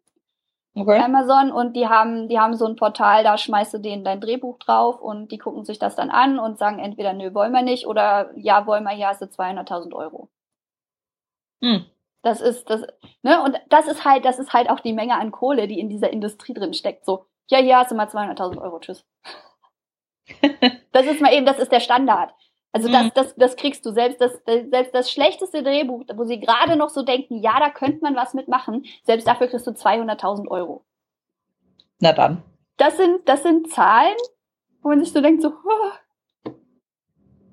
Speaker 3: Okay. Amazon und die haben, die haben so ein Portal, da schmeißt du denen dein Drehbuch drauf und die gucken sich das dann an und sagen entweder nö, wollen wir nicht oder ja, wollen wir, hier hast du 200.000 Euro. Hm. Das ist, das, ne, und das ist halt, das ist halt auch die Menge an Kohle, die in dieser Industrie drin steckt. So, ja, hier hast du mal 200.000 Euro, tschüss. *laughs* das ist mal eben, das ist der Standard. Also das, mhm. das, das kriegst du selbst das, selbst das schlechteste Drehbuch, wo sie gerade noch so denken, ja, da könnte man was mitmachen, selbst dafür kriegst du 200.000 Euro.
Speaker 2: Na dann.
Speaker 3: Das sind, das sind Zahlen, wo man sich so denkt, so, oh,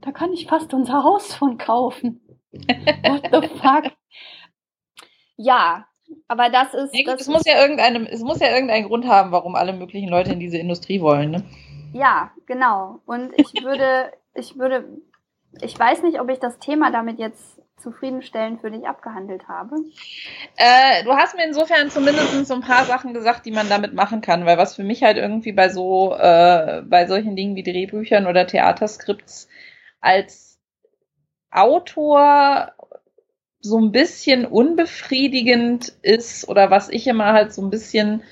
Speaker 3: da kann ich fast unser Haus von kaufen. *laughs* What the fuck? Ja, aber das ist.
Speaker 2: Ja, das es, muss ja irgendeine, es muss ja irgendeinen Grund haben, warum alle möglichen Leute in diese Industrie wollen. Ne?
Speaker 3: Ja, genau. Und ich *laughs* würde, ich würde, ich weiß nicht, ob ich das Thema damit jetzt zufriedenstellend für dich abgehandelt habe.
Speaker 2: Äh, du hast mir insofern zumindest so ein paar Sachen gesagt, die man damit machen kann, weil was für mich halt irgendwie bei so, äh, bei solchen Dingen wie Drehbüchern oder Theaterskripts als Autor so ein bisschen unbefriedigend ist oder was ich immer halt so ein bisschen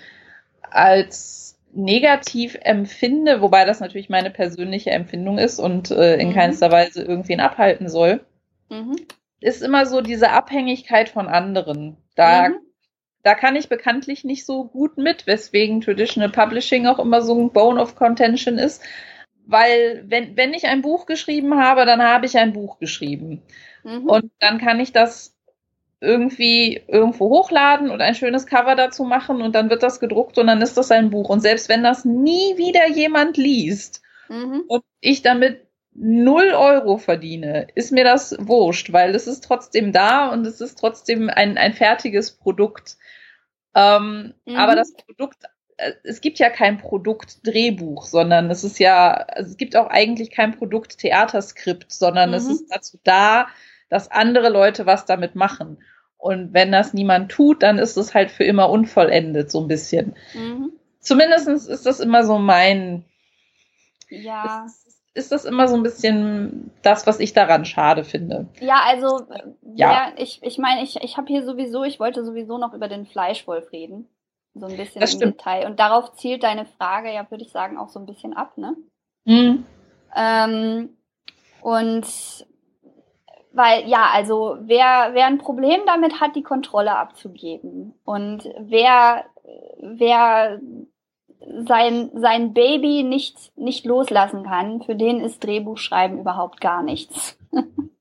Speaker 2: als negativ empfinde, wobei das natürlich meine persönliche Empfindung ist und äh, in mhm. keinster Weise irgendwen abhalten soll, mhm. ist immer so diese Abhängigkeit von anderen. Da, mhm. da kann ich bekanntlich nicht so gut mit, weswegen Traditional Publishing auch immer so ein Bone of Contention ist. Weil wenn, wenn ich ein Buch geschrieben habe, dann habe ich ein Buch geschrieben. Mhm. Und dann kann ich das irgendwie irgendwo hochladen und ein schönes Cover dazu machen und dann wird das gedruckt und dann ist das ein Buch. Und selbst wenn das nie wieder jemand liest mhm. und ich damit null Euro verdiene, ist mir das wurscht, weil es ist trotzdem da und es ist trotzdem ein, ein fertiges Produkt. Ähm, mhm. Aber das Produkt, es gibt ja kein Produkt Drehbuch, sondern es ist ja, also es gibt auch eigentlich kein Produkt Theaterskript, sondern mhm. es ist dazu da, dass andere Leute was damit machen. Und wenn das niemand tut, dann ist es halt für immer unvollendet, so ein bisschen. Mhm. Zumindest ist das immer so mein. Ja. Ist, ist, das immer so ein bisschen das, was ich daran schade finde.
Speaker 3: Ja, also, ja, ja ich, ich meine, ich, ich habe hier sowieso, ich wollte sowieso noch über den Fleischwolf reden. So ein bisschen das im stimmt. Detail. Und darauf zielt deine Frage ja, würde ich sagen, auch so ein bisschen ab, ne? Mhm. Ähm, und weil ja, also wer, wer ein Problem damit hat, die Kontrolle abzugeben und wer, wer sein, sein Baby nicht, nicht loslassen kann, für den ist Drehbuchschreiben überhaupt gar nichts. *laughs*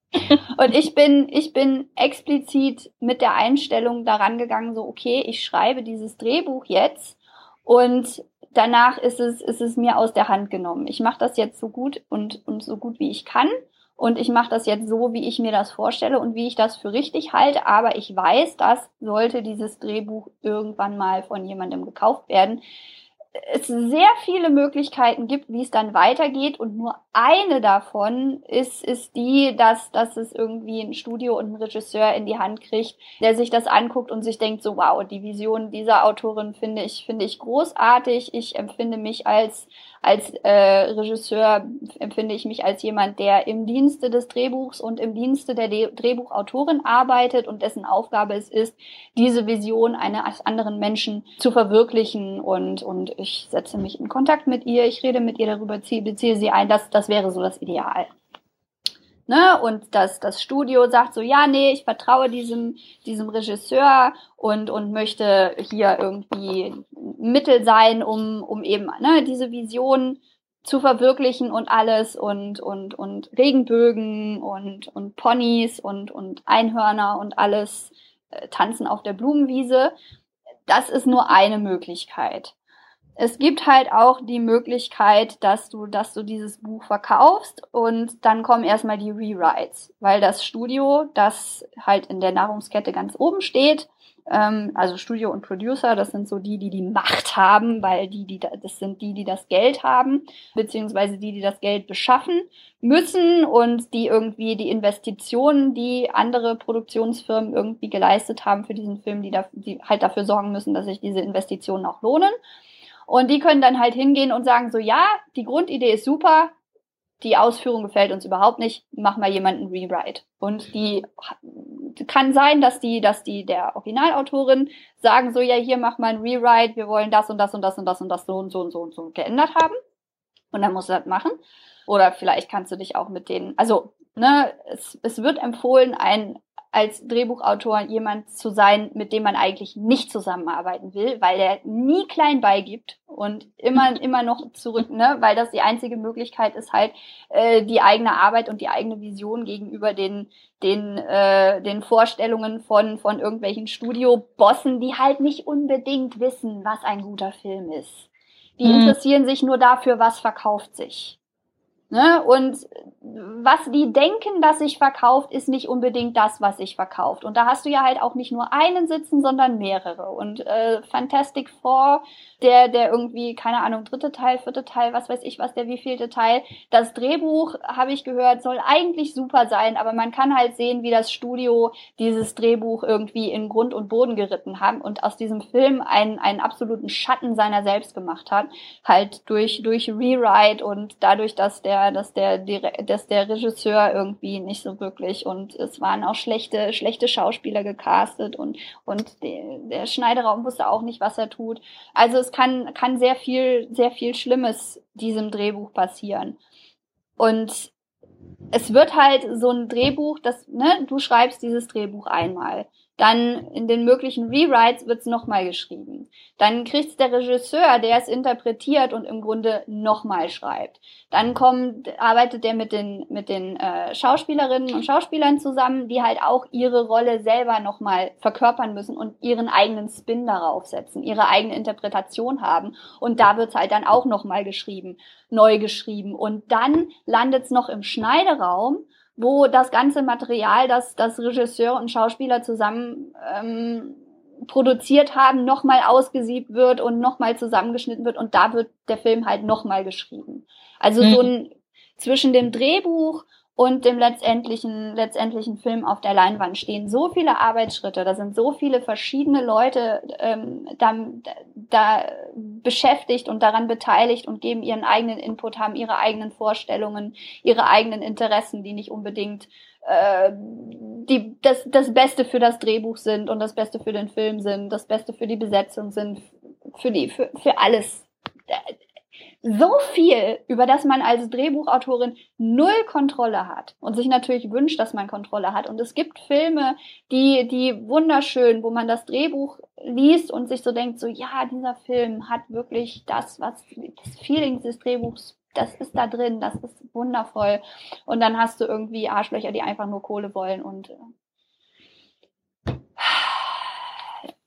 Speaker 3: und ich bin, ich bin explizit mit der Einstellung daran gegangen, so, okay, ich schreibe dieses Drehbuch jetzt und danach ist es, ist es mir aus der Hand genommen. Ich mache das jetzt so gut und, und so gut wie ich kann. Und ich mache das jetzt so, wie ich mir das vorstelle und wie ich das für richtig halte, aber ich weiß, dass sollte dieses Drehbuch irgendwann mal von jemandem gekauft werden, es sehr viele Möglichkeiten gibt, wie es dann weitergeht und nur eine davon ist, ist die, dass, dass es irgendwie ein Studio und ein Regisseur in die Hand kriegt, der sich das anguckt und sich denkt, so wow, die Vision dieser Autorin finde ich, finde ich großartig. Ich empfinde mich als als äh, Regisseur empfinde ich mich als jemand, der im Dienste des Drehbuchs und im Dienste der De Drehbuchautorin arbeitet und dessen Aufgabe es ist, diese Vision eines anderen Menschen zu verwirklichen und, und ich setze mich in Kontakt mit ihr, ich rede mit ihr darüber, ziehe, beziehe sie ein, das, das wäre so das Ideal. Ne? Und das, das Studio sagt so, ja, nee, ich vertraue diesem, diesem Regisseur und, und möchte hier irgendwie Mittel sein, um, um eben ne, diese Vision zu verwirklichen und alles und, und, und Regenbögen und, und Ponys und, und Einhörner und alles äh, tanzen auf der Blumenwiese. Das ist nur eine Möglichkeit. Es gibt halt auch die Möglichkeit, dass du, dass du dieses Buch verkaufst und dann kommen erstmal die Rewrites, weil das Studio, das halt in der Nahrungskette ganz oben steht, ähm, also Studio und Producer, das sind so die, die die Macht haben, weil die, die, das sind die, die das Geld haben, beziehungsweise die, die das Geld beschaffen müssen und die irgendwie die Investitionen, die andere Produktionsfirmen irgendwie geleistet haben für diesen Film, die, da, die halt dafür sorgen müssen, dass sich diese Investitionen auch lohnen. Und die können dann halt hingehen und sagen so, ja, die Grundidee ist super, die Ausführung gefällt uns überhaupt nicht, mach mal jemanden Rewrite. Und die kann sein, dass die, dass die der Originalautorin sagen so, ja, hier mach mal ein Rewrite, wir wollen das und das und das und das und das so und so und so und so geändert haben. Und dann musst du das machen. Oder vielleicht kannst du dich auch mit denen, also, ne, es, es wird empfohlen, ein als Drehbuchautor jemand zu sein, mit dem man eigentlich nicht zusammenarbeiten will, weil der nie klein beigibt und immer *laughs* immer noch zurück, ne, weil das die einzige Möglichkeit ist halt äh, die eigene Arbeit und die eigene Vision gegenüber den den äh, den Vorstellungen von von irgendwelchen Studiobossen, die halt nicht unbedingt wissen, was ein guter Film ist. Die mhm. interessieren sich nur dafür, was verkauft sich. Ne? Und was die denken, dass sich verkauft, ist nicht unbedingt das, was sich verkauft. Und da hast du ja halt auch nicht nur einen sitzen, sondern mehrere. Und äh, Fantastic Four, der, der irgendwie, keine Ahnung, dritte Teil, vierte Teil, was weiß ich was, der wievielte Teil. Das Drehbuch, habe ich gehört, soll eigentlich super sein, aber man kann halt sehen, wie das Studio dieses Drehbuch irgendwie in Grund und Boden geritten haben und aus diesem Film einen, einen absoluten Schatten seiner selbst gemacht hat. Halt durch, durch Rewrite und dadurch, dass der dass der, dass der Regisseur irgendwie nicht so wirklich und es waren auch schlechte, schlechte Schauspieler gecastet und, und der, der Schneideraum wusste auch nicht, was er tut. Also es kann, kann sehr viel, sehr viel Schlimmes diesem Drehbuch passieren. Und es wird halt so ein Drehbuch, das, ne, du schreibst dieses Drehbuch einmal. Dann in den möglichen Rewrites wird es nochmal geschrieben. Dann kriegt der Regisseur, der es interpretiert und im Grunde nochmal schreibt. Dann kommt, arbeitet er mit den, mit den äh, Schauspielerinnen und Schauspielern zusammen, die halt auch ihre Rolle selber nochmal verkörpern müssen und ihren eigenen Spin darauf setzen, ihre eigene Interpretation haben. Und da wird es halt dann auch nochmal geschrieben, neu geschrieben. Und dann landet es noch im Schneideraum wo das ganze Material, das, das Regisseur und Schauspieler zusammen ähm, produziert haben, nochmal ausgesiebt wird und nochmal zusammengeschnitten wird und da wird der Film halt nochmal geschrieben. Also mhm. so ein zwischen dem Drehbuch und dem letztendlichen, letztendlichen Film auf der Leinwand stehen so viele Arbeitsschritte, da sind so viele verschiedene Leute ähm, da, da beschäftigt und daran beteiligt und geben ihren eigenen Input, haben ihre eigenen Vorstellungen, ihre eigenen Interessen, die nicht unbedingt äh, die, das, das Beste für das Drehbuch sind und das Beste für den Film sind, das Beste für die Besetzung sind, für die, für, für alles so viel, über das man als Drehbuchautorin null Kontrolle hat und sich natürlich wünscht, dass man Kontrolle hat. Und es gibt Filme, die, die wunderschön, wo man das Drehbuch liest und sich so denkt, so, ja, dieser Film hat wirklich das, was, das Feeling des Drehbuchs, das ist da drin, das ist wundervoll. Und dann hast du irgendwie Arschlöcher, die einfach nur Kohle wollen und äh,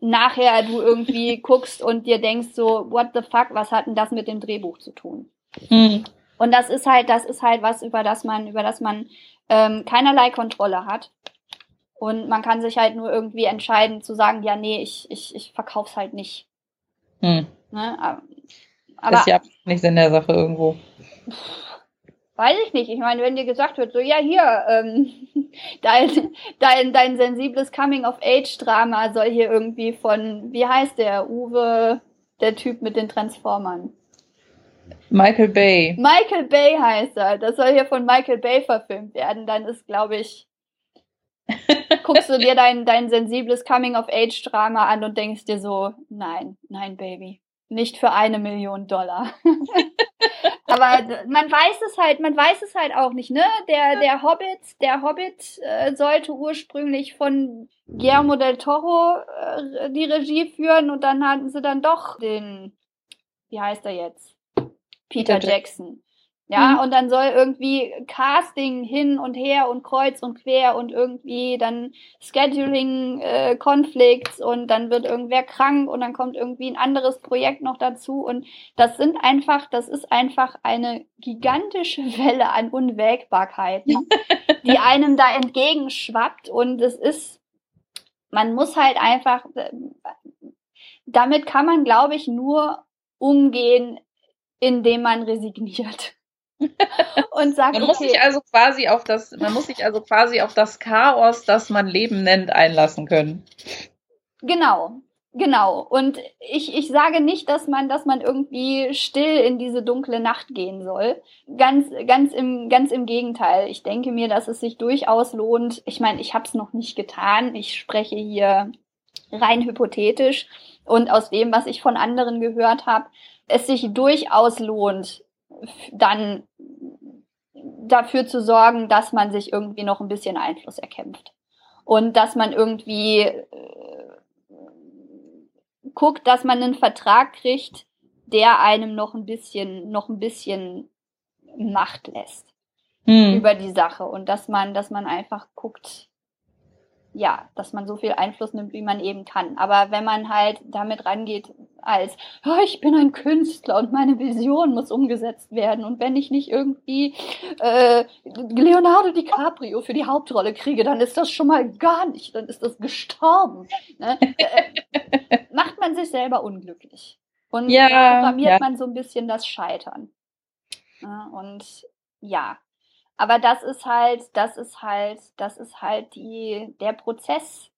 Speaker 3: nachher du irgendwie *laughs* guckst und dir denkst so, what the fuck, was hat denn das mit dem Drehbuch zu tun? Mhm. Und das ist halt, das ist halt was, über das man, über das man ähm, keinerlei Kontrolle hat. Und man kann sich halt nur irgendwie entscheiden zu sagen, ja, nee, ich, ich, ich verkauf's halt nicht. Mhm.
Speaker 2: Ne? Aber, das ist ja nicht in der Sache irgendwo.
Speaker 3: Weiß ich nicht. Ich meine, wenn dir gesagt wird, so, ja, hier, ähm, *laughs* dein, dein, dein sensibles Coming-of-Age-Drama soll hier irgendwie von, wie heißt der, Uwe, der Typ mit den Transformern?
Speaker 2: Michael Bay.
Speaker 3: Michael Bay heißt er. Das soll hier von Michael Bay verfilmt werden. Dann ist, glaube ich, *laughs* guckst du dir dein, dein sensibles Coming-of-Age-Drama an und denkst dir so, nein, nein, Baby. Nicht für eine Million Dollar. *laughs* Aber *laughs* man weiß es halt, man weiß es halt auch nicht, ne? Der, der Hobbit, der Hobbit äh, sollte ursprünglich von Guillermo del Toro äh, die Regie führen und dann hatten sie dann doch den, wie heißt er jetzt? Peter, Peter Jackson. Ja, mhm. und dann soll irgendwie Casting hin und her und kreuz und quer und irgendwie dann Scheduling äh, und dann wird irgendwer krank und dann kommt irgendwie ein anderes Projekt noch dazu und das sind einfach, das ist einfach eine gigantische *laughs* Welle an Unwägbarkeiten, *laughs* die einem da entgegenschwappt und es ist, man muss halt einfach, äh, damit kann man, glaube ich, nur umgehen, indem man resigniert.
Speaker 2: Und sagt, man muss sich also quasi auf das, man muss sich also quasi auf das Chaos, das man Leben nennt, einlassen können.
Speaker 3: Genau, genau. Und ich, ich sage nicht, dass man, dass man irgendwie still in diese dunkle Nacht gehen soll. Ganz, ganz im, ganz im Gegenteil. Ich denke mir, dass es sich durchaus lohnt. Ich meine, ich habe es noch nicht getan. Ich spreche hier rein hypothetisch und aus dem, was ich von anderen gehört habe, es sich durchaus lohnt, dann dafür zu sorgen, dass man sich irgendwie noch ein bisschen Einfluss erkämpft. Und dass man irgendwie äh, guckt, dass man einen Vertrag kriegt, der einem noch ein bisschen, noch ein bisschen Macht lässt hm. über die Sache. Und dass man, dass man einfach guckt, ja, dass man so viel Einfluss nimmt, wie man eben kann. Aber wenn man halt damit rangeht als, oh, ich bin ein Künstler und meine Vision muss umgesetzt werden und wenn ich nicht irgendwie äh, Leonardo DiCaprio für die Hauptrolle kriege, dann ist das schon mal gar nicht, dann ist das gestorben. Ne? äh, *laughs* macht man sich selber unglücklich. Und ja, programmiert ja. man so ein bisschen das Scheitern. Ja, und ja, aber das ist halt, das ist halt, das ist halt die, der Prozess,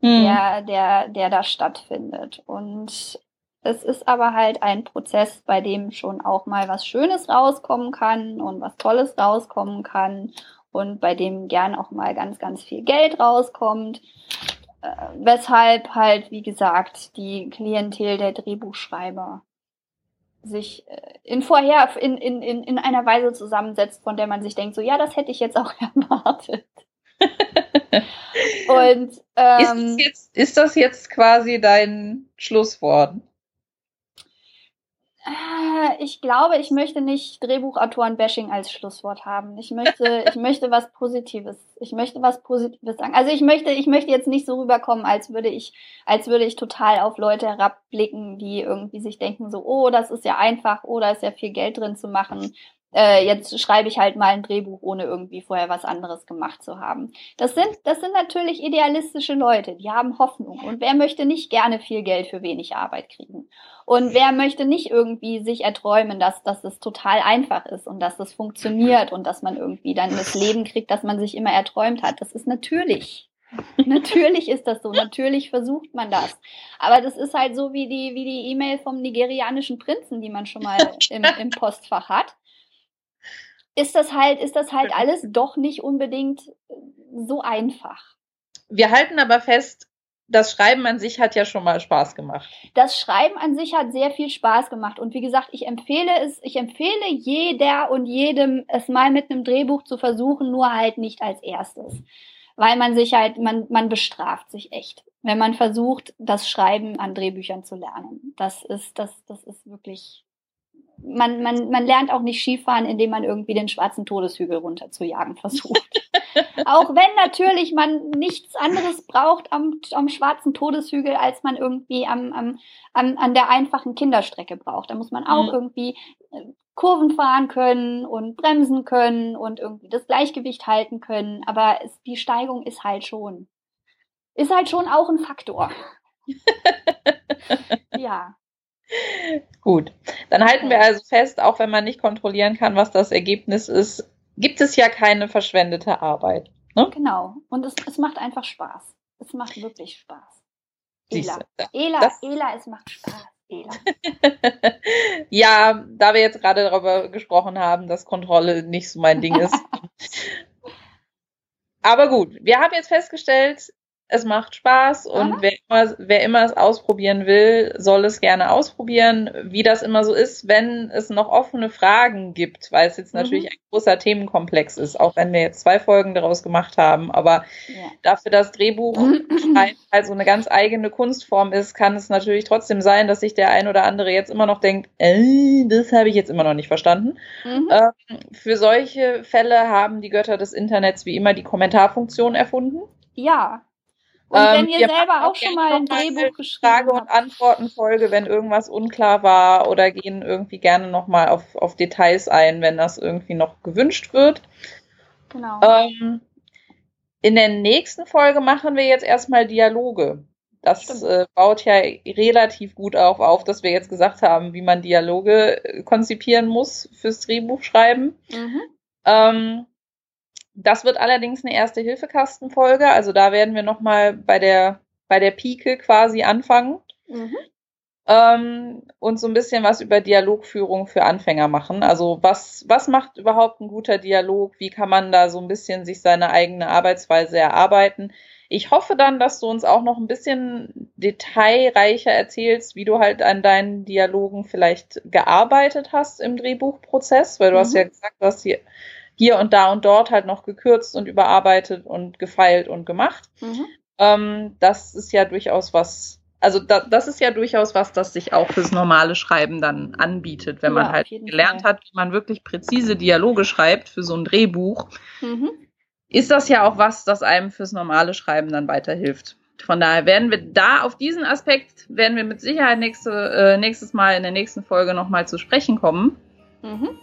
Speaker 3: mhm. der, der, der da stattfindet. Und es ist aber halt ein Prozess, bei dem schon auch mal was Schönes rauskommen kann und was Tolles rauskommen kann und bei dem gern auch mal ganz, ganz viel Geld rauskommt. Äh, weshalb halt, wie gesagt, die Klientel der Drehbuchschreiber sich äh, in vorher in, in, in, in einer Weise zusammensetzt, von der man sich denkt, so ja, das hätte ich jetzt auch *laughs* erwartet. *laughs*
Speaker 2: Und ähm, ist, das jetzt, ist das jetzt quasi dein Schlusswort?
Speaker 3: Äh, ich glaube, ich möchte nicht Drehbuchautoren-Bashing als Schlusswort haben. Ich möchte, *laughs* ich möchte was Positives. Ich möchte was Positives sagen. Also ich möchte, ich möchte jetzt nicht so rüberkommen, als würde ich, als würde ich total auf Leute herabblicken, die irgendwie sich denken so, oh, das ist ja einfach, oh, da ist ja viel Geld drin zu machen äh, jetzt schreibe ich halt mal ein Drehbuch, ohne irgendwie vorher was anderes gemacht zu haben. Das sind, das sind natürlich idealistische Leute, die haben Hoffnung. Und wer möchte nicht gerne viel Geld für wenig Arbeit kriegen? Und wer möchte nicht irgendwie sich erträumen, dass, dass es total einfach ist und dass es funktioniert und dass man irgendwie dann das Leben kriegt, das man sich immer erträumt hat? Das ist natürlich. Natürlich ist das so. Natürlich versucht man das. Aber das ist halt so wie die, wie die E-Mail vom nigerianischen Prinzen, die man schon mal im, im Postfach hat ist das halt, ist das halt alles doch nicht unbedingt äh, so einfach.
Speaker 2: Wir halten aber fest, das Schreiben an sich hat ja schon mal Spaß gemacht.
Speaker 3: Das Schreiben an sich hat sehr viel Spaß gemacht. Und wie gesagt, ich empfehle es, ich empfehle jeder und jedem, es mal mit einem Drehbuch zu versuchen, nur halt nicht als erstes. Weil man sich halt, man, man bestraft sich echt, wenn man versucht, das Schreiben an Drehbüchern zu lernen. Das ist, das, das ist wirklich man, man, man lernt auch nicht Skifahren, indem man irgendwie den schwarzen Todeshügel runter zu jagen versucht. *laughs* auch wenn natürlich man nichts anderes braucht am, am schwarzen Todeshügel, als man irgendwie am, am, am, an der einfachen Kinderstrecke braucht. Da muss man auch mhm. irgendwie äh, Kurven fahren können und bremsen können und irgendwie das Gleichgewicht halten können. Aber es, die Steigung ist halt schon, ist halt schon auch ein Faktor. *laughs* ja.
Speaker 2: Gut, dann halten wir also fest, auch wenn man nicht kontrollieren kann, was das Ergebnis ist, gibt es ja keine verschwendete Arbeit.
Speaker 3: Ne? Genau, und es, es macht einfach Spaß. Es macht wirklich Spaß. Ela, Ela, das... Ela, es macht Spaß. Ela. *laughs*
Speaker 2: ja, da wir jetzt gerade darüber gesprochen haben, dass Kontrolle nicht so mein Ding ist. *laughs* Aber gut, wir haben jetzt festgestellt, es macht Spaß und wer immer, wer immer es ausprobieren will, soll es gerne ausprobieren. Wie das immer so ist, wenn es noch offene Fragen gibt, weil es jetzt mhm. natürlich ein großer Themenkomplex ist, auch wenn wir jetzt zwei Folgen daraus gemacht haben. Aber ja. dafür das Drehbuch halt so eine ganz eigene Kunstform ist, kann es natürlich trotzdem sein, dass sich der ein oder andere jetzt immer noch denkt, äh, das habe ich jetzt immer noch nicht verstanden. Mhm. Ähm, für solche Fälle haben die Götter des Internets wie immer die Kommentarfunktion erfunden.
Speaker 3: Ja, und wenn ähm, ihr selber auch schon mal ein Drehbuch geschrieben
Speaker 2: Frage- und Antworten-Folge, wenn irgendwas unklar war oder gehen irgendwie gerne nochmal auf, auf Details ein, wenn das irgendwie noch gewünscht wird. Genau. Ähm, in der nächsten Folge machen wir jetzt erstmal Dialoge. Das äh, baut ja relativ gut auf, auf, dass wir jetzt gesagt haben, wie man Dialoge äh, konzipieren muss fürs Drehbuchschreiben. Mhm. Ähm, das wird allerdings eine erste Hilfekastenfolge. Also da werden wir nochmal bei der, bei der Pike quasi anfangen. Mhm. Ähm, und so ein bisschen was über Dialogführung für Anfänger machen. Also was, was macht überhaupt ein guter Dialog? Wie kann man da so ein bisschen sich seine eigene Arbeitsweise erarbeiten? Ich hoffe dann, dass du uns auch noch ein bisschen detailreicher erzählst, wie du halt an deinen Dialogen vielleicht gearbeitet hast im Drehbuchprozess, weil du mhm. hast ja gesagt, du hast hier hier und da und dort halt noch gekürzt und überarbeitet und gefeilt und gemacht. Mhm. Ähm, das ist ja durchaus was, also da, das ist ja durchaus was, das sich auch fürs normale Schreiben dann anbietet, wenn ja, man halt gelernt Fall. hat, wie man wirklich präzise Dialoge schreibt für so ein Drehbuch. Mhm. Ist das ja auch was, das einem fürs normale Schreiben dann weiterhilft. Von daher werden wir da auf diesen Aspekt werden wir mit Sicherheit nächste, äh, nächstes Mal in der nächsten Folge nochmal zu sprechen kommen. Mhm.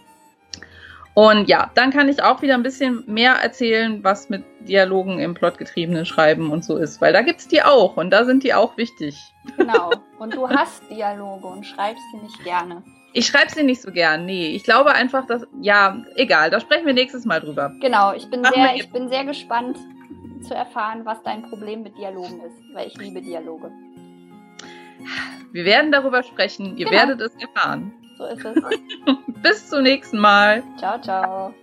Speaker 2: Und ja, dann kann ich auch wieder ein bisschen mehr erzählen, was mit Dialogen im plotgetriebenen Schreiben und so ist, weil da gibt es die auch und da sind die auch wichtig.
Speaker 3: Genau. Und du hast Dialoge und schreibst sie nicht gerne.
Speaker 2: Ich schreibe sie nicht so gern, nee. Ich glaube einfach, dass, ja, egal, da sprechen wir nächstes Mal drüber.
Speaker 3: Genau, ich bin, sehr, ich bin sehr gespannt zu erfahren, was dein Problem mit Dialogen ist, weil ich liebe Dialoge.
Speaker 2: Wir werden darüber sprechen, ihr genau. werdet es erfahren.
Speaker 3: So ist es. *laughs*
Speaker 2: Bis zum nächsten Mal.
Speaker 3: Ciao, ciao.